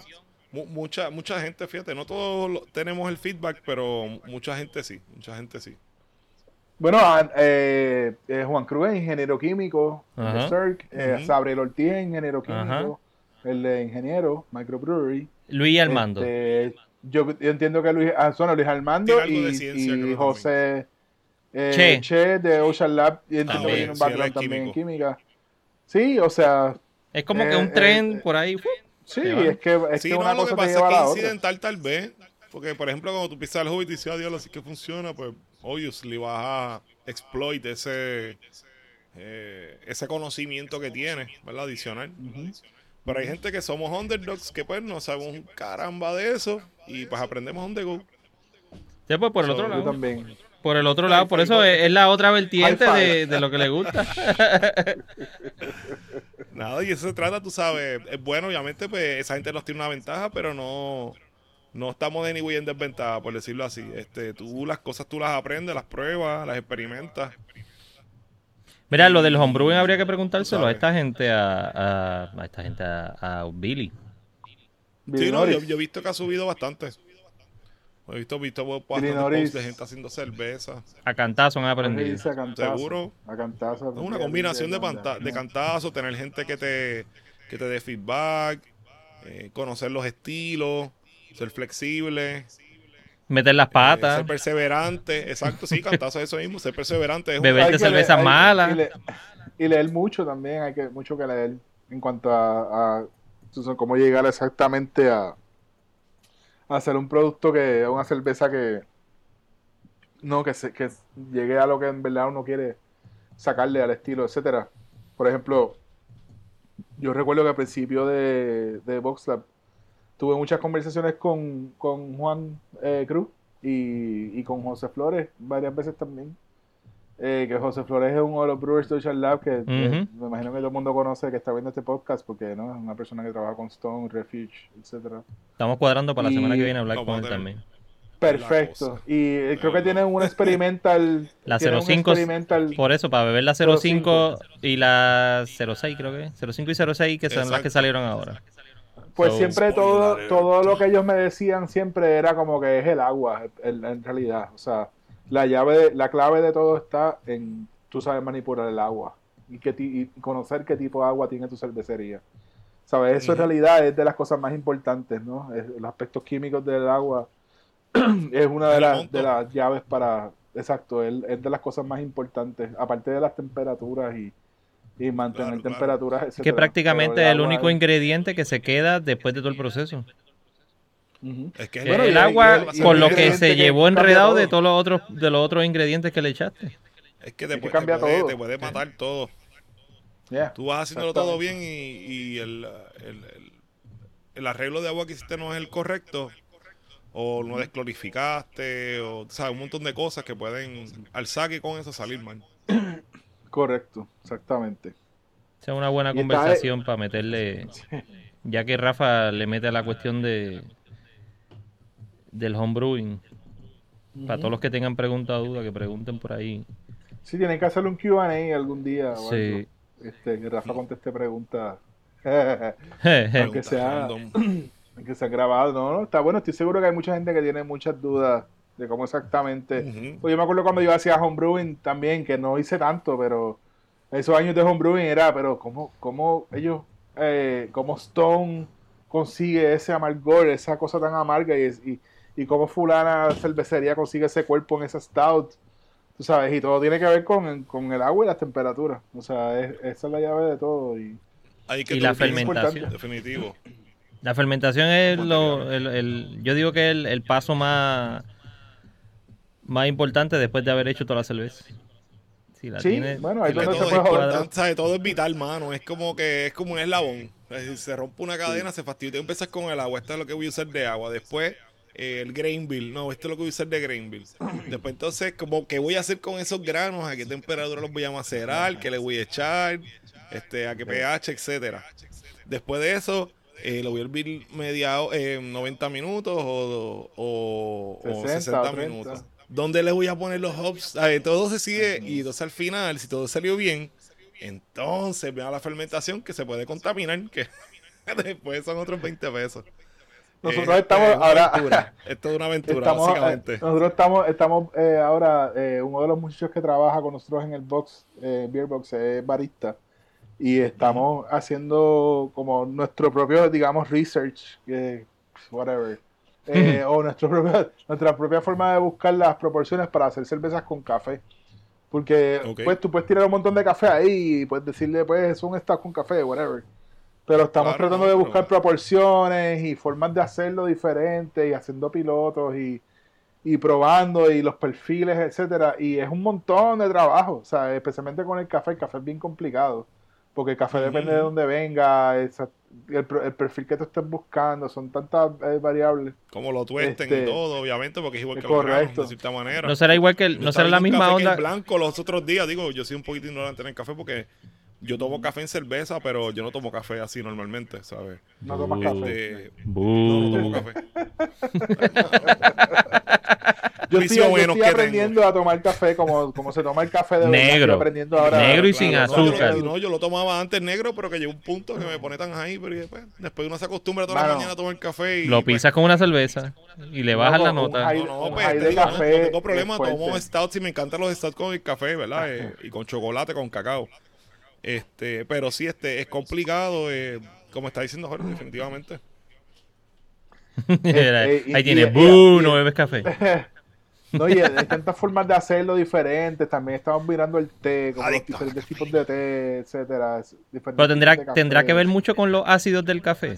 mucha, mucha gente, fíjate, no todos lo- tenemos el feedback, pero mucha gente sí, mucha gente sí. Bueno, a- eh, eh, Juan Cruz es ingeniero químico, de CERC, eh, Ujú. Sabriel Ortiz es ingeniero químico, Ajá. el de ingeniero, microbrewery. Luis Armando. Este, yo, yo entiendo que Luis, ah, son Luis Armando y, ciencia, José eh, Che. che. de Ocean Lab, y entiendo También, que tiene un background también en química. Sí, o sea, Es como que Eh, un tren eh, por ahí. Sí, es que, es Sí, que no, una lo que cosa te pasa es que otra. incidental tal vez. Porque, por ejemplo, cuando tú pisas el Hobbit y dices, adiós, así que funciona, pues, obviously vas a exploit ese, eh, ese conocimiento que tienes, ¿verdad? Adicional. Pero hay gente que somos underdogs que, pues, no sabemos un caramba de eso y, pues, aprendemos on the go. Sí, pues por el So, otro Yo lado. también. Por el otro lado, por eso es, es la otra vertiente de, de lo que le gusta. Nada, y eso se trata, tú sabes, es bueno, obviamente, pues, esa gente nos tiene una ventaja, pero no... No estamos de ni en desventaja, por decirlo así. Este, tú las cosas tú las aprendes, las pruebas, las experimentas. Mira, lo del homebrewing habría que preguntárselo a esta gente, a, a, a esta gente, a, a Billy. Sí, no, yo, yo he visto que ha subido bastante. He visto, visto posts de gente haciendo cerveza. A cantazo han aprendido. a cantazo, Seguro. A cantazo. Es una combinación de, panta- de cantazo, tener gente que te, que te dé feedback, eh, conocer los estilos, ser flexible, Meter las eh, patas. ser perseverante. Exacto, sí, cantazo es eso mismo, ser perseverante. Es Beberte cervezas leer- hay- malas. Y, le- y leer mucho también, hay que mucho que leer en cuanto a, a cómo llegar exactamente a, a hacer un producto que una cerveza que no que se, que llegue a lo que en verdad uno quiere sacarle al estilo, etcétera. Por ejemplo, yo recuerdo que al principio de, de VoxLab tuve muchas conversaciones con, con Juan eh, Cruz y, y con José Flores varias veces también. Eh, que José Flores es uno de los Brewers Social Lab que eh, me imagino que todo el mundo conoce que está viendo este podcast porque ¿no? es una persona que trabaja con Stone, Refuge, etcétera. Estamos cuadrando para la Y- semana que viene hablar Vamos con a él también. Perfecto. Y eh, creo que tienen un experimental. La tienen un 05 experimental- Por eso, para beber la 05 y la 06, creo que. 05 y 06, que son las Exacto. que salieron ahora. Pues So- siempre todo, todo lo que ellos me decían siempre era como que es el agua, el- en realidad. O sea, la llave, la clave de todo está en tú sabes manipular el agua y, qué ti- y conocer qué tipo de agua tiene tu cervecería. ¿Sabes? Eso en realidad es de las cosas más importantes, ¿no? Es- los aspectos químicos del agua es una de las, de las llaves para... Exacto, es, es de las cosas más importantes, aparte de las temperaturas y, y mantener Claro, claro. temperaturas, Que prácticamente es el único es- ingrediente que se queda después de todo el proceso. Es que es Que Bueno, el agua con lo que se llevó enredado todo. de todos los otros de los otros ingredientes que le echaste. Es que te, puede- cambia te puede, todo. te puede matar todo. Yeah, Tú vas haciéndolo todo bien y, y el, el, el- el arreglo de agua que hiciste no es el correcto. O no desclorificaste, o sabes, un montón de cosas que pueden al saque con eso salir mal. Correcto, exactamente. Esa es una buena está- conversación para meterle. Ya que Rafa le mete a la cuestión de del homebrewing. Para todos los que tengan preguntas o dudas, que pregunten por ahí. Sí, tienen que hacer un QA algún día. o Sí. algo. Este, que Rafa conteste preguntas. Aunque sea- Random. que se han grabado. No, no, está bueno. Estoy seguro que hay mucha gente que tiene muchas dudas de cómo exactamente. Pues yo me acuerdo cuando yo hacía homebrewing también, que no hice tanto, pero esos años de homebrewing era, pero cómo, cómo ellos, eh, cómo Stone consigue ese amargor, esa cosa tan amarga y, y, y cómo fulana cervecería consigue ese cuerpo en esa stout. Tú sabes, y todo tiene que ver con, con el agua y las temperaturas. O sea, es- esa es la llave de todo. Y, Hay que Y la fermentación. Definitivo. La fermentación es lo, el, el- yo digo que es el, el paso más, más importante después de haber hecho toda la cerveza. Si la Sí, tienes- bueno, ahí si todo, se es puede joder. todo es vital, mano. Es como que es como un eslabón. Es decir, se rompe una cadena, se fastidia. Tú empiezas con el agua. Esto es lo que voy a usar de agua. Después, eh, el grain bill. No, esto es lo que voy a usar de grain bill. Después, entonces, como ¿qué voy a hacer con esos granos? ¿A qué temperatura los voy a macerar? ¿Qué le voy a echar? Este, ¿A qué pH? Etcétera. Después de eso, eh, lo voy a hervir media, eh, 90 minutos o, o, o 60 60 o 30. minutos. ¿Dónde le voy a poner los hops? A ver, todo se sigue y entonces al final, si todo salió bien, entonces viene la fermentación que se puede contaminar, que después son otros 20 pesos. Nosotros Eh, estamos es una ahora-. Esto es una aventura, Estamos, básicamente. eh, nosotros estamos, estamos eh, ahora, eh, uno de los muchachos que trabaja con nosotros en el box, eh, Beer Box, es barista. Y estamos haciendo como nuestro propio, digamos, research, eh, whatever. Eh, o nuestro propio- nuestra propia forma de buscar las proporciones para hacer cervezas con café. Porque pues tú puedes tirar un montón de café ahí y puedes decirle, pues, es un stock con café, whatever. Pero estamos Claro, tratando no, de pero- buscar proporciones y formas de hacerlo diferentes y haciendo pilotos y, y probando y los perfiles, etcétera. Y es un montón de trabajo, o sea, especialmente con el café. El café es bien complicado porque el café depende de dónde venga, el, pro- el perfil que tú estés buscando, son tantas eh, variables. Como lo tuesten Este, y todo, obviamente, porque es igual que correcto. los granos, de cierta manera. No será igual que el- no será la misma café que onda. es blanco los otros días, digo, yo soy un poquito ignorante en el café porque yo tomo café en cerveza, pero yo no tomo café así normalmente, ¿sabes? No tomas café. Este, no, no tomo café. Yo estoy, yo aprendiendo a tomar café como, como se toma el café de Negro. aprendiendo ahora. Negro y sin no, azúcar. yo, no, yo lo tomaba antes negro, pero que llegó un punto que me pone tan ahí, pero después, después uno se acostumbra toda la Mano. mañana a tomar café y Lo pues, pisas con una cerveza y le bajas la nota. high- No, no, un pues te digo, no, café no tengo problema, tomo stouts y me encantan los stouts con el café, ¿verdad? Eh, y con chocolate, con cacao. Este, pero sí, este, es complicado, eh, como está diciendo Jorge, definitivamente. Eh, Ahí tienes, y- No bebes café. No, y hay tantas formas de hacerlo diferentes. También estamos mirando el té, como los diferentes tipos de té, etcétera. Pero tendrá, tendrá que ver mucho con los ácidos del café.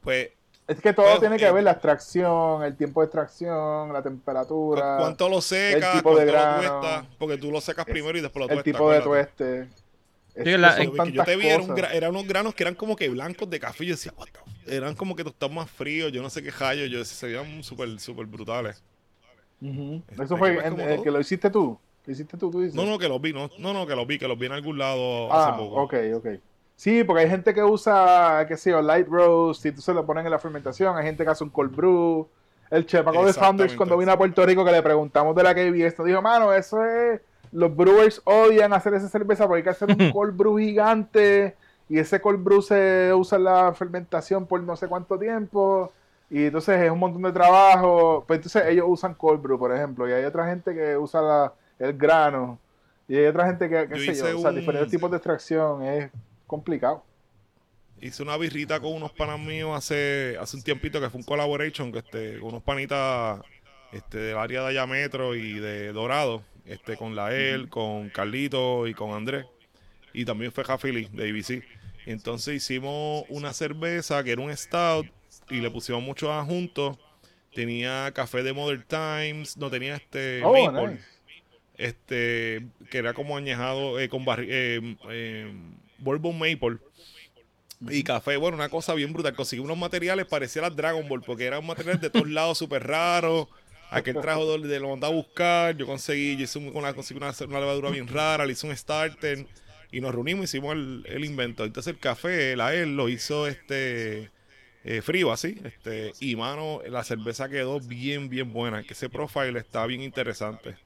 Pues, Es que todo Bueno, tiene que eh, ver la extracción, el tiempo de extracción, la temperatura, ¿cuánto lo secas? el tipo de ¿Cuánto lo grano, tuestas? Porque tú lo secas primero y después lo el tuestas. tipo de tueste. Sí, que la- Yo vi que te vi, era un cosas. gra- eran unos granos que eran como que blancos de café. y Yo decía, what the f-?" Eran como que tostados más fríos, yo no sé qué hallo. Yo decía, se veían súper, súper brutales. Este, Eso fue que en- eh, que lo hiciste tú. Lo hiciste tú, tú dices. No, no, que los vi, no, no, no, que los vi, que los vi en algún lado hace Ah, poco. ok, ok. Sí, porque hay gente que usa, qué sé yo, light roast y tú se lo ponen en la fermentación. Hay gente que hace un cold brew. El chef Paco de Founders, Exactamente. cuando vino a Puerto Rico, que le preguntamos de la KBS, nos dijo, mano, eso es. Los brewers odian hacer esa cerveza porque hay que hacer un cold brew gigante. Y ese cold brew se usa en la fermentación por no sé cuánto tiempo. Y entonces es un montón de trabajo. Pues entonces ellos usan cold brew, por ejemplo. Y hay otra gente que usa la- el grano. Y hay otra gente que, qué Yo sé yo, hice o sea, un- diferentes tipos de extracción. Es complicado. Hice una birrita con unos panas míos hace, hace un tiempito que fue un collaboration que este, con unos panitas este, del área de allá metro y de Dorado, este, con Lael, con Carlito y con Andrés. Y también fue Jafili de ABC. Y entonces hicimos una cerveza que era un stout y le pusimos muchos adjuntos. Tenía café de Modern Times, no tenía este Oh, maple, nice. este que era como añejado eh, con barri- eh, eh, bourbon maple y café, bueno, una cosa bien brutal. Conseguí unos materiales, parecía las Dragon Ball, porque eran materiales de todos lados súper raros. Aquel trajo de, de lo mandaba a buscar. Yo conseguí, yo hice un- una, conseguí una, una levadura bien rara, le hice un starter y nos reunimos y hicimos el, el invento. Entonces el café, la él lo hizo este eh, frío así. Este, y mano, la cerveza quedó bien, bien buena. Que ese profile está bien interesante.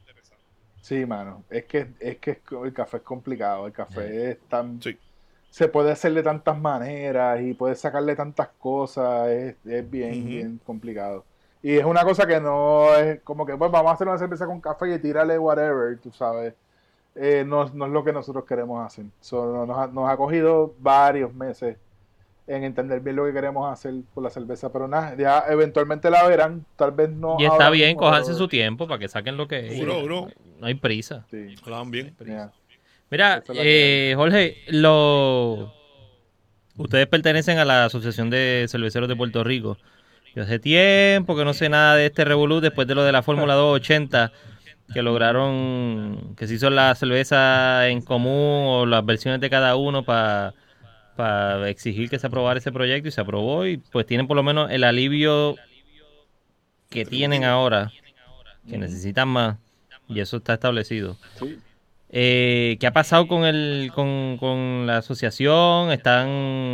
Sí, mano. Es que, es que el café es complicado. El café es tan. Sí. Se puede hacer de tantas maneras y puede sacarle tantas cosas. Es, es bien, bien complicado. Y es una cosa que no es como que, pues vamos a hacer una cerveza con café y tírale whatever, tú sabes. Eh, no, no es lo que nosotros queremos hacer. So, no- nos, ha, nos ha cogido varios meses en entender bien lo que queremos hacer con la cerveza. Pero nada, ya eventualmente la verán. Tal vez no. Y está bien, cojanse su tiempo para que saquen lo que es. Bro, bro. No hay prisa. Sí, bien. Mira, eh, Jorge, lo... ustedes pertenecen a la Asociación de Cerveceros de Puerto Rico. Yo hace tiempo que no sé nada de este Revolut después de lo de la Fórmula 280, que lograron que se hizo la cerveza en común o las versiones de cada uno para exigir que se aprobara ese proyecto y se aprobó y pues tienen por lo menos el alivio que tienen ahora, que necesitan más y eso está establecido. Sí. Eh, ¿Qué ha pasado con el con, con la asociación? ¿Están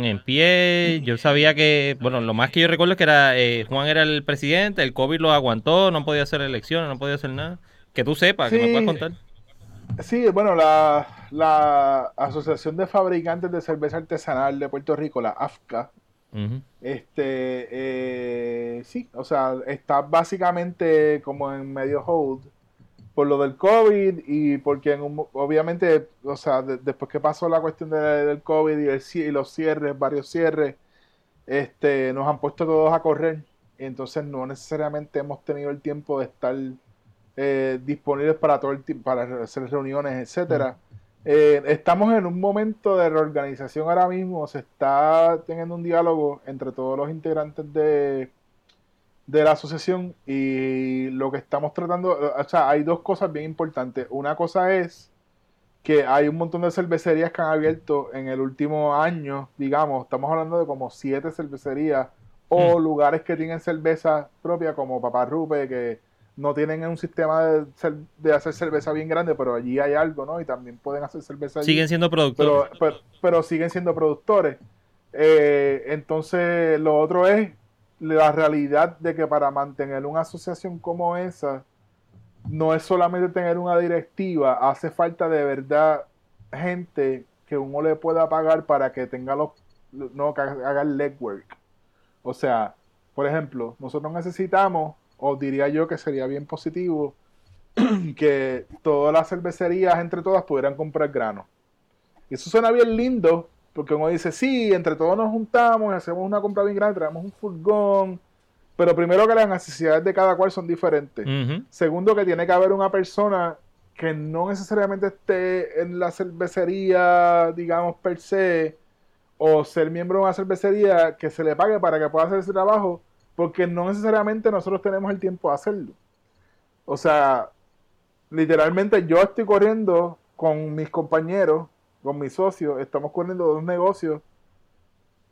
en pie? Yo sabía que, bueno, lo más que yo recuerdo es que era eh, Juan era el presidente, el COVID lo aguantó, no podía hacer elecciones, no podía hacer nada. Que tú sepas, que me puedas contar. Sí, bueno, la, la Asociación de Fabricantes de Cerveza Artesanal de Puerto Rico, la AFCA, este, eh, sí, o sea, está básicamente como en medio hold por lo del COVID y porque en un obviamente, o sea, de- después que pasó la cuestión de- del COVID y, el y los cierres, varios cierres, este, nos han puesto todos a correr. Entonces no necesariamente hemos tenido el tiempo de estar eh, disponibles para todo el para hacer reuniones, etcétera. eh, estamos en un momento de reorganización ahora mismo. Se está teniendo un diálogo entre todos los integrantes de, de la asociación y lo que estamos tratando, o sea, hay dos cosas bien importantes. Una cosa es que hay un montón de cervecerías que han abierto en el último año, digamos, estamos hablando de como siete cervecerías o lugares que tienen cerveza propia como Papá Rupe, que no tienen un sistema de, de, hacer cerveza bien grande, pero allí hay algo, ¿no? Y también pueden hacer cerveza allí. Siguen siendo productores. Pero, pero, siguen siendo productores. Eh, entonces, lo otro es la realidad de que para mantener una asociación como esa, no es solamente tener una directiva, hace falta de verdad gente que uno le pueda pagar para que tenga los, no, que haga el legwork. O sea, por ejemplo, nosotros necesitamos, o diría yo que sería bien positivo, que todas las cervecerías, entre todas, pudieran comprar grano. Y eso suena bien lindo, porque uno dice, sí, entre todos nos juntamos, hacemos una compra bien grande, traemos un furgón. Pero primero que las necesidades de cada cual son diferentes. Segundo que tiene que haber una persona que no necesariamente esté en la cervecería, digamos, per se, o ser miembro de una cervecería que se le pague para que pueda hacer ese trabajo, porque no necesariamente nosotros tenemos el tiempo de hacerlo. O sea, literalmente yo estoy corriendo con mis compañeros con mi socio, estamos corriendo dos negocios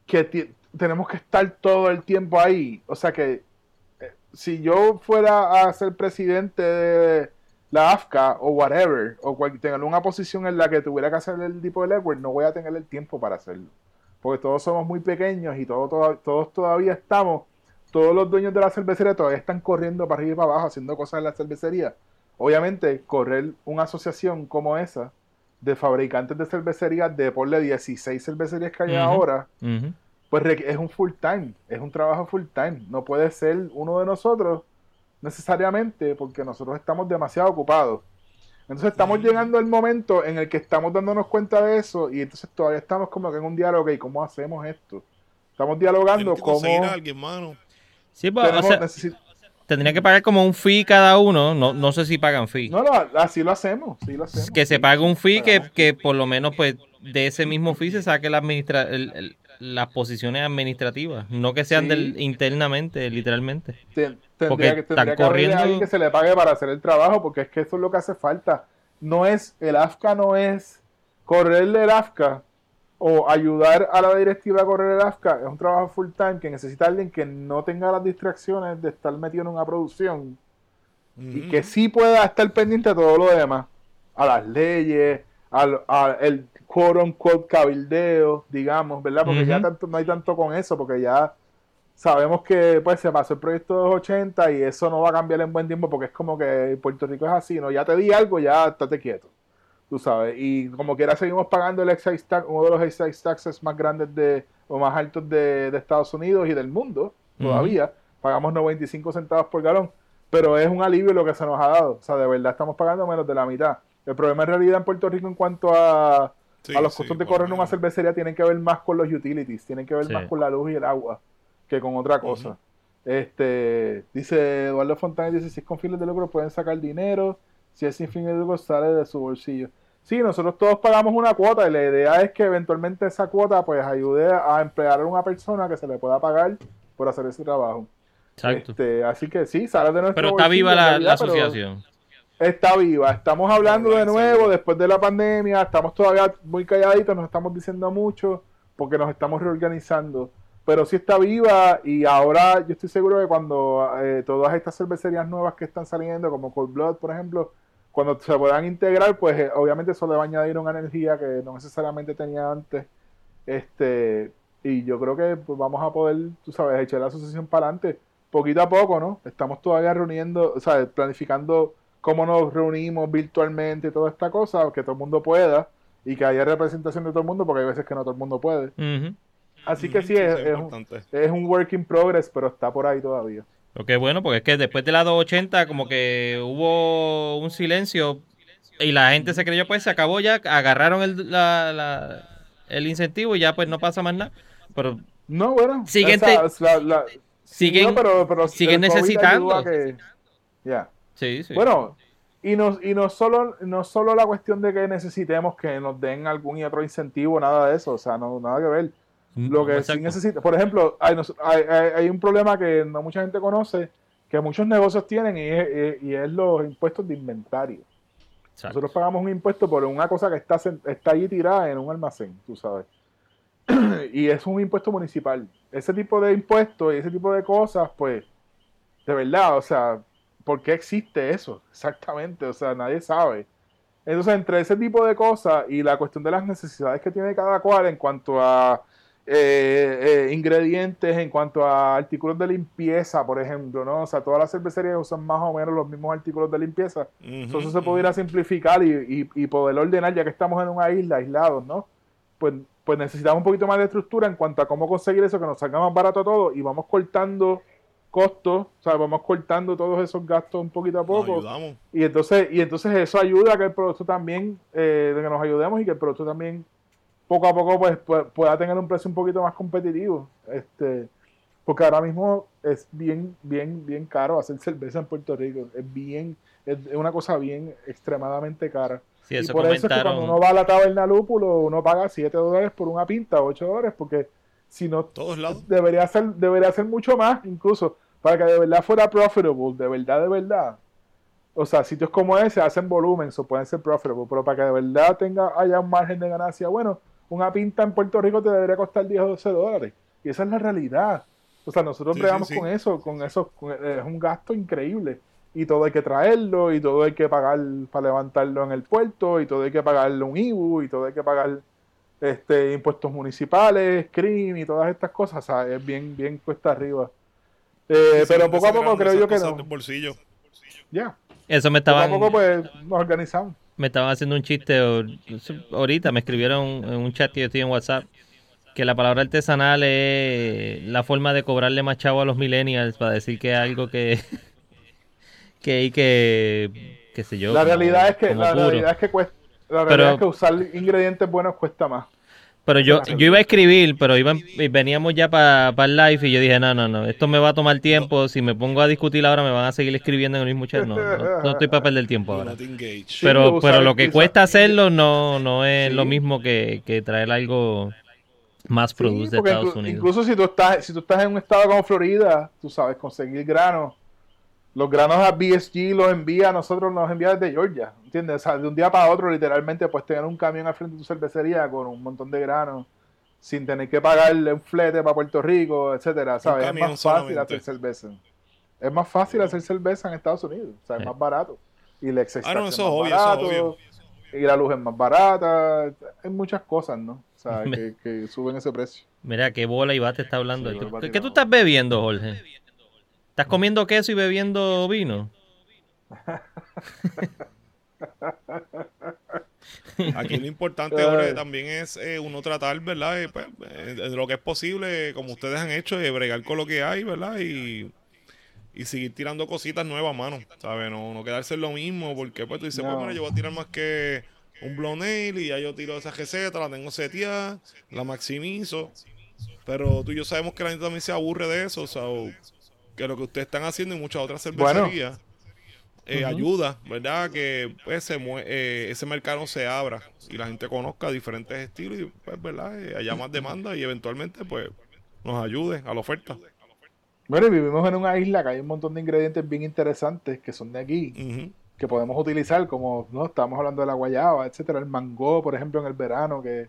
que tenemos que estar todo el tiempo ahí. O sea que eh, si yo fuera a ser presidente de la AFCA o whatever, o tener una posición en la que tuviera que hacer el tipo de legwork, no voy a tener el tiempo para hacerlo. Porque todos somos muy pequeños y todos, todos todavía estamos, todos los dueños de la cervecería todavía están corriendo para arriba y para abajo haciendo cosas en la cervecería. Obviamente, correr una asociación como esa de fabricantes de cervecerías, de por 16 cervecerías que hay ahora, pues es un full time, es un trabajo full time. No puede ser uno de nosotros necesariamente porque nosotros estamos demasiado ocupados. Entonces estamos llegando al momento en el que estamos dándonos cuenta de eso y entonces todavía estamos como que en un diálogo, ¿y cómo hacemos esto? Estamos dialogando cómo... alguien, mano. Sí, pues, tendría que pagar como un fee cada uno. No, no sé si pagan fee. No, no, así lo hacemos. lo hacemos. Que se pague un fee que, que, por lo menos pues de ese mismo fee se saque la administra las posiciones administrativas. No que sean del, internamente, literalmente. tendría, que, están corriendo... alguien que se le pague para hacer el trabajo, porque es que eso es lo que hace falta. No es, el AFCA no es correrle el AFCA o ayudar a la directiva a correr el AFCA es un trabajo full time que necesita alguien que no tenga las distracciones de estar metido en una producción y que sí pueda estar pendiente de todo lo demás, a las leyes, al, el quote unquote cabildeo, digamos, ¿verdad? Porque ya tanto, no hay tanto con eso, porque ya sabemos que pues se pasó el proyecto de los 80 y eso no va a cambiar en buen tiempo porque es como que Puerto Rico es así, ¿no? Ya te di algo, ya estate quieto tú sabes. Y como quiera seguimos pagando el excise tax, uno de los excise taxes más grandes de, o más altos de, Estados Unidos y del mundo, todavía. Pagamos 95 centavos por galón, pero es un alivio lo que se nos ha dado. O sea, de verdad estamos pagando menos de la mitad. El problema en realidad en Puerto Rico en cuanto a, a los costos de correr en una cervecería tienen que ver más con los utilities, tienen que ver más con la luz y el agua que con otra cosa. Este, dice Eduardo Fontana, dice, si es con fines de lucro pueden sacar dinero, si es sin fines de lucro sale de su bolsillo. Sí, nosotros todos pagamos una cuota y la idea es que eventualmente esa cuota pues ayude a emplear a una persona que se le pueda pagar por hacer ese trabajo. Exacto. Este, así que sí, sale de nuestro Pero está viva la, asociación. Está viva. Estamos hablando de nuevo después de la pandemia. Estamos todavía muy calladitos, nos estamos diciendo mucho porque nos estamos reorganizando. Pero sí está viva y ahora yo estoy seguro que cuando eh, todas estas cervecerías nuevas que están saliendo, como Cold Blood, por ejemplo, cuando se puedan integrar, pues eh, obviamente eso le va a añadir una energía que no necesariamente tenía antes. Este, y yo creo que pues, vamos a poder, tú sabes, echar la asociación para adelante, poquito a poco, ¿no? Estamos todavía reuniendo, o sea, planificando cómo nos reunimos virtualmente y toda esta cosa, que todo el mundo pueda y que haya representación de todo el mundo, porque hay veces que no todo el mundo puede. Así que sí, es, es, un, work in progress, pero está por ahí todavía. Lo que es bueno, porque es que después de la 280 como que hubo un silencio y la gente se creyó, pues se acabó ya, agarraron el, la, el incentivo y ya pues no pasa más nada. Pero no, bueno, siguen, siguen, siguen necesitando. Ya. Sí, sí. Bueno, y no, y no solo, no solo la cuestión de que necesitemos que nos den algún y otro incentivo, nada de eso, o sea, no, nada que ver. Lo que sí necesita, por ejemplo, hay, hay, hay, un problema que no mucha gente conoce, que muchos negocios tienen, y es, y es los impuestos de inventario. Nosotros pagamos un impuesto por una cosa que está, está ahí tirada en un almacén, tú sabes. y es un impuesto municipal. Ese tipo de impuestos y ese tipo de cosas, pues, de verdad, o sea, ¿por qué existe eso? Exactamente, o sea, nadie sabe. Entonces, entre ese tipo de cosas y la cuestión de las necesidades que tiene cada cual en cuanto a eh, eh, ingredientes, en cuanto a artículos de limpieza, por ejemplo, ¿no? O sea, todas las cervecerías usan más o menos los mismos artículos de limpieza. Entonces, eso se pudiera simplificar y, y, poder ordenar, ya que estamos en una isla, aislados, ¿no? Pues, pues necesitamos un poquito más de estructura en cuanto a cómo conseguir eso, que nos salga más barato todo y vamos cortando costos, o sea, vamos cortando todos esos gastos un poquito a poco. y entonces, y entonces eso ayuda a que el producto también, eh, de que nos ayudemos y que el producto también poco a poco pues, pueda tener un precio un poquito más competitivo. Este, porque ahora mismo es bien, bien, bien caro hacer cerveza en Puerto Rico. Es bien, es una cosa bien extremadamente cara. y por eso es que cuando uno va a la taberna lúpulo, uno paga 7 dólares por una pinta, 8 dólares, porque si no, Todos lados. debería ser, debería ser mucho más, incluso, para que de verdad fuera profitable, de verdad, de verdad. O sea, sitios como ese hacen volumen, eso pueden ser profitable, pero para que de verdad tenga haya un margen de ganancia bueno, una pinta en Puerto Rico te debería costar 10 o 12 dólares. Y esa es la realidad. O sea, nosotros sí, con eso, con eso, es un gasto increíble. Y todo hay que traerlo, y todo hay que pagar para levantarlo en el puerto, y todo hay que pagarle un IBU, y todo hay que pagar este impuestos municipales, CRIM y todas estas cosas. O sea, es bien, bien cuesta arriba. Eh, pero poco a poco creo yo que no. Bolsillo. Ya. Eso me estaban... Poco a poco pues nos organizamos me estaban haciendo un chiste ahorita, me escribieron en un chat que yo estoy en WhatsApp, que la palabra artesanal es la forma de cobrarle más chavo a los millennials para decir que es algo que que hay que qué sé yo. La realidad es que la realidad es que cuesta, la realidad es que usar ingredientes buenos cuesta más. Pero yo, yo iba a escribir, pero iba, veníamos ya para el live y yo dije, no, no, no, esto me va a tomar tiempo. Si me pongo a discutir ahora me van a seguir escribiendo en el mismo chat. No, no, estoy para perder tiempo ahora. Pero, pero lo que cuesta hacerlo no, no es lo mismo que, que traer algo más produce de Estados Unidos. Incluso si tú, estás, si tú estás en un estado como Florida, tú sabes, conseguir granos los granos a BSG los envía a nosotros, nos envía desde Georgia, ¿entiendes? O sea, de un día para otro, literalmente, pues tener un camión al frente de tu cervecería con un montón de granos, sin tener que pagarle un flete para Puerto Rico, etcétera, ¿sabes? Es más fácil hacer cerveza. Es más fácil hacer cerveza en Estados Unidos, o sea, es más barato. Y el exceso ah, es más barato, y la luz es más barata, hay muchas cosas, ¿no? O sea, que, suben ese precio. Mira, qué bola y bate está hablando. ¿Qué tú estás bebiendo, Jorge? ¿Estás comiendo queso y bebiendo vino? Aquí lo importante también es eh, uno tratar, ¿verdad? Pues, eh, de lo que es posible, como ustedes han hecho, de bregar con lo que hay, ¿verdad? Y, seguir tirando cositas nuevas, mano. ¿Sabes? No, no quedarse en lo mismo, porque pues tú dices, pues bueno, yo voy a tirar más que un blow nail y ya yo tiro esa receta, la tengo seteada, la maximizo. Pero tú y yo sabemos que la gente también se aburre de eso, o sea, que lo que ustedes están haciendo y muchas otras cervecerías eh, ayuda, ¿verdad? Que pues, eh, ese mercado se abra y la gente conozca diferentes estilos y, pues, ¿verdad? Eh, haya más demanda y eventualmente, pues, nos ayude a la oferta. Bueno, y vivimos en una isla que hay un montón de ingredientes bien interesantes que son de aquí, que podemos utilizar, como, ¿no? Estamos hablando de la guayaba, etcétera, el mango, por ejemplo, en el verano, que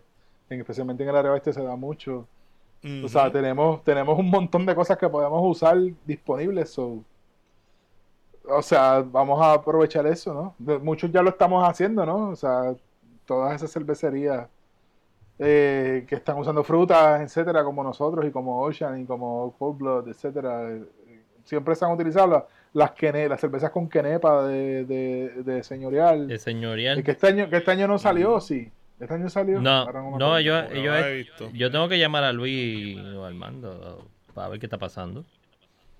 especialmente en el área oeste se da mucho. O sea, tenemos, tenemos un montón de cosas que podemos usar disponibles. o sea, vamos a aprovechar eso, ¿no? Muchos ya lo estamos haciendo, ¿no? O sea, todas esas cervecerías eh, que están usando frutas, etcétera, como nosotros y como Ocean y como Cold Blood, etcétera, eh, siempre se han utilizado las, las, cervezas con quenepa de, de, señorial. De señorial. Y que este año, que este año no salió, sí. ¿Este año salió? No, no, yo, yo, tengo que llamar a Luis o al mando para ver qué está pasando.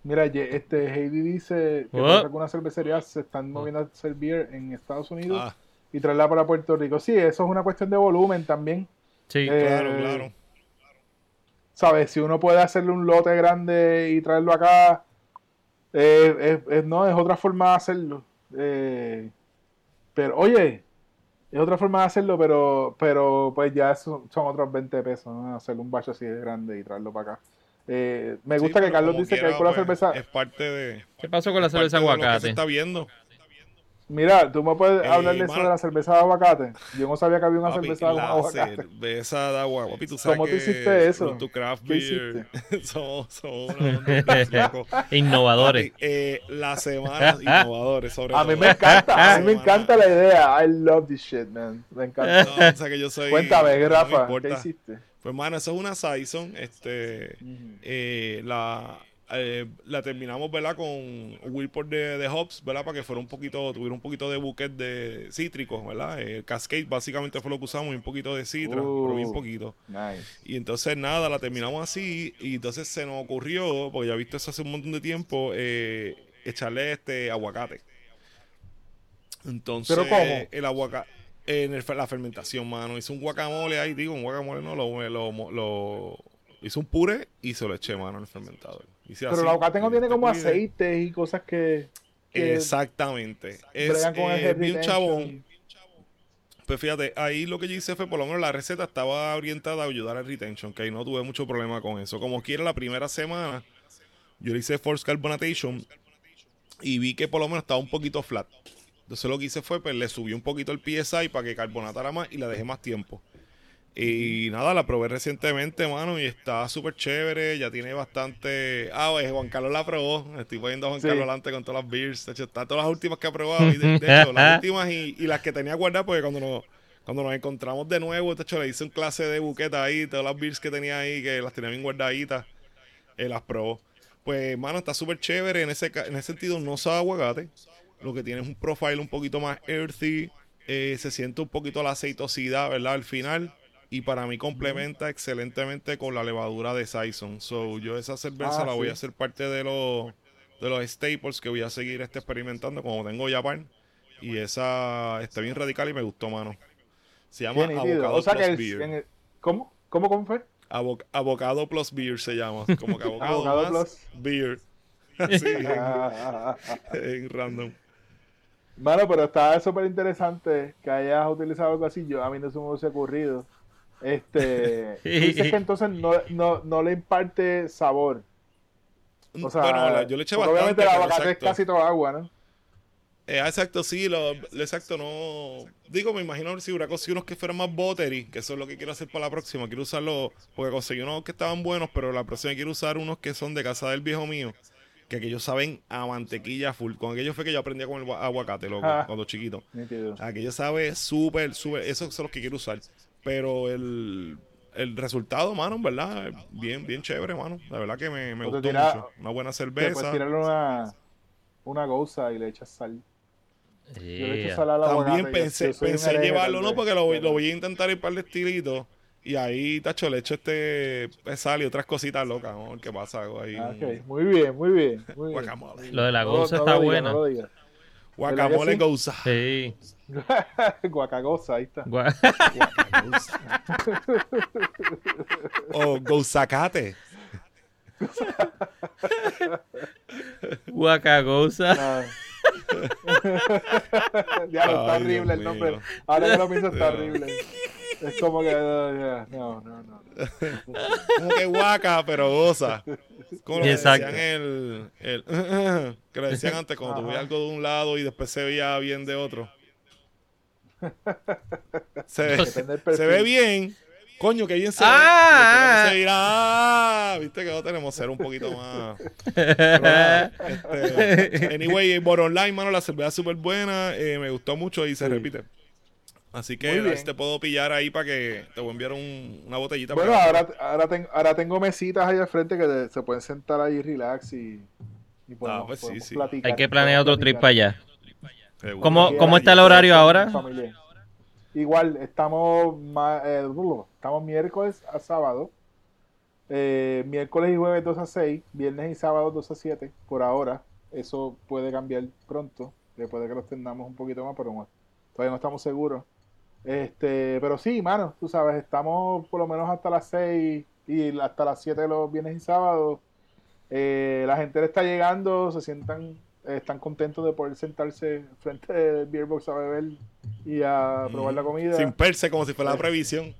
Mira, este Heidi dice que oh. algunas cervecerías se están moviendo a servir en Estados Unidos ah. y traerla para Puerto Rico. Sí, eso es una cuestión de volumen también. Sí, eh, claro, claro. ¿Sabes? Si uno puede hacerle un lote grande y traerlo acá, eh, es, no, es otra forma de hacerlo. Eh, Pero, oye, es otra forma de hacerlo, pero, pero pues ya son, son otros 20 pesos, ¿no? Hacer un bacho así de grande y traerlo para acá. Eh, me Sí, gusta que Carlos dice que quiera, hay con la pues, cerveza. Es parte de. ¿Qué pasó con la cerveza que se aguacate? está viendo. Mira, tú me puedes Eh, hablar de eso de la cerveza de aguacate. Yo no sabía que había una Papi, cerveza de la aguacate. cerveza de agua, papi, tú sabes ¿Cómo tú que hiciste eso? To Craft ¿Qué Beer somos, somos unos locos. Innovadores. Papi, eh, la semana innovadores, sobre A todo. mí me encanta, a mí me La encanta la idea. I love this shit, man. Me encanta. No, o sea que yo soy. Cuéntame, no me Rafa, ¿qué hiciste? Pues, mano, eso es una Saison. Este, eh, la, eh, la terminamos, ¿verdad? Con Wilport de, de hops, ¿verdad? Para que fuera un poquito, tuviera un poquito de buquet de cítricos, ¿verdad? Eh, Cascade básicamente fue lo que usamos y un poquito de citra, pero bien Uh. poquito. Nice. Y entonces nada, la terminamos así y entonces se nos ocurrió, porque ya he visto eso hace un montón de tiempo, eh, echarle este aguacate. Entonces, ¿Pero cómo? el aguacate, en el- la fermentación, mano, hice un guacamole ahí, digo, un guacamole no, lo, lo, lo- hice un puré y se lo eché, mano, en el fermentador. Pero así, el aguacate no tiene como cuide. aceites y cosas que, que Exactamente. Es con el eh, chabón. Pues fíjate, ahí lo que yo hice fue, por lo menos la receta estaba orientada a ayudar al retention, que ahí no tuve mucho problema con eso. Como quiera, la primera semana, yo le hice force carbonatation y vi que por lo menos estaba un poquito flat. Entonces lo que hice fue, pues le subí un poquito el PSI para que carbonatara más y la dejé más tiempo. Y nada, la probé recientemente, mano, y está súper chévere. Ya tiene bastante. Ah, pues Juan Carlos la probó. Estoy poniendo a Juan Sí. Carlos delante con todas las beers. De hecho, está todas las últimas que ha probado. Y de, de hecho, las últimas y, y las que tenía guardadas, porque cuando nos, cuando nos encontramos de nuevo, de hecho, le hice un clase de buqueta ahí. Todas las beers que tenía ahí, que las tenía bien guardaditas, eh, las probó. Pues, mano, está súper chévere. En ese, en ese sentido, no sabe aguacate. Lo que tiene es un profile un poquito más earthy. eh, se siente un poquito la aceitosidad, ¿verdad? Al final. Y para mí complementa excelentemente con la levadura de Saison. So, yo esa cerveza Ah, la voy sí. a hacer parte de los, de los staples que voy a seguir este experimentando como tengo Japan. Y esa está bien radical y me gustó, mano. Se llama nítido. Avocado O sea que Plus el- Beer. el- ¿Cómo? ¿Cómo, cómo fue? Avo- avocado Plus Beer se llama. Como que avocado, Avocado más Plus. beer. Así, en, en random. Mano, pero está súper interesante que hayas utilizado algo así. Yo, a mí no se me hubiese ocurrido. Este, dices que entonces no, no, no le imparte sabor. O sea, bueno, la- yo le eché bastante. obviamente el aguacate es casi todo agua, ¿no? Eh, ah, exacto, sí, lo, exacto, no. Digo, me imagino si hubiera conseguido unos que fueran más buttery, que eso es lo que quiero hacer para la próxima. Quiero usarlo, porque conseguí unos que estaban buenos, pero la próxima quiero usar unos que son de casa del viejo mío, que aquellos saben a mantequilla full. Con aquellos fue que yo aprendí con el gua- aguacate, loco, Ah. cuando chiquito. Nítido. Aquello sabe súper, súper, esos son los que quiero usar. Pero el, el resultado, mano, en verdad, bien, bien chévere, mano. La verdad que me, me te gustó tira- mucho. Una buena Te cerveza. puedes tirarle una, una goza y le echas sal. Yo le echo sal al aguacate. También pensé, yo pensé llevarlo, no, porque lo, lo voy a intentar ir par de estilitos. Y ahí, tacho, le echo este pues, sal y otras cositas locas, ¿no? ¿Qué pasa? Hago ahí Ah, Muy bien, muy bien. Muy bien. guacamole. Lo de la goza no está buena. no. Guacamole goza. Sí. Guacagosa, ahí está. Gua- O gozacate. Guacagosa. Ah. ya, está Ay, horrible Dios el nombre. mío. Ahora que lo pienso está horrible. Es como que no, ya, no, no, no. Como que guaca, pero goza. Como lo que Exacto. decían el, el que lo decían antes cuando tú veías algo de un lado y después se veía bien de otro. Se, ve bien. Coño, que bien se Ah, ve. Se dirá, ah, viste que no tenemos que ser un poquito más. Este, anyway, por online, mano, la cerveza es súper buena. eh, me gustó mucho y se Sí. repite. Así que Muy a ver bien. si te puedo pillar ahí para que te voy a enviar un- una botellita. Bueno, para- ahora, ahora, tengo, ahora tengo mesitas ahí al frente que te- se pueden sentar ahí relax y, y podemos, Ah, pues sí, podemos sí. platicar. Hay que planear otro trip para allá. Seguro. ¿Cómo- Quiera, cómo está el horario ahora? familia. Igual, estamos, eh, estamos miércoles a sábado. Eh, miércoles y jueves 2 a 6, viernes y sábado 2 a 7, por ahora. Eso puede cambiar pronto, después de que los tengamos un poquito más, pero bueno, todavía no estamos seguros. Este, pero sí, mano, tú sabes, estamos por lo menos hasta las 6 y hasta las 7 los viernes y sábados. Eh, la gente le está llegando, se sientan eh, están contentos de poder sentarse frente al beer box a beber y a probar la comida. Sin perse, como si fuera la previsión.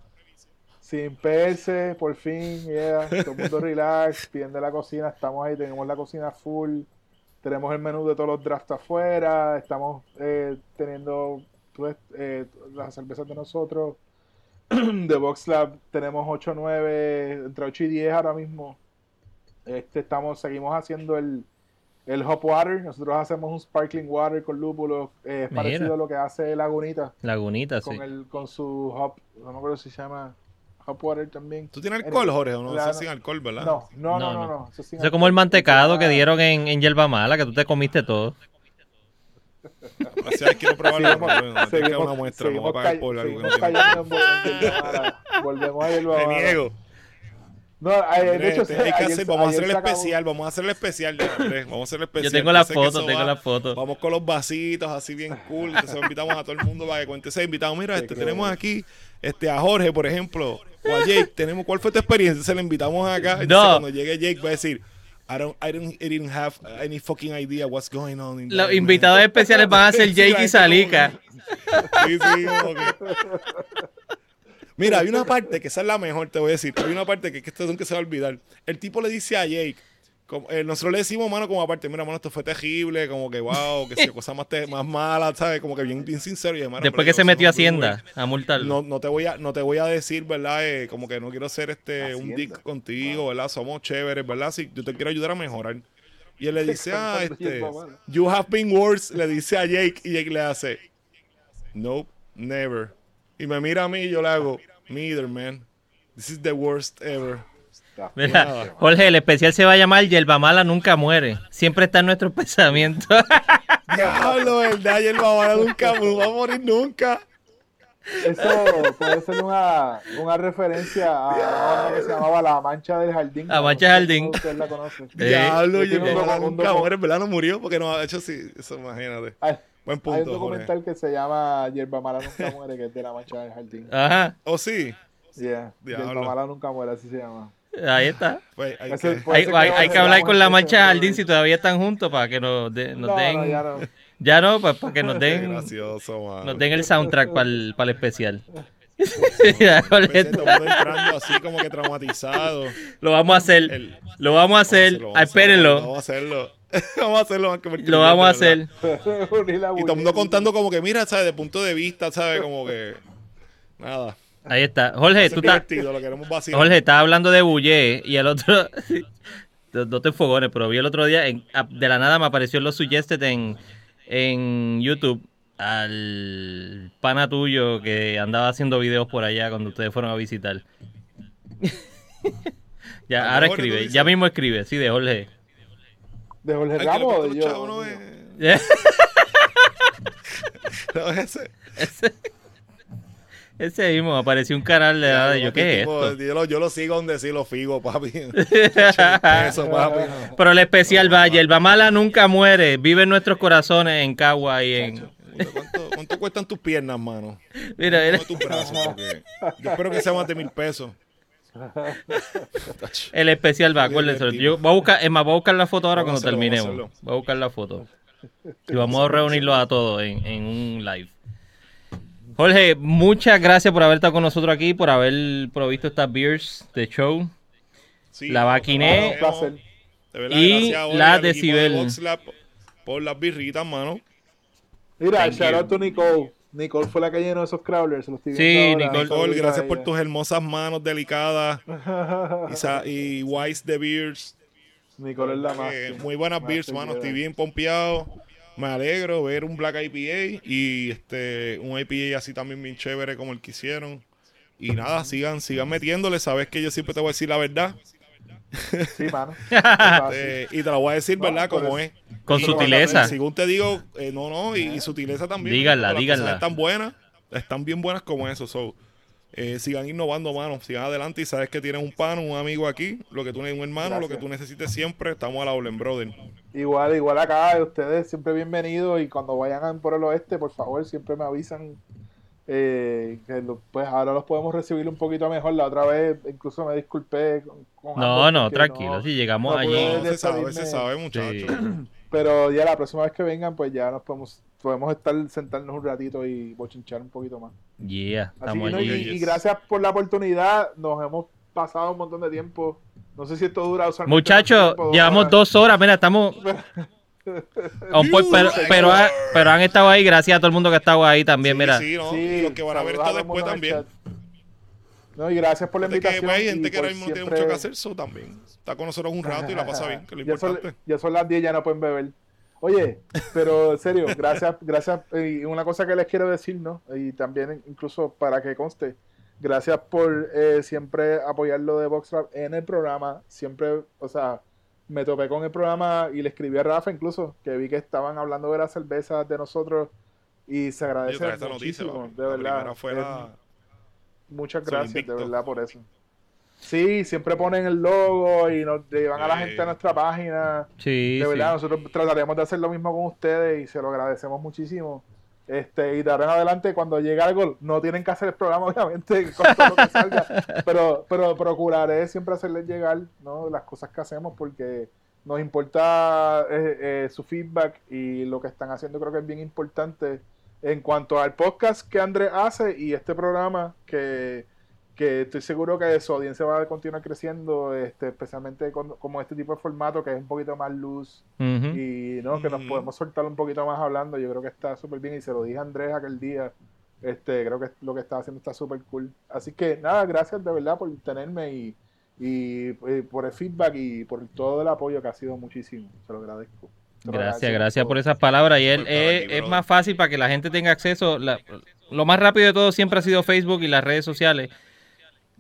Sin perse, por fin, yeah. Todo el mundo relax, pidiendo la cocina, estamos ahí, tenemos la cocina full, tenemos el menú de todos los drafts afuera, estamos eh, teniendo pues, eh, las cervezas de nosotros. de Box Lab tenemos 8 9, entre 8 y 10 ahora mismo. Este, estamos, seguimos haciendo el, el hop water. Nosotros hacemos un sparkling water con lúpulo. eh, es Mira. parecido a lo que hace Lagunita. Lagunita, sí. Con, el, con su hop, no me acuerdo si se llama hop water también. ¿Tú tienes alcohol, Jorge? ¿O no? La- Eso sin alcohol, ¿verdad? No, no, No, no, no. no. no, Eso, es Eso es como el alcohol. mantecado que Ah, dieron en, en Yerba Mala, que tú te comiste todo. O sea, quiero probarlo. Seguimos, que seguimos, una muestra. A pagar por algo que Yerba Mala. Volvemos a Yerba Me Mala. niego. No, eh, de Andrés, hecho, este, hay que ayer- hacer, vamos a hacer el acabó. especial, vamos a hacer el especial Andrés, vamos a hacer el especial. Yo tengo la foto, tengo va- la foto. Vamos con los vasitos así bien cool, entonces invitamos a todo el mundo para que cuente ese invitado. Mira, este, tenemos aquí este, a Jorge, por ejemplo, o a Jake, tenemos, ¿cuál fue tu experiencia? Se le invitamos acá, entonces No. cuando llegue Jake va a decir, I don't, I don't, I didn't have any fucking idea what's going on. in Los invitados man." especiales van a ser Jake y Salika. Sí, sí, que- Mira, hay una parte que esa es la mejor, te voy a decir. Hay una parte que, que esto nunca se va a olvidar. El tipo le dice a Jake, como, eh, nosotros le decimos, mano, como aparte, mira, mano, esto fue terrible, como que wow, que sea cosa más, te- más mala, ¿sabes? Como que bien, bien sincero. Y, hermano, Después que se metió a muy Hacienda a multarlo. no, no te voy a no te voy a decir, ¿verdad? Eh, como que no quiero ser este un dick contigo, ¿verdad? Somos chéveres, ¿verdad? Sí, yo te quiero ayudar a mejorar. Y él le dice, ah, este, you have been worse, le dice a Jake y Jake le hace, nope, never. Y me mira a mí y yo le hago, neither, man. This is the worst ever. Mira, Jorge, el especial se va a llamar Yerba Mala nunca muere. Siempre está en nuestros pensamientos. Diablo, ¿verdad? Y el babara nunca no va a morir nunca. Eso puede ser una, una referencia a una que se llamaba La Mancha del Jardín. La Mancha del Jardín. Usted la conoce. Diablo, y el tiene un babara docu- un nunca muere, ¿verdad? No murió porque no ha hecho así. Eso, imagínate. Hay, Buen hay un Jorge. documental que se llama Yerba Mala Nunca Muere, que es de La Mancha del Jardín. Ajá, ¿O sí? Yeah. Diablo. Yerba Mala Nunca Muere, así se llama. ahí está. Pues hay que- Hay, hay- hay hablar con la mancha ese Jardín si todavía están juntos para que nos, de- nos No, den. no, ya no. Ya no, pues para que nos den, gracioso, nos den el soundtrack para el, para el especial. Entrando así como que traumatizado. lo vamos a hacer. El- Lo vamos a hacer. Vamos a hacerlo, Espérenlo. Vamos a hacerlo. Vamos a hacerlo. más que Lo vamos a hacer. Y todo el mundo contando como que, mira, ¿sabes? De punto de vista, ¿sabes? Como que... Nada. Ahí está. Jorge, tú estás. Jorge, estaba hablando de Bullé y el otro. no te enfogones, pero vi el otro día, en- de la nada me apareció en los suggested en, en YouTube al pana tuyo que andaba haciendo videos por allá cuando ustedes fueron a visitar. ya, ¿Al ahora escribe, ya mismo escribe, sí, de Jorge. De Jorge Ramos. o de yo. no no es ese. ese, ese mismo, apareció un canal de nada. Yo, ¿qué es Tipo, esto? Yo lo, yo lo sigo donde sí lo figo, papi. Eso, papi. Pero el especial va, Yerba Mala nunca muere, vive en nuestros corazones en Cagua y en... ¿Cuánto, cuánto cuestan tus piernas, mano? Mira, mira. No tus brazos, porque yo espero que sea más de mil pesos. El especial va, acuérdense. Yo voy a buscar, es más, voy a buscar la foto ahora Vamos cuando hacerlo, terminemos. Voy a buscar la foto. Y vamos a reunirlos a todos en, en un live. Jorge, muchas gracias por haber estado con nosotros aquí, por haber provisto estas beers de show. Sí, La vaquiné. Y la de Decibel. Voxlab por las birritas, mano. Mira, Thank shout out to Nicole. Nicole fue la que llenó esos crawlers. Los estoy Sí, ahora. Nicole. Nicole, gracias por tus hermosas manos delicadas. Y, y Wise de Beers. Nicole es la más. Eh, muy buenas más beers, mano. Estoy bien pompeado. Me alegro ver un Black IPA y este un IPA así también bien chévere como el que hicieron. Y nada, sigan, sigan metiéndole. Sabes que yo siempre te voy a decir la verdad. Sí, mano. Eh, y te la voy a decir, No, ¿verdad? Como eso. es. Con Y sutileza. Según te digo, eh, no, no, y, y sutileza también. Díganla, díganla. Están buenas, están bien buenas como eso. So, eh, sigan innovando, mano. Sigan adelante y sabes que tienes un pan, un amigo aquí. Lo que tú un hermano, lo que tú necesites siempre. Estamos a la Olen Brother. Igual, igual acá, ustedes siempre bienvenidos y cuando vayan por el oeste, por favor, siempre me avisan eh, que lo- pues ahora los podemos recibir un poquito mejor. La otra vez incluso me disculpé con, con No, no, tranquilo. Si llegamos no allí. se sabe, se sabe, muchachos. Sí. Pero ya la próxima vez que vengan, pues ya nos podemos, podemos estar, sentarnos un ratito y bochinchar un poquito más. Yeah, Así no, allí. y, y gracias por la oportunidad. Nos hemos pasado un montón de tiempo. No sé si esto dura Muchachos, llevamos dos horas, mira, estamos pero, pero, ha- pero han estado ahí, gracias a todo el mundo que ha estado ahí también, Sí, mira. sí, ¿no? Sí, y los que van a ver esto después también. chat. No, y gracias por la que invitación. pues, hay y gente que por ahora mismo no tiene siempre- mucho que hacer, eso también. Está con nosotros un rato y la pasa bien, que es lo ya, son, ya son las 10, ya no pueden beber. Oye, pero en serio, gracias, gracias. Y una cosa que les quiero decir, ¿no? Y también incluso para que conste, gracias por eh, siempre apoyar lo de Box Rap en el programa. Siempre, o sea, me topé con el programa y le escribí a Rafa incluso, que vi que estaban hablando de las cervezas de nosotros y se agradece noticia, muchísimo, papi. de la verdad. fue Es- la... Muchas gracias, de verdad, por eso. Sí, siempre ponen el logo y nos llevan a la gente a nuestra página. Sí, De sí. verdad, nosotros trataremos de hacer lo mismo con ustedes y se lo agradecemos muchísimo. Este, y de ahora en adelante, cuando llegue algo, no tienen que hacer el programa, obviamente, con salga, pero, pero procuraré siempre hacerles llegar ¿no? las cosas que hacemos porque nos importa eh, eh, su feedback y lo que están haciendo creo que es bien importante en cuanto al podcast que Andrés hace y este programa que, que estoy seguro que su audiencia va a continuar creciendo, este, especialmente con, como este tipo de formato que es un poquito más luz y no que nos Ujú. podemos soltar un poquito más hablando yo creo que está súper bien y se lo dije a Andrés aquel día este creo que lo que está haciendo está súper cool así que nada gracias de verdad por tenerme y, y, eh, por el feedback y por todo el apoyo que ha sido muchísimo se lo agradezco Se lo Gracias, agradezco gracias por esas palabras. Y él estar es, más fácil para que la gente tenga acceso. la- lo más rápido de todo siempre ha sido Facebook y las redes sociales.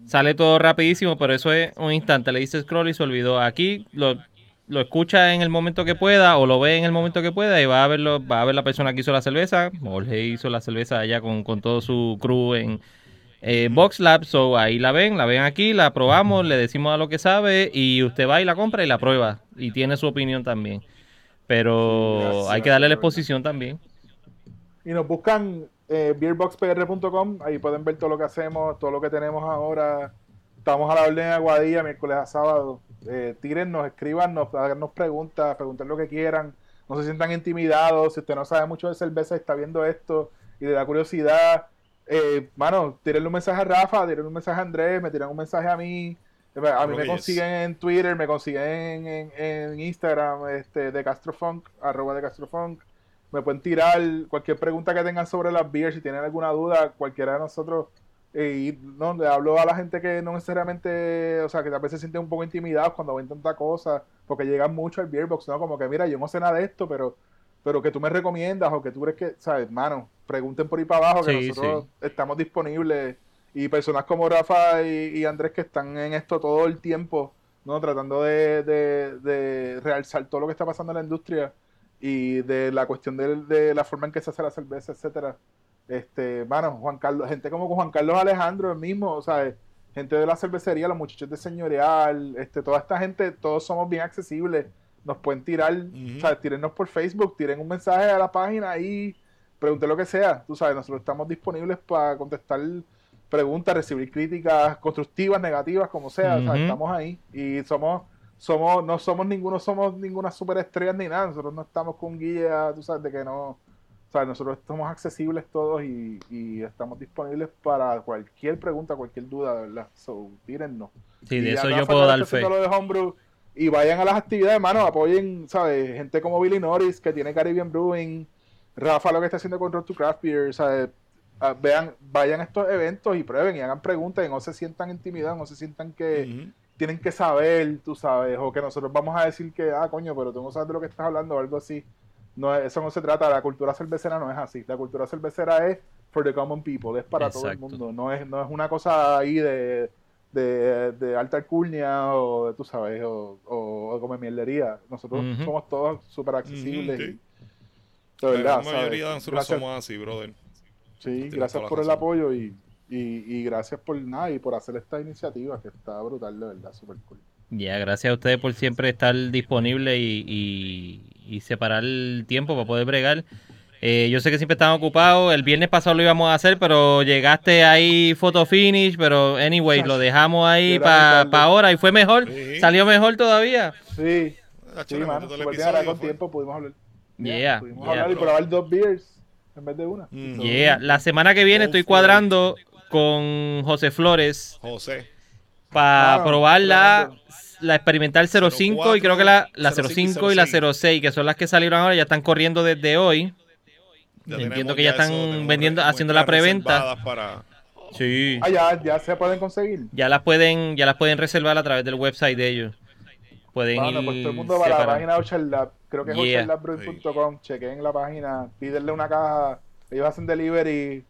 Sale todo rapidísimo, pero eso es un instante. Le dice scroll y se olvidó. Aquí lo, lo escucha en el momento que pueda o lo ve en el momento que pueda y va a verlo, va a ver la persona que hizo la cerveza. Jorge hizo la cerveza allá con, con todo su crew en eh, Box Lab. So ahí la ven, la ven aquí, la probamos, le decimos a lo que sabe y usted va y la compra y la prueba. Y tiene su opinión también. Pero gracias, hay que darle la exposición también. Y nos buscan eh, beerboxpr.com, ahí pueden ver todo lo que hacemos, todo lo que tenemos ahora. Estamos a la orden de Aguadilla, miércoles a sábado. Eh, tírennos, escríbanos, háganos preguntas, pregunten lo que quieran. No se sientan intimidados. Si usted no sabe mucho de cerveza y está viendo esto y le da curiosidad, eh, mano, tírenle un mensaje a Rafa, tírenle un mensaje a Andrés, me tiran un mensaje a mí. A mí me consiguen en Twitter, me consiguen en, en- en Instagram, este, de Castrofunk, arroba de Castrofunk. Me pueden tirar cualquier pregunta que tengan sobre las beers, si tienen alguna duda, cualquiera de nosotros. eh, y no, le hablo a la gente que no necesariamente, o sea, que tal vez se sienten un poco intimidados cuando ven tanta cosa, porque llegan mucho al beer box, ¿no? Como que, mira, yo no sé nada de esto, pero pero que tú me recomiendas o que tú crees que, ¿sabes, hermano? Pregunten por ahí para abajo, que Sí, nosotros estamos disponibles. Y personas como Rafa y, y Andrés que están en esto todo el tiempo, ¿no? Tratando de, de, de realzar todo lo que está pasando en la industria y de la cuestión de, de la forma en que se hace la cerveza, etcétera. Este, mano, Juan Carlos, gente como Juan Carlos Alejandro, el mismo, o sea, gente de la cervecería, los muchachos de Señorial, este, toda esta gente, todos somos bien accesibles. Nos pueden tirar, Ujú. o sea, tírennos por Facebook, tiren un mensaje a la página ahí, pregunten lo que sea. Tú sabes, nosotros estamos disponibles para contestar preguntas, recibir críticas constructivas, negativas, como sea. O sea, estamos ahí y somos, somos, no somos ninguno, somos ninguna superestrella ni nada. Nosotros no estamos con guía, tú sabes, de que no. O sea, nosotros estamos accesibles todos y, y estamos disponibles para cualquier pregunta, cualquier duda, de verdad. So, tírennos. Sí, Y de a eso yo puedo dar fe. haciendo lo de Homebrew, y vayan a las actividades, hermano, apoyen, ¿sabes? Gente como Billy Norris, que tiene Caribbean Brewing, Rafa lo que está haciendo con Road to Craft Beer, ¿sabes? Ah, vean, vayan a estos eventos y prueben y hagan preguntas y no se sientan intimidados, no se sientan que. Tienen que saber, tú sabes, o que nosotros vamos a decir que, ah, coño, pero tú no sabes de lo que estás hablando o algo así. No, es- eso no se trata, la cultura cervecera no es así. La cultura cervecera es for the common people, es para todo el mundo. No es, no es una cosa ahí de, de, de alta alcurnia o, tú sabes, o, o, o como mierdería. Nosotros Ujú. somos todos súper accesibles. Sí. y, de La verdad, gran mayoría ¿sabes? de nosotros Gracias- somos así, brother. Sí, gracias la por el apoyo y, y, y gracias por nada y por hacer esta iniciativa que está brutal, de verdad, súper cool. Ya, gracias a ustedes por siempre estar disponible y, y- y separar el tiempo para poder bregar. Eh, yo sé que siempre están ocupados. El viernes pasado lo íbamos a hacer, pero llegaste ahí photo finish. Pero, anyway, lo dejamos ahí para tarde. ahora y fue mejor. Sí. Salió mejor todavía. Sí, Sí, mano, con tiempo pudimos hablar. Yeah, Pudimos yeah. hablar y probar dos beers en vez de una. Mm. Yeah. La semana que viene estoy cuadrando con José Flores José. para Ah, probar la, la experimental 05 y creo que la, la 05 y la 06, que son las que salieron ahora, ya están corriendo desde hoy. Ya Entiendo que ya están vendiendo- haciendo la preventa. Para, Sí. Ah, ya, ya se pueden conseguir. Ya las pueden, ya las pueden reservar a través del website de ellos. Pueden Bueno, ir pues todo el mundo va a la página de Ocean Lab. Creo que es Yeah. Chequen la página, pídenle una caja. Ellos hacen delivery.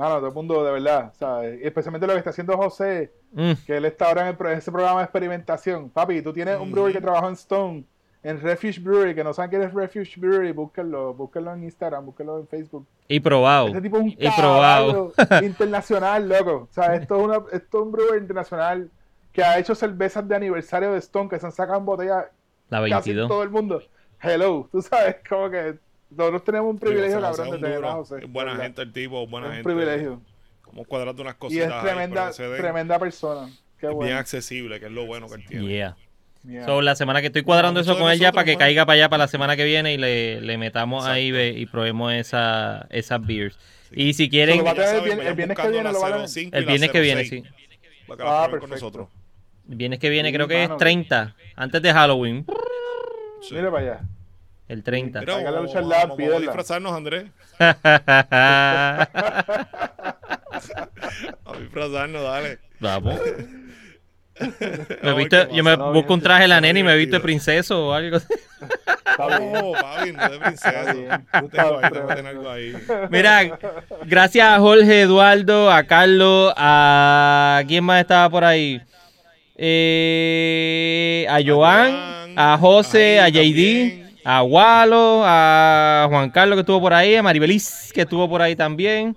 Mano, todo el mundo, de verdad. ¿sabes? Y especialmente lo que está haciendo José, Mm, que él está ahora en el ese programa de experimentación. Papi, tú tienes un brewery que trabajó en Stone, en Refuge Brewery, que no saben quién es Refuge Brewery, búsquenlo, búsquenlo en Instagram, búsquenlo en Facebook. y probado. Ese tipo es un Y probado. internacional, loco. O sea, esto es, una, esto es un brewer internacional que ha hecho cervezas de aniversario de Stone que se han sacado en botella La casi 22. todo el mundo. Hello, tú sabes, como que nosotros tenemos un privilegio, José cabrón, es de un tener a José. es buena ¿verdad? gente el tipo, buena un gente. privilegio. Como cuadrando unas Y cositas. es ahí tremenda, den. tremenda persona. Qué Es bien bueno. accesible, que es lo bueno que él tiene. Yeah. Yeah. So, la semana que estoy cuadrando eso con él ya para que caiga para allá para la semana que viene y le, le metamos ahí Exacto. y probemos esa, esas beers. Sí. Y si quieren, el viernes que viene la lo van a- 05 y el viernes que viene, 06, sí. Para que la Ah, con perfecto. nosotros. El viernes que viene Sí, creo que es mano. 30, antes de Halloween. Sí. Mira para allá. El 30. Mira, Traiga la vamos, lucha al vamos, vamos a disfrazarnos, Andrés. A disfrazarnos, dale. Vamos. Me qué yo me busco un traje de la nena y me visto de divertido. princeso o algo. Está bien. Oh, papi, no de bien. Tengo ahí, tengo algo ahí. Mira, gracias a Jorge, Eduardo, a Carlos, a quién más estaba por ahí. Eh, a Joan, a José, a a JD, también. A Walo, a Juan Carlos que estuvo por ahí, a Maribelis que estuvo por ahí también.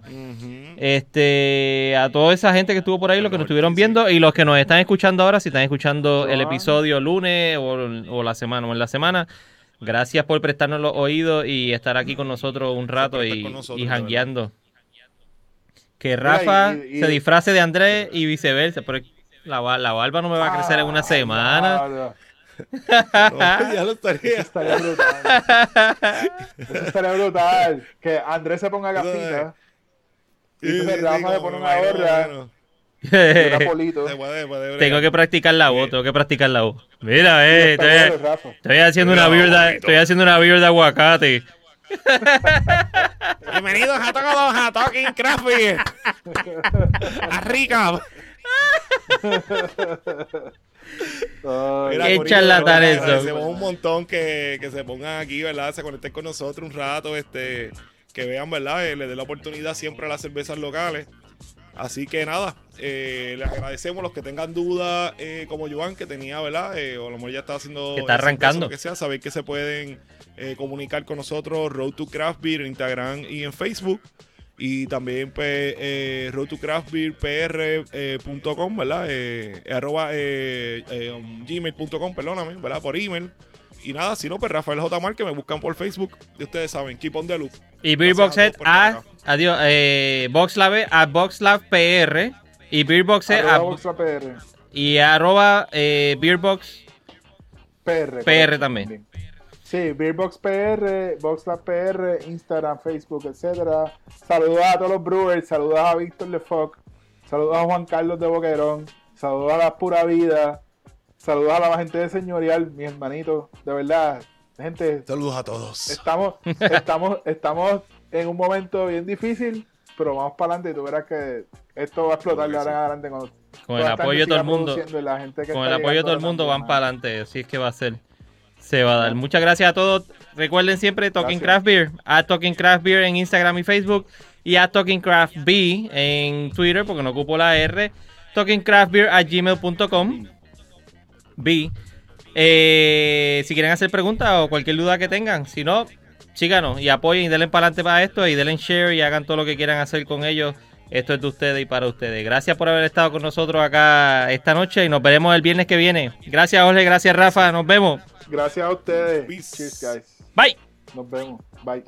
Este, a toda esa gente que estuvo por ahí, los que nos estuvieron viendo y los que nos están escuchando ahora, si están escuchando el episodio lunes o, o la semana o en la semana, gracias por prestarnos los oídos y estar aquí con nosotros un rato y, nosotros, y jangueando. Que Rafa y- y- se disfrace de Andrés y viceversa, pero la barba no me va a crecer en una Ah, semana. ya lo Eso estaría. estaría brutal. Eso estaría brutal. Que Andrés se ponga gafitas y entonces Rafa le pone una gorra tengo que practicar la voz, tengo que practicar la voz. Mira, eh, estoy, estoy haciendo una poquito. estoy haciendo una beer de aguacate. Bienvenidos a todos a Talking Craft Beer. A rica. Qué charlatán eso. Agradecemos un montón que, que se pongan aquí, ¿verdad? Se conecten con nosotros un rato, este, que vean, ¿verdad? Eh, les dé la oportunidad siempre a las cervezas locales. Así que nada, eh, les agradecemos los que tengan dudas, eh, como Joan, que tenía, ¿verdad? Eh, o a lo mejor ya está haciendo. Que está arrancando. Que sea, saber que se pueden eh, comunicar con nosotros, Road to Craft Beer en Instagram y en Facebook. Y también pues, eh, road to craft beer pr.com, ¿verdad? Eh, arroba eh, eh, um, gmail.com, perdóname, ¿verdad? Por email. Y nada, si no, pues Rafael J. Mar, que me buscan por Facebook. Y ustedes saben, keep on the loop. Y Beer Gracias Box a adiós, eh, Boxlab a Boxlab PR y Beer Box Head arroba a- y arroba eh, Beerbox PR. PR también. Sí, Beerbox PR, Boxlab PR, Instagram, Facebook, etcétera. Saludos a todos los brewers, saludos a Víctor Lefoc, saludos a Juan Carlos de Boquerón, saludos a la Pura Vida, saludos a la gente de Señorial, mis hermanitos, de verdad, gente, Saludos a todos. estamos, estamos, estamos en un momento bien difícil, pero vamos para adelante y tú verás que esto va a explotar de ahora en adelante con, con el apoyo de todo el mundo. produciendo y la gente que Con el apoyo de todo el mundo van para adelante, así es que va a ser. Se va a dar. Muchas gracias a todos. Recuerden siempre Talking Gracias. Craft Beer, a Talking Craft Beer en Instagram y Facebook y a Talking Craft B en Twitter porque no ocupo la R. Talkingcraftbeer a gmail.com. B. Eh, si quieren hacer preguntas o cualquier duda que tengan, si no, síganos y apoyen y denle para adelante para esto y denle share y hagan todo lo que quieran hacer con ellos. Esto es de ustedes y para ustedes. Gracias por haber estado con nosotros acá esta noche y nos veremos el viernes que viene. Gracias Jorge, gracias Rafa, nos vemos. Gracias a ustedes. Peace. Cheers, guys. Bye. Nos vemos. Bye.